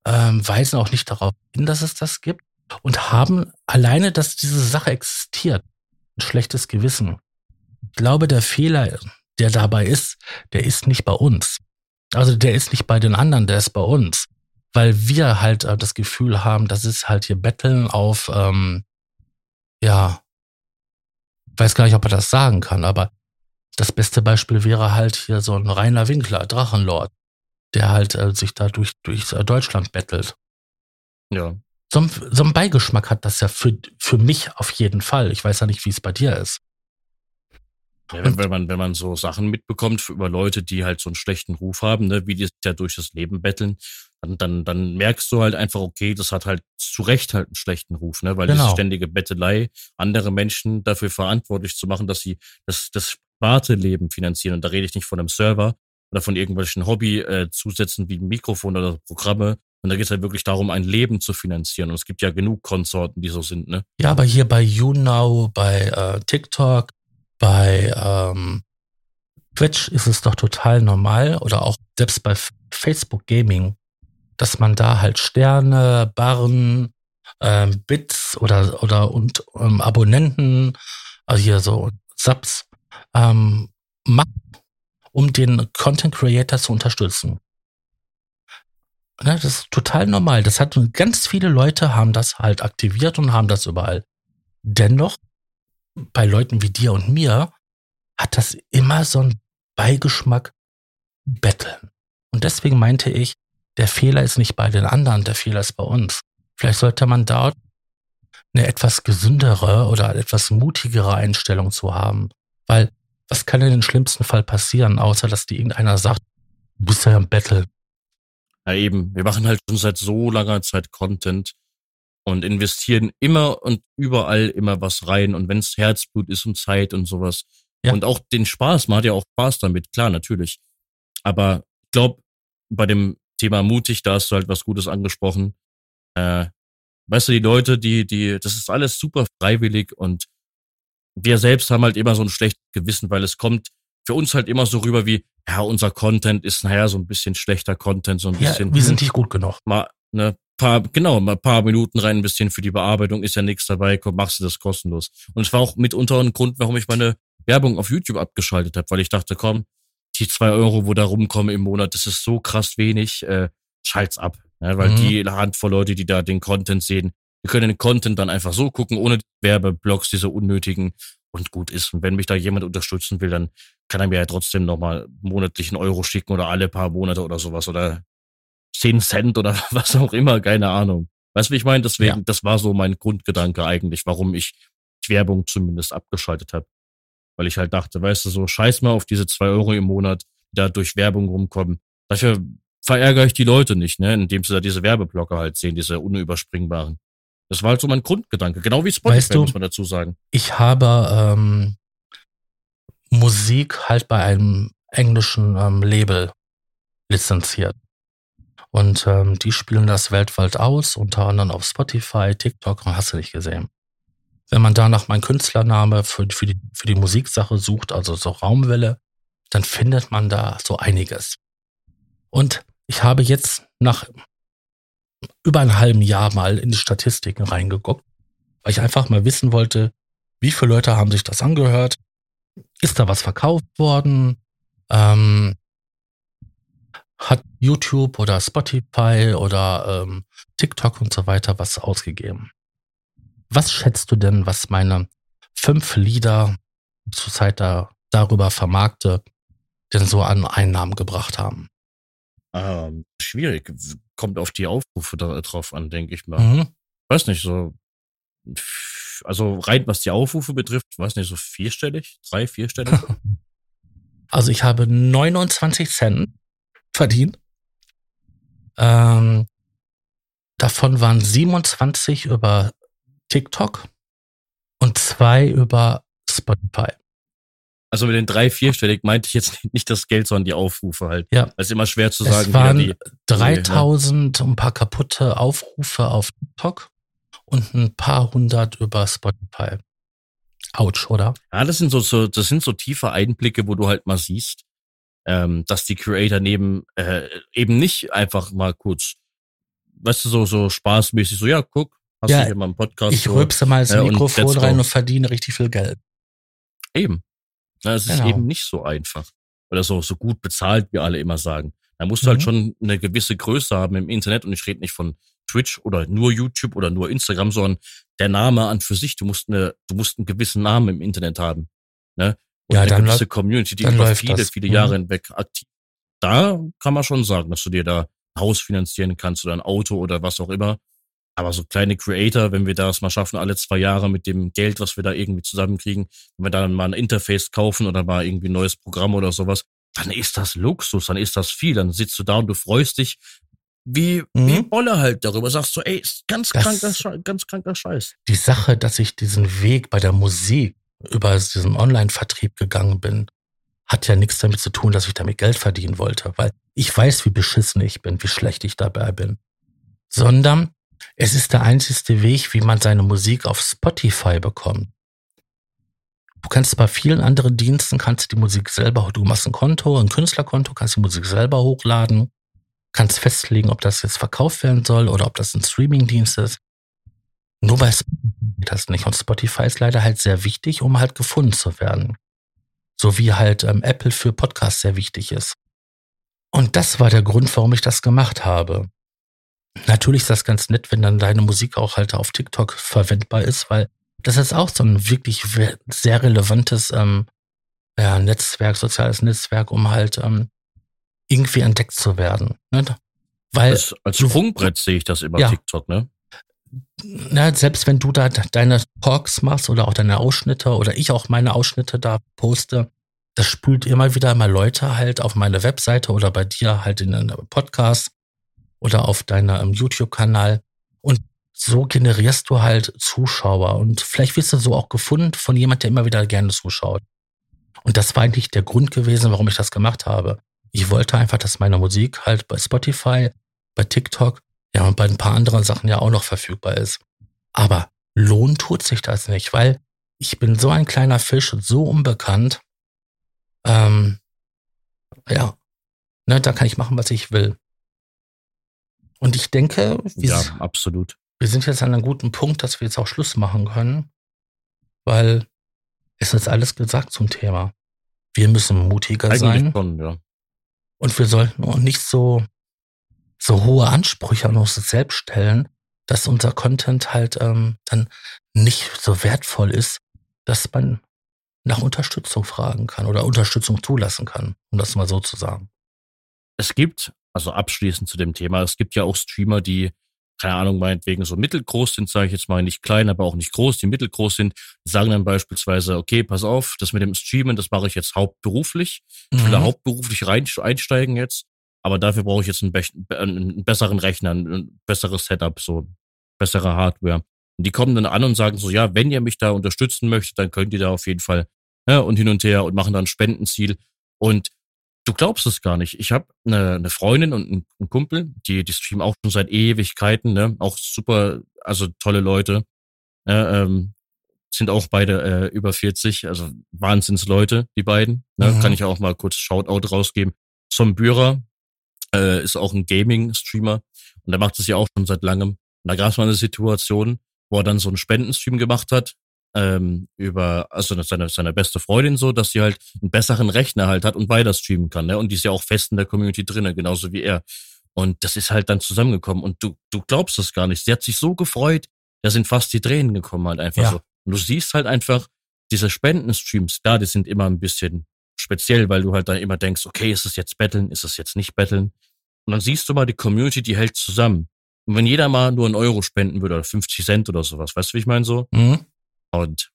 ähm, weisen auch nicht darauf hin, dass es das gibt und haben alleine, dass diese Sache existiert, ein schlechtes Gewissen. Ich glaube, der Fehler, der dabei ist, der ist nicht bei uns. Also der ist nicht bei den anderen, der ist bei uns. Weil wir halt äh, das Gefühl haben, das ist halt hier Betteln auf, ähm, ja, weiß gar nicht, ob er das sagen kann, aber das beste Beispiel wäre halt hier so ein reiner Winkler, Drachenlord, der halt äh, sich da durch, durch äh, Deutschland bettelt. Ja. So, so ein Beigeschmack hat das ja für, für mich auf jeden Fall. Ich weiß ja nicht, wie es bei dir ist. Ja, wenn, wenn, man, wenn man so Sachen mitbekommt über Leute, die halt so einen schlechten Ruf haben, ne, wie die sich ja durch das Leben betteln, dann, dann, dann merkst du halt einfach, okay, das hat halt zu Recht halt einen schlechten Ruf, ne? Weil genau. diese ständige Bettelei, andere Menschen dafür verantwortlich zu machen, dass sie das, das private Leben finanzieren. Und da rede ich nicht von einem Server oder von irgendwelchen Hobby-Zusätzen äh, wie Mikrofon oder Programme. Und da geht es halt wirklich darum, ein Leben zu finanzieren. Und es gibt ja genug Konsorten, die so sind, ne? Ja, aber hier bei YouNow, bei äh, TikTok, bei ähm, Twitch ist es doch total normal oder auch selbst bei Facebook Gaming, dass man da halt Sterne, Barren, ähm, Bits oder oder und ähm, Abonnenten, also hier so Subs ähm, macht, um den Content Creator zu unterstützen. Ne, das ist total normal. Das hat ganz viele Leute haben das halt aktiviert und haben das überall. Dennoch bei Leuten wie dir und mir hat das immer so einen Beigeschmack Betteln. Und deswegen meinte ich, der Fehler ist nicht bei den anderen, der Fehler ist bei uns. Vielleicht sollte man dort eine etwas gesündere oder etwas mutigere Einstellung zu haben. Weil was kann in den schlimmsten Fall passieren, außer dass die irgendeiner sagt, du bist ja im Battle. Ja, eben. Wir machen halt schon seit so langer Zeit Content und investieren immer und überall immer was rein. Und wenn es Herzblut ist und Zeit und sowas. Ja. Und auch den Spaß, man hat ja auch Spaß damit, klar, natürlich. Aber ich glaube, bei dem Thema mutig, da hast du halt was Gutes angesprochen. Äh, weißt du, die Leute, die, die, das ist alles super freiwillig und wir selbst haben halt immer so ein schlechtes Gewissen, weil es kommt für uns halt immer so rüber wie, ja, unser Content ist naja so ein bisschen schlechter Content, so ein bisschen. Ja, wir sind nicht gut genug. Mal, ne, paar, genau, mal paar Minuten rein, ein bisschen für die Bearbeitung, ist ja nichts dabei, komm, machst du das kostenlos. Und es war auch mitunter ein Grund, warum ich meine Werbung auf YouTube abgeschaltet habe, weil ich dachte, komm, die zwei Euro, wo da rumkommen im Monat, das ist so krass wenig, äh, schalt's ab. Ja, weil mhm. die Handvoll Leute, die da den Content sehen, die können den Content dann einfach so gucken, ohne Werbeblocks, diese unnötigen und gut ist. Und wenn mich da jemand unterstützen will, dann kann er mir ja trotzdem nochmal monatlichen Euro schicken oder alle paar Monate oder sowas oder 10 Cent oder [laughs] was auch immer, keine Ahnung. Weißt du, wie ich meine? Deswegen, ja. das war so mein Grundgedanke eigentlich, warum ich Werbung zumindest abgeschaltet habe. weil ich halt dachte, weißt du, so scheiß mal auf diese zwei Euro im Monat, die da durch Werbung rumkommen. Dafür verärgere ich die Leute nicht, ne, indem sie da diese Werbeblocker halt sehen, diese unüberspringbaren. Das war halt so mein Grundgedanke, genau wie Spotify, weißt du, muss man dazu sagen. Ich habe ähm, Musik halt bei einem englischen ähm, Label lizenziert. Und ähm, die spielen das weltweit aus, unter anderem auf Spotify, TikTok und hast du nicht gesehen. Wenn man da nach meinem Künstlername für, für, die, für die Musiksache sucht, also so Raumwelle, dann findet man da so einiges. Und ich habe jetzt nach über einem halben Jahr mal in die Statistiken reingeguckt, weil ich einfach mal wissen wollte, wie viele Leute haben sich das angehört? Ist da was verkauft worden? Ähm, hat YouTube oder Spotify oder ähm, TikTok und so weiter was ausgegeben? Was schätzt du denn, was meine fünf Lieder zurzeit da darüber vermarkte, denn so an Einnahmen gebracht haben? Ähm, schwierig. Kommt auf die Aufrufe da, drauf an, denke ich mal. Mhm. Weiß nicht, so. Also rein was die Aufrufe betrifft, weiß nicht, so vierstellig, drei, vierstellig. [laughs] Also ich habe 29 Cent verdient. Ähm, davon waren 27 über TikTok und zwei über Spotify. Also mit den drei, vierstellig meinte ich jetzt nicht das Geld, sondern die Aufrufe halt. Ja. Das ist immer schwer zu sagen. Es waren die, 3000 ein paar kaputte Aufrufe auf TikTok und ein paar hundert über Spotify. Autsch, oder? Ja, das sind so, so, das sind so tiefe Einblicke, wo du halt mal siehst, ähm, dass die Creator neben äh, eben nicht einfach mal kurz, weißt du, so, so spaßmäßig, so, ja, guck, hast ja, du hier mal einen Podcast. Ich rülpse mal ins äh, Mikrofon rein und verdiene richtig viel Geld. Eben. Na, es genau. ist eben nicht so einfach. Oder so, so gut bezahlt, wie alle immer sagen. Da musst du halt mhm. halt schon eine gewisse Größe haben im Internet und ich rede nicht von Twitch oder nur YouTube oder nur Instagram, sondern der Name an für sich. Du musst eine, du musst einen gewissen Namen im Internet haben. Ne? Und ja, eine dann gewisse Community, die über viele, das. viele Jahre mhm. hinweg aktiv. Da kann man schon sagen, dass du dir da ein Haus finanzieren kannst oder ein Auto oder was auch immer. Aber so kleine Creator, wenn wir das mal schaffen, alle zwei Jahre mit dem Geld, was wir da irgendwie zusammenkriegen, wenn wir dann mal ein Interface kaufen oder mal irgendwie ein neues Programm oder sowas, dann ist das Luxus, dann ist das viel. Dann sitzt du da und du freust dich wie, mhm. wie Bolle halt darüber. Sagst du, ey, ist ganz das, kranker, ganz kranker Scheiß. Die Sache, dass ich diesen Weg bei der Musik über diesen Online-Vertrieb gegangen bin, hat ja nichts damit zu tun, dass ich damit Geld verdienen wollte, weil ich weiß, wie beschissen ich bin, wie schlecht ich dabei bin. Sondern es ist der einzigste Weg, wie man seine Musik auf Spotify bekommt. Du kannst bei vielen anderen Diensten, kannst du die Musik selber, du machst ein Konto, ein Künstlerkonto, kannst die Musik selber hochladen, kannst festlegen, ob das jetzt verkauft werden soll oder ob das ein Streamingdienst ist. Nur bei Spotify das nicht. Und Spotify ist leider halt sehr wichtig, um halt gefunden zu werden. So wie halt ähm, Apple für Podcasts sehr wichtig ist. Und das war der Grund, warum ich das gemacht habe. Natürlich ist das ganz nett, wenn dann deine Musik auch halt auf TikTok verwendbar ist, weil das ist auch so ein wirklich sehr relevantes ähm, ja, Netzwerk, soziales Netzwerk, um halt ähm, irgendwie entdeckt zu werden. Ne? Weil als, Sprungbrett sehe ich das über ja, TikTok, ne? Na, selbst wenn du da deine Talks machst oder auch deine Ausschnitte oder ich auch meine Ausschnitte da poste, das spült immer wieder mal Leute halt auf meine Webseite oder bei dir halt in einem Podcast oder auf deinem YouTube-Kanal. Und so generierst du halt Zuschauer. Und vielleicht wirst du so auch gefunden von jemand, der immer wieder gerne zuschaut. Und das war eigentlich der Grund gewesen, warum ich das gemacht habe. Ich wollte einfach, dass meine Musik halt bei Spotify, bei TikTok, ja, und bei ein paar anderen Sachen ja auch noch verfügbar ist. Aber lohn tut sich das nicht, weil ich bin so ein kleiner Fisch, so unbekannt. Ähm, ja, ne, da kann ich machen, was ich will. Und ich denke, wir, ja, absolut. wir sind jetzt an einem guten Punkt, dass wir jetzt auch Schluss machen können, weil es ist alles gesagt zum Thema. Wir müssen mutiger Eigentlich sein. Schon, ja. Und wir sollten auch nicht so, so hohe Ansprüche an uns selbst stellen, dass unser Content halt ähm, dann nicht so wertvoll ist, dass man nach Unterstützung fragen kann oder Unterstützung zulassen kann, um das mal so zu sagen. Es gibt also abschließend zu dem Thema, es gibt ja auch Streamer, die keine Ahnung, meinetwegen so mittelgroß sind, sage ich jetzt mal, nicht klein, aber auch nicht groß, die mittelgroß sind, sagen dann beispielsweise, okay, pass auf, das mit dem Streamen, das mache ich jetzt hauptberuflich. Ich will da Mhm. hauptberuflich rein, einsteigen jetzt, aber dafür brauche ich jetzt einen, einen besseren Rechner, ein besseres Setup, so bessere Hardware. Und die kommen dann an und sagen so, ja, wenn ihr mich da unterstützen möchtet, dann könnt ihr da auf jeden Fall ja, und hin und her und machen dann ein Spendenziel. Und du glaubst es gar nicht. Ich habe eine, eine Freundin und einen, einen Kumpel, die, die streamen auch schon seit Ewigkeiten, ne? Auch super, also tolle Leute. Äh, ähm, sind auch beide äh, über 40, also Wahnsinnsleute, die beiden. Ne? Mhm. Kann ich auch mal kurz Shoutout rausgeben. Som Bührer äh, ist auch ein Gaming-Streamer und der macht das ja auch schon seit langem. Und da gab es mal eine Situation, wo er dann so einen Spendenstream gemacht hat, ähm, über, also seine, seine beste Freundin so, dass sie halt einen besseren Rechner halt hat und weiter streamen kann, ne? Und die ist ja auch fest in der Community drinne, genauso wie er. Und das ist halt dann zusammengekommen und du, du glaubst es gar nicht. Sie hat sich so gefreut, da sind fast die Tränen gekommen halt einfach Ja. so. Und du siehst halt einfach, diese Spendenstreams, klar, die sind immer ein bisschen speziell, weil du halt da immer denkst, okay, ist es jetzt Betteln, ist es jetzt nicht Betteln? Und dann siehst du mal, die Community, die hält zusammen. Und wenn jeder mal nur einen Euro spenden würde oder 50 Cent oder sowas, weißt du, wie ich meine so? Mhm. Und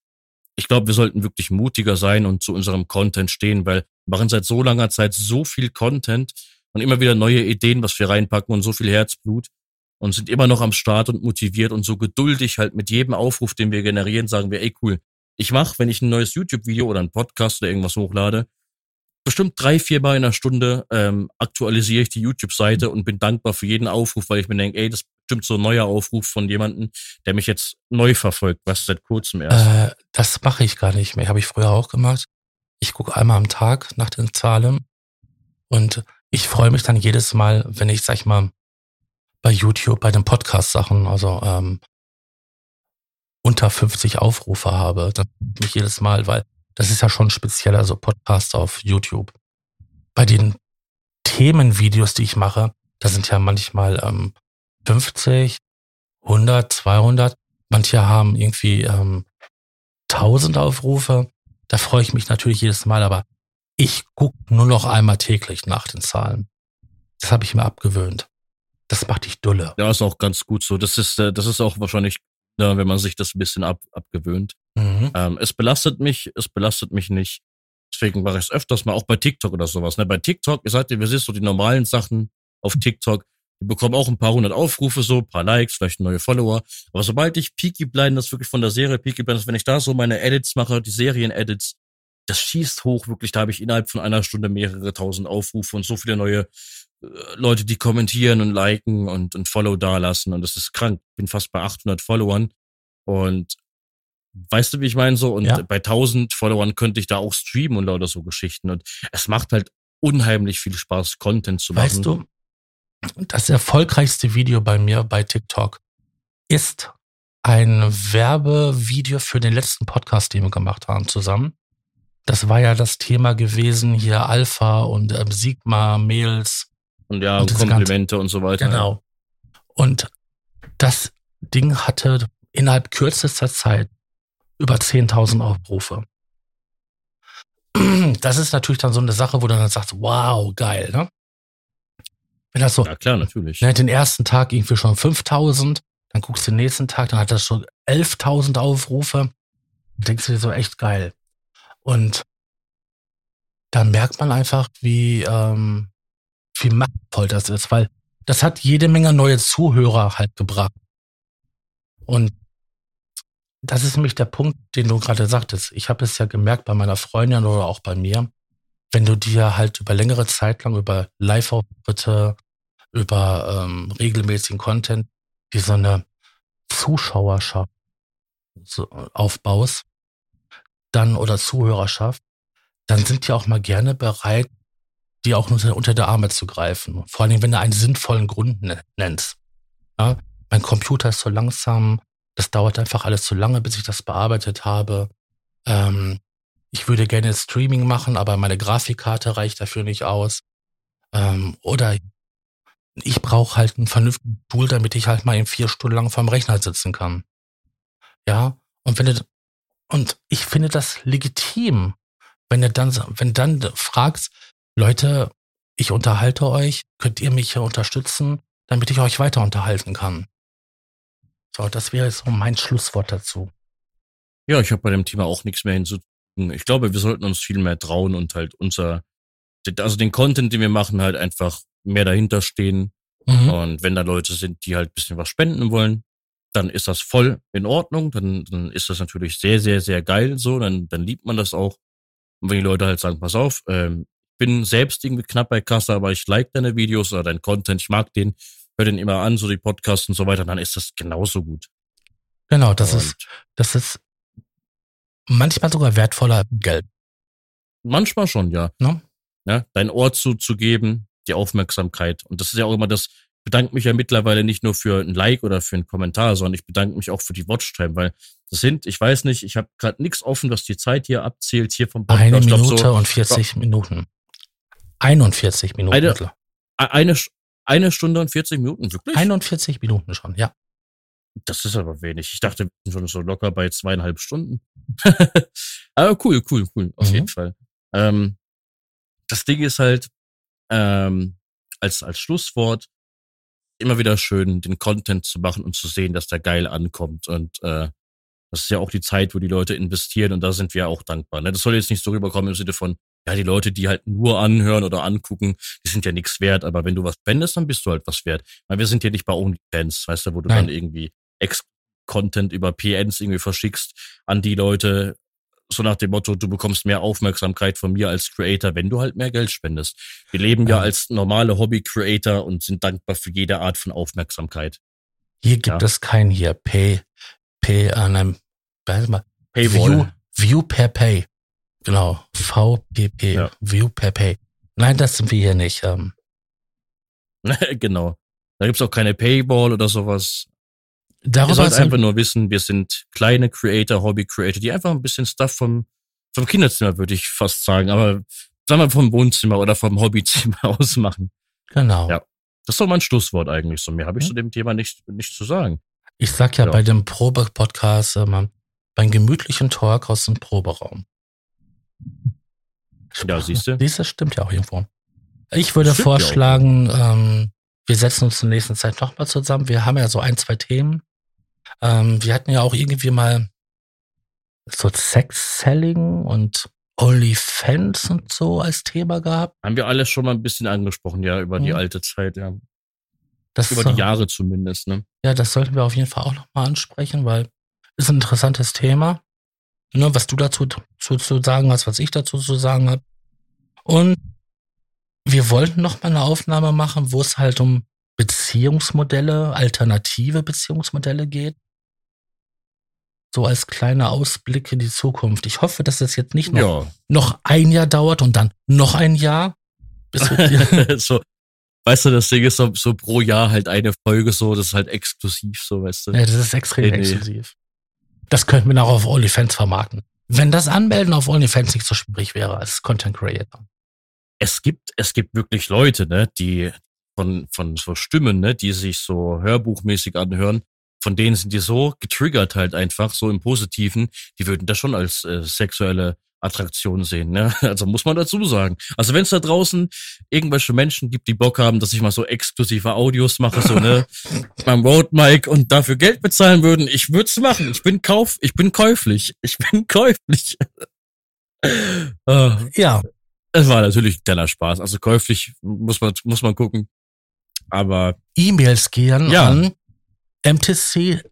ich glaube, wir sollten wirklich mutiger sein und zu unserem Content stehen, weil wir machen seit so langer Zeit so viel Content und immer wieder neue Ideen, was wir reinpacken und so viel Herzblut und sind immer noch am Start und motiviert und so geduldig halt mit jedem Aufruf, den wir generieren, sagen wir, ey cool, ich mache, wenn ich ein neues YouTube-Video oder ein Podcast oder irgendwas hochlade, bestimmt drei, vier Mal in einer Stunde ähm, aktualisiere ich die YouTube-Seite und bin dankbar für jeden Aufruf, weil ich mir denke, ey, das ist bestimmt so ein neuer Aufruf von jemandem, der mich jetzt neu verfolgt, was seit kurzem erst. Äh, das mache ich gar nicht mehr. Habe ich früher auch gemacht. Ich gucke einmal am Tag nach den Zahlen und ich freue mich dann jedes Mal, wenn ich, sag ich mal, bei YouTube, bei den Podcast-Sachen, also ähm, unter 50 Aufrufe habe. Dann mich jedes Mal, weil das ist ja schon speziell, also Podcast auf YouTube. Bei den Themenvideos, die ich mache, da sind ja manchmal ähm, 50, 100, 200. Manche haben irgendwie ähm, 1000 Aufrufe. Da freue ich mich natürlich jedes Mal, aber ich gucke nur noch einmal täglich nach den Zahlen. Das habe ich mir abgewöhnt. Das macht dich dulle. Ja, ist auch ganz gut so. Das ist, äh, das ist auch wahrscheinlich, ja, wenn man sich das ein bisschen ab, abgewöhnt. Mhm. Ähm, es belastet mich, es belastet mich nicht. Deswegen mache ich es öfters mal, auch bei TikTok oder sowas. Ne? Bei TikTok, ihr seid ihr, wir siehst so die normalen Sachen auf TikTok, die bekommen auch ein paar hundert Aufrufe, so, paar Likes, vielleicht neue Follower. Aber sobald ich Peaky Blinders wirklich von der Serie Peaky Blinders, wenn ich da so meine Edits mache, die Serien-Edits, das schießt hoch, wirklich. Da habe ich innerhalb von einer Stunde mehrere tausend Aufrufe und so viele neue äh, Leute, die kommentieren und liken und, und Follow dalassen. Und das ist krank. Bin fast bei 800 Followern. Und weißt du, wie ich meine so? Und Ja. bei 1000 Followern könnte ich da auch streamen und lauter so Geschichten. Und es macht halt unheimlich viel Spaß, Content zu machen. Weißt du, das erfolgreichste Video bei mir bei TikTok ist ein Werbevideo für den letzten Podcast, den wir gemacht haben zusammen. Das war ja das Thema gewesen, hier Alpha und ähm, Sigma, Mails. Und ja, und Komplimente und so weiter. Genau. Und das Ding hatte innerhalb kürzester Zeit über 10.000 Aufrufe. Das ist natürlich dann so eine Sache, wo du dann sagst, wow, geil, ne? Wenn das so Ja, klar, natürlich. Ne, den ersten Tag irgendwie schon 5000, dann guckst du den nächsten Tag, dann hat das schon 11.000 Aufrufe. Denkst du dir so echt geil. Und da merkt man einfach, wie, ähm, wie machtvoll das ist, weil das hat jede Menge neue Zuhörer halt gebracht. Und das ist nämlich der Punkt, den du gerade sagtest. Ich habe es ja gemerkt bei meiner Freundin oder auch bei mir, wenn du dir halt über längere Zeit lang über Live-Auftritte, über ähm, regelmäßigen Content, die so eine Zuschauerschaft aufbaust, dann oder Zuhörerschaft, dann sind die auch mal gerne bereit, die auch unter, unter der Arme zu greifen. Vor allem, wenn du einen sinnvollen Grund ne- nennst. Ja, mein Computer ist so langsam, das dauert einfach alles zu lange, bis ich das bearbeitet habe. Ähm, ich würde gerne Streaming machen, aber meine Grafikkarte reicht dafür nicht aus. Ähm, oder ich brauche halt ein vernünftiges Tool, damit ich halt mal in vier Stunden lang vorm Rechner sitzen kann. Ja, und wenn du, und ich finde das legitim, wenn du dann, wenn dann fragst, Leute, ich unterhalte euch, könnt ihr mich unterstützen, damit ich euch weiter unterhalten kann. So, das wäre so mein Schlusswort dazu. Ja, ich habe bei dem Thema auch nichts mehr hinzuzufügen. Ich glaube, wir sollten uns viel mehr trauen und halt unser, also den Content, den wir machen, halt einfach mehr dahinter stehen. Mhm. Und wenn da Leute sind, die halt ein bisschen was spenden wollen, dann ist das voll in Ordnung. Dann, dann ist das natürlich sehr, sehr, sehr geil so. Dann, dann liebt man das auch. Und wenn die Leute halt sagen, pass auf, ähm, bin selbst irgendwie knapp bei Kasse, aber ich like deine Videos oder deinen Content, ich mag den, höre den immer an, so die Podcasts und so weiter, dann ist das genauso gut. Genau, das und ist, das ist manchmal sogar wertvoller Geld. Manchmal schon, ja. No? ja dein Ohr zuzugeben, die Aufmerksamkeit. Und das ist ja auch immer das, bedanke mich ja mittlerweile nicht nur für ein Like oder für einen Kommentar, sondern ich bedanke mich auch für die Watchtime, weil das sind, ich weiß nicht, ich habe gerade nichts offen, was die Zeit hier abzählt, hier vom Podcast. Eine Minute so, und 40 Minuten. 41 Minuten. Eine, eine, eine Stunde und 40 Minuten, wirklich? 41 Minuten schon, ja. Das ist aber wenig. Ich dachte, wir sind schon so locker bei zweieinhalb Stunden. [laughs] aber cool, cool, cool, auf mhm. jeden Fall. Ähm, das Ding ist halt, ähm, als, als Schlusswort, immer wieder schön, den Content zu machen und zu sehen, dass der geil ankommt. Und äh, das ist ja auch die Zeit, wo die Leute investieren und da sind wir auch dankbar. Ne? Das soll jetzt nicht so rüberkommen im Sinne von, ja, die Leute, die halt nur anhören oder angucken, die sind ja nichts wert, aber wenn du was spendest, dann bist du halt was wert. Weil wir sind ja nicht bei OnlyFans, weißt du, wo du Nein. dann irgendwie Ex-Content über PNs irgendwie verschickst an die Leute, so nach dem Motto, du bekommst mehr Aufmerksamkeit von mir als Creator, wenn du halt mehr Geld spendest. Wir leben ja, ja als normale Hobby-Creator und sind dankbar für jede Art von Aufmerksamkeit. Hier gibt ja. es kein hier Pay, Pay an einem, weiß mal, View, View per Pay. Genau, VPP, ja. View per Pay. Nein, das sind wir hier nicht. Ähm. [laughs] genau. Da gibt's auch keine Paywall oder sowas. Darüber Ihr sollt einfach nur wissen, wir sind kleine Creator, Hobby-Creator, die einfach ein bisschen Stuff vom, vom Kinderzimmer, würde ich fast sagen, aber sagen wir vom Wohnzimmer oder vom Hobbyzimmer [laughs] aus machen. Genau. Ja. Das ist doch mein Schlusswort eigentlich. So mehr habe ich zu dem Thema nicht, nicht zu sagen. Ich sag ja, ja. bei dem Probe-Podcast, äh, beim gemütlichen Talk aus dem Proberaum. Ja, siehst du? [laughs] Siehst du, stimmt ja auch irgendwo. Ich würde stimmt vorschlagen, ähm, wir setzen uns in der nächsten Zeit nochmal zusammen. Wir haben ja so ein, zwei Themen. Ähm, wir hatten ja auch irgendwie mal so Sex-Selling und OnlyFans und so als Thema gehabt. Haben wir alles schon mal ein bisschen angesprochen, ja, über mhm. die alte Zeit, ja. Das über die Jahre zumindest, ne? Ja, das sollten wir auf jeden Fall auch nochmal ansprechen, weil ist ein interessantes Thema. Ne, was du dazu zu, zu sagen hast, was ich dazu zu sagen habe. Und wir wollten noch mal eine Aufnahme machen, wo es halt um Beziehungsmodelle, alternative Beziehungsmodelle geht so als kleiner Ausblick in die Zukunft. Ich hoffe, dass es jetzt nicht noch, ja. noch ein Jahr dauert und dann noch ein Jahr. Bis [laughs] so, weißt du, das Ding ist so, so, pro Jahr halt eine Folge so, das ist halt exklusiv, so, weißt du. Ja, das ist extrem nee, exklusiv. Das könnten wir auch auf OnlyFans vermarkten. Wenn das Anmelden auf OnlyFans nicht so schwierig wäre als Content Creator. Es gibt, es gibt wirklich Leute, ne, die von, von so Stimmen, ne, die sich so hörbuchmäßig anhören, von denen sind die so getriggert halt einfach, so im Positiven, die würden das schon als äh, sexuelle Attraktion sehen. Ne? [laughs] Also muss man dazu sagen. Also wenn es da draußen irgendwelche Menschen gibt, die Bock haben, dass ich mal so exklusive Audios mache, so ne, [laughs] beim Road Mic und dafür Geld bezahlen würden, ich würde es machen. Ich bin kauf, ich bin käuflich, ich bin [laughs] käuflich. uh, ja, es war natürlich ein kleiner Spaß. Also käuflich muss man muss man gucken. Aber E-Mails gehen ja. an mtc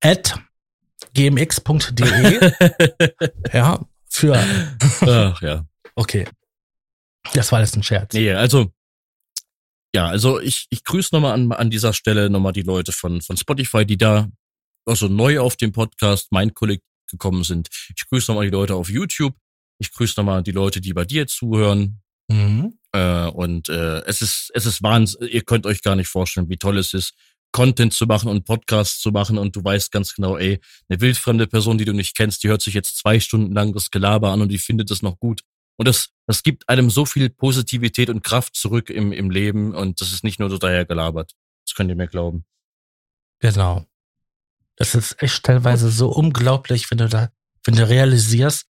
at gmx.de. ja, für. [laughs] Ach, ja. Okay. Das war jetzt ein Scherz. Nee, also, ja, also ich, ich grüße nochmal an, an dieser Stelle nochmal die Leute von, von Spotify, die da also neu auf dem Podcast Mein Kollektiv gekommen sind. Ich grüße nochmal die Leute auf YouTube. Ich grüße nochmal die Leute, die bei dir zuhören. Mhm. Äh, und äh, es ist, es ist Wahnsinn. Ihr könnt euch gar nicht vorstellen, wie toll es ist, Content zu machen und Podcasts zu machen und du weißt ganz genau, ey, eine wildfremde Person, die du nicht kennst, die hört sich jetzt zwei Stunden lang das Gelaber an und die findet es noch gut. Und das, das gibt einem so viel Positivität und Kraft zurück im, im Leben und das ist nicht nur so daher gelabert. Das könnt ihr mir glauben. Genau. Das ist echt teilweise so unglaublich, wenn du da, wenn du realisierst,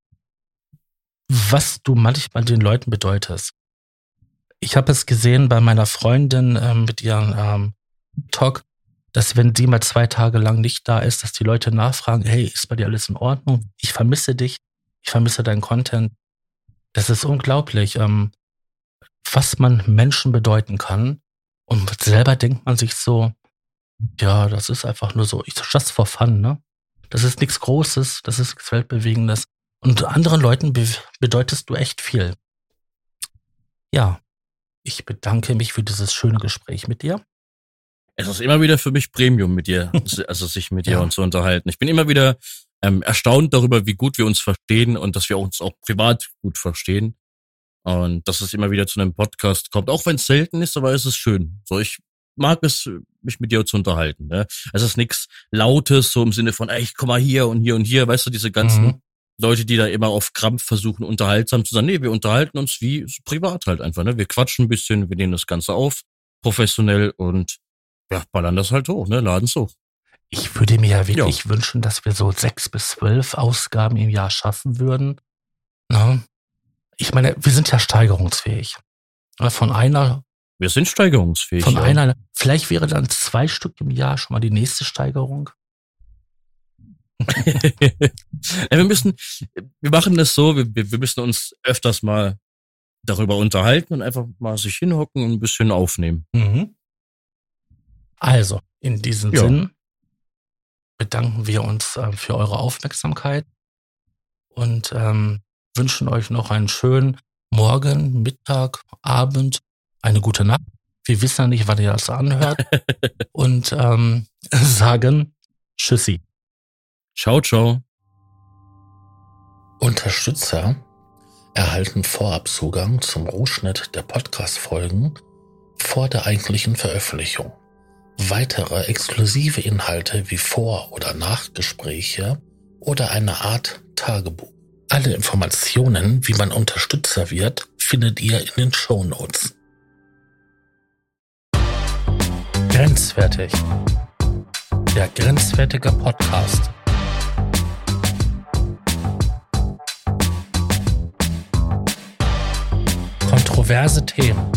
was du manchmal den Leuten bedeutest. Ich habe es gesehen bei meiner Freundin ähm, mit ihrem ähm, Talk dass wenn sie mal zwei Tage lang nicht da ist, dass die Leute nachfragen, hey, ist bei dir alles in Ordnung? Ich vermisse dich, ich vermisse deinen Content. Das ist unglaublich, ähm, was man Menschen bedeuten kann. Und selber denkt man sich so, ja, das ist einfach nur so, just for fun, ne? Das ist nichts Großes, das ist nichts Weltbewegendes. Und anderen Leuten be bedeutest du echt viel. Ja, ich bedanke mich für dieses schöne Gespräch mit dir. Es ist immer wieder für mich Premium mit dir, [laughs] also sich mit dir ja. und zu unterhalten. Ich bin immer wieder ähm, erstaunt darüber, wie gut wir uns verstehen und dass wir uns auch privat gut verstehen. Und dass es immer wieder zu einem Podcast kommt, auch wenn es selten ist, aber es ist schön. So, ich mag es, mich mit dir zu unterhalten. Ne? Es ist nichts Lautes, so im Sinne von, ey, ich komm mal hier und hier und hier, weißt du, diese ganzen mhm. Leute, die da immer auf Krampf versuchen, unterhaltsam zu sein. Nee, wir unterhalten uns wie privat halt einfach. Ne? Wir quatschen ein bisschen, wir nehmen das Ganze auf, professionell und ja, ballern das halt hoch, ne? Laden hoch. Ich würde mir ja wirklich ja. wünschen, dass wir so sechs bis zwölf Ausgaben im Jahr schaffen würden. Ne? Ich meine, wir sind ja steigerungsfähig. Von einer wir sind steigerungsfähig. Von ja. einer, vielleicht wäre dann zwei Stück im Jahr schon mal die nächste Steigerung. [laughs] wir müssen, wir machen das so, wir, wir müssen uns öfters mal darüber unterhalten und einfach mal sich hinhocken und ein bisschen aufnehmen. Mhm. Also, in diesem ja. Sinn bedanken wir uns äh, für eure Aufmerksamkeit und ähm, wünschen euch noch einen schönen Morgen, Mittag, Abend eine gute Nacht. Wir wissen ja nicht, wann ihr das anhört. [laughs] und ähm, [laughs] sagen Tschüssi. Ciao, ciao. Unterstützer erhalten Vorabzugang zum Rohschnitt der Podcast-Folgen vor der eigentlichen Veröffentlichung. Weitere exklusive Inhalte wie Vor- oder Nachgespräche oder eine Art Tagebuch. Alle Informationen, wie man Unterstützer wird, findet ihr in den Show Notes. Grenzwertig. Der grenzwertige Podcast. Kontroverse Themen.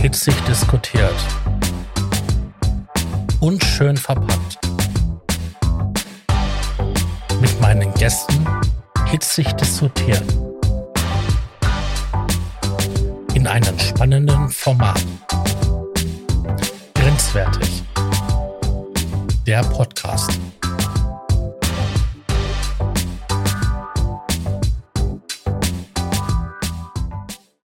Hitzig diskutiert. Unschön verpackt. Mit meinen Gästen hitzig diskutiert. In einem spannenden Format. Grenzwertig. Der Podcast.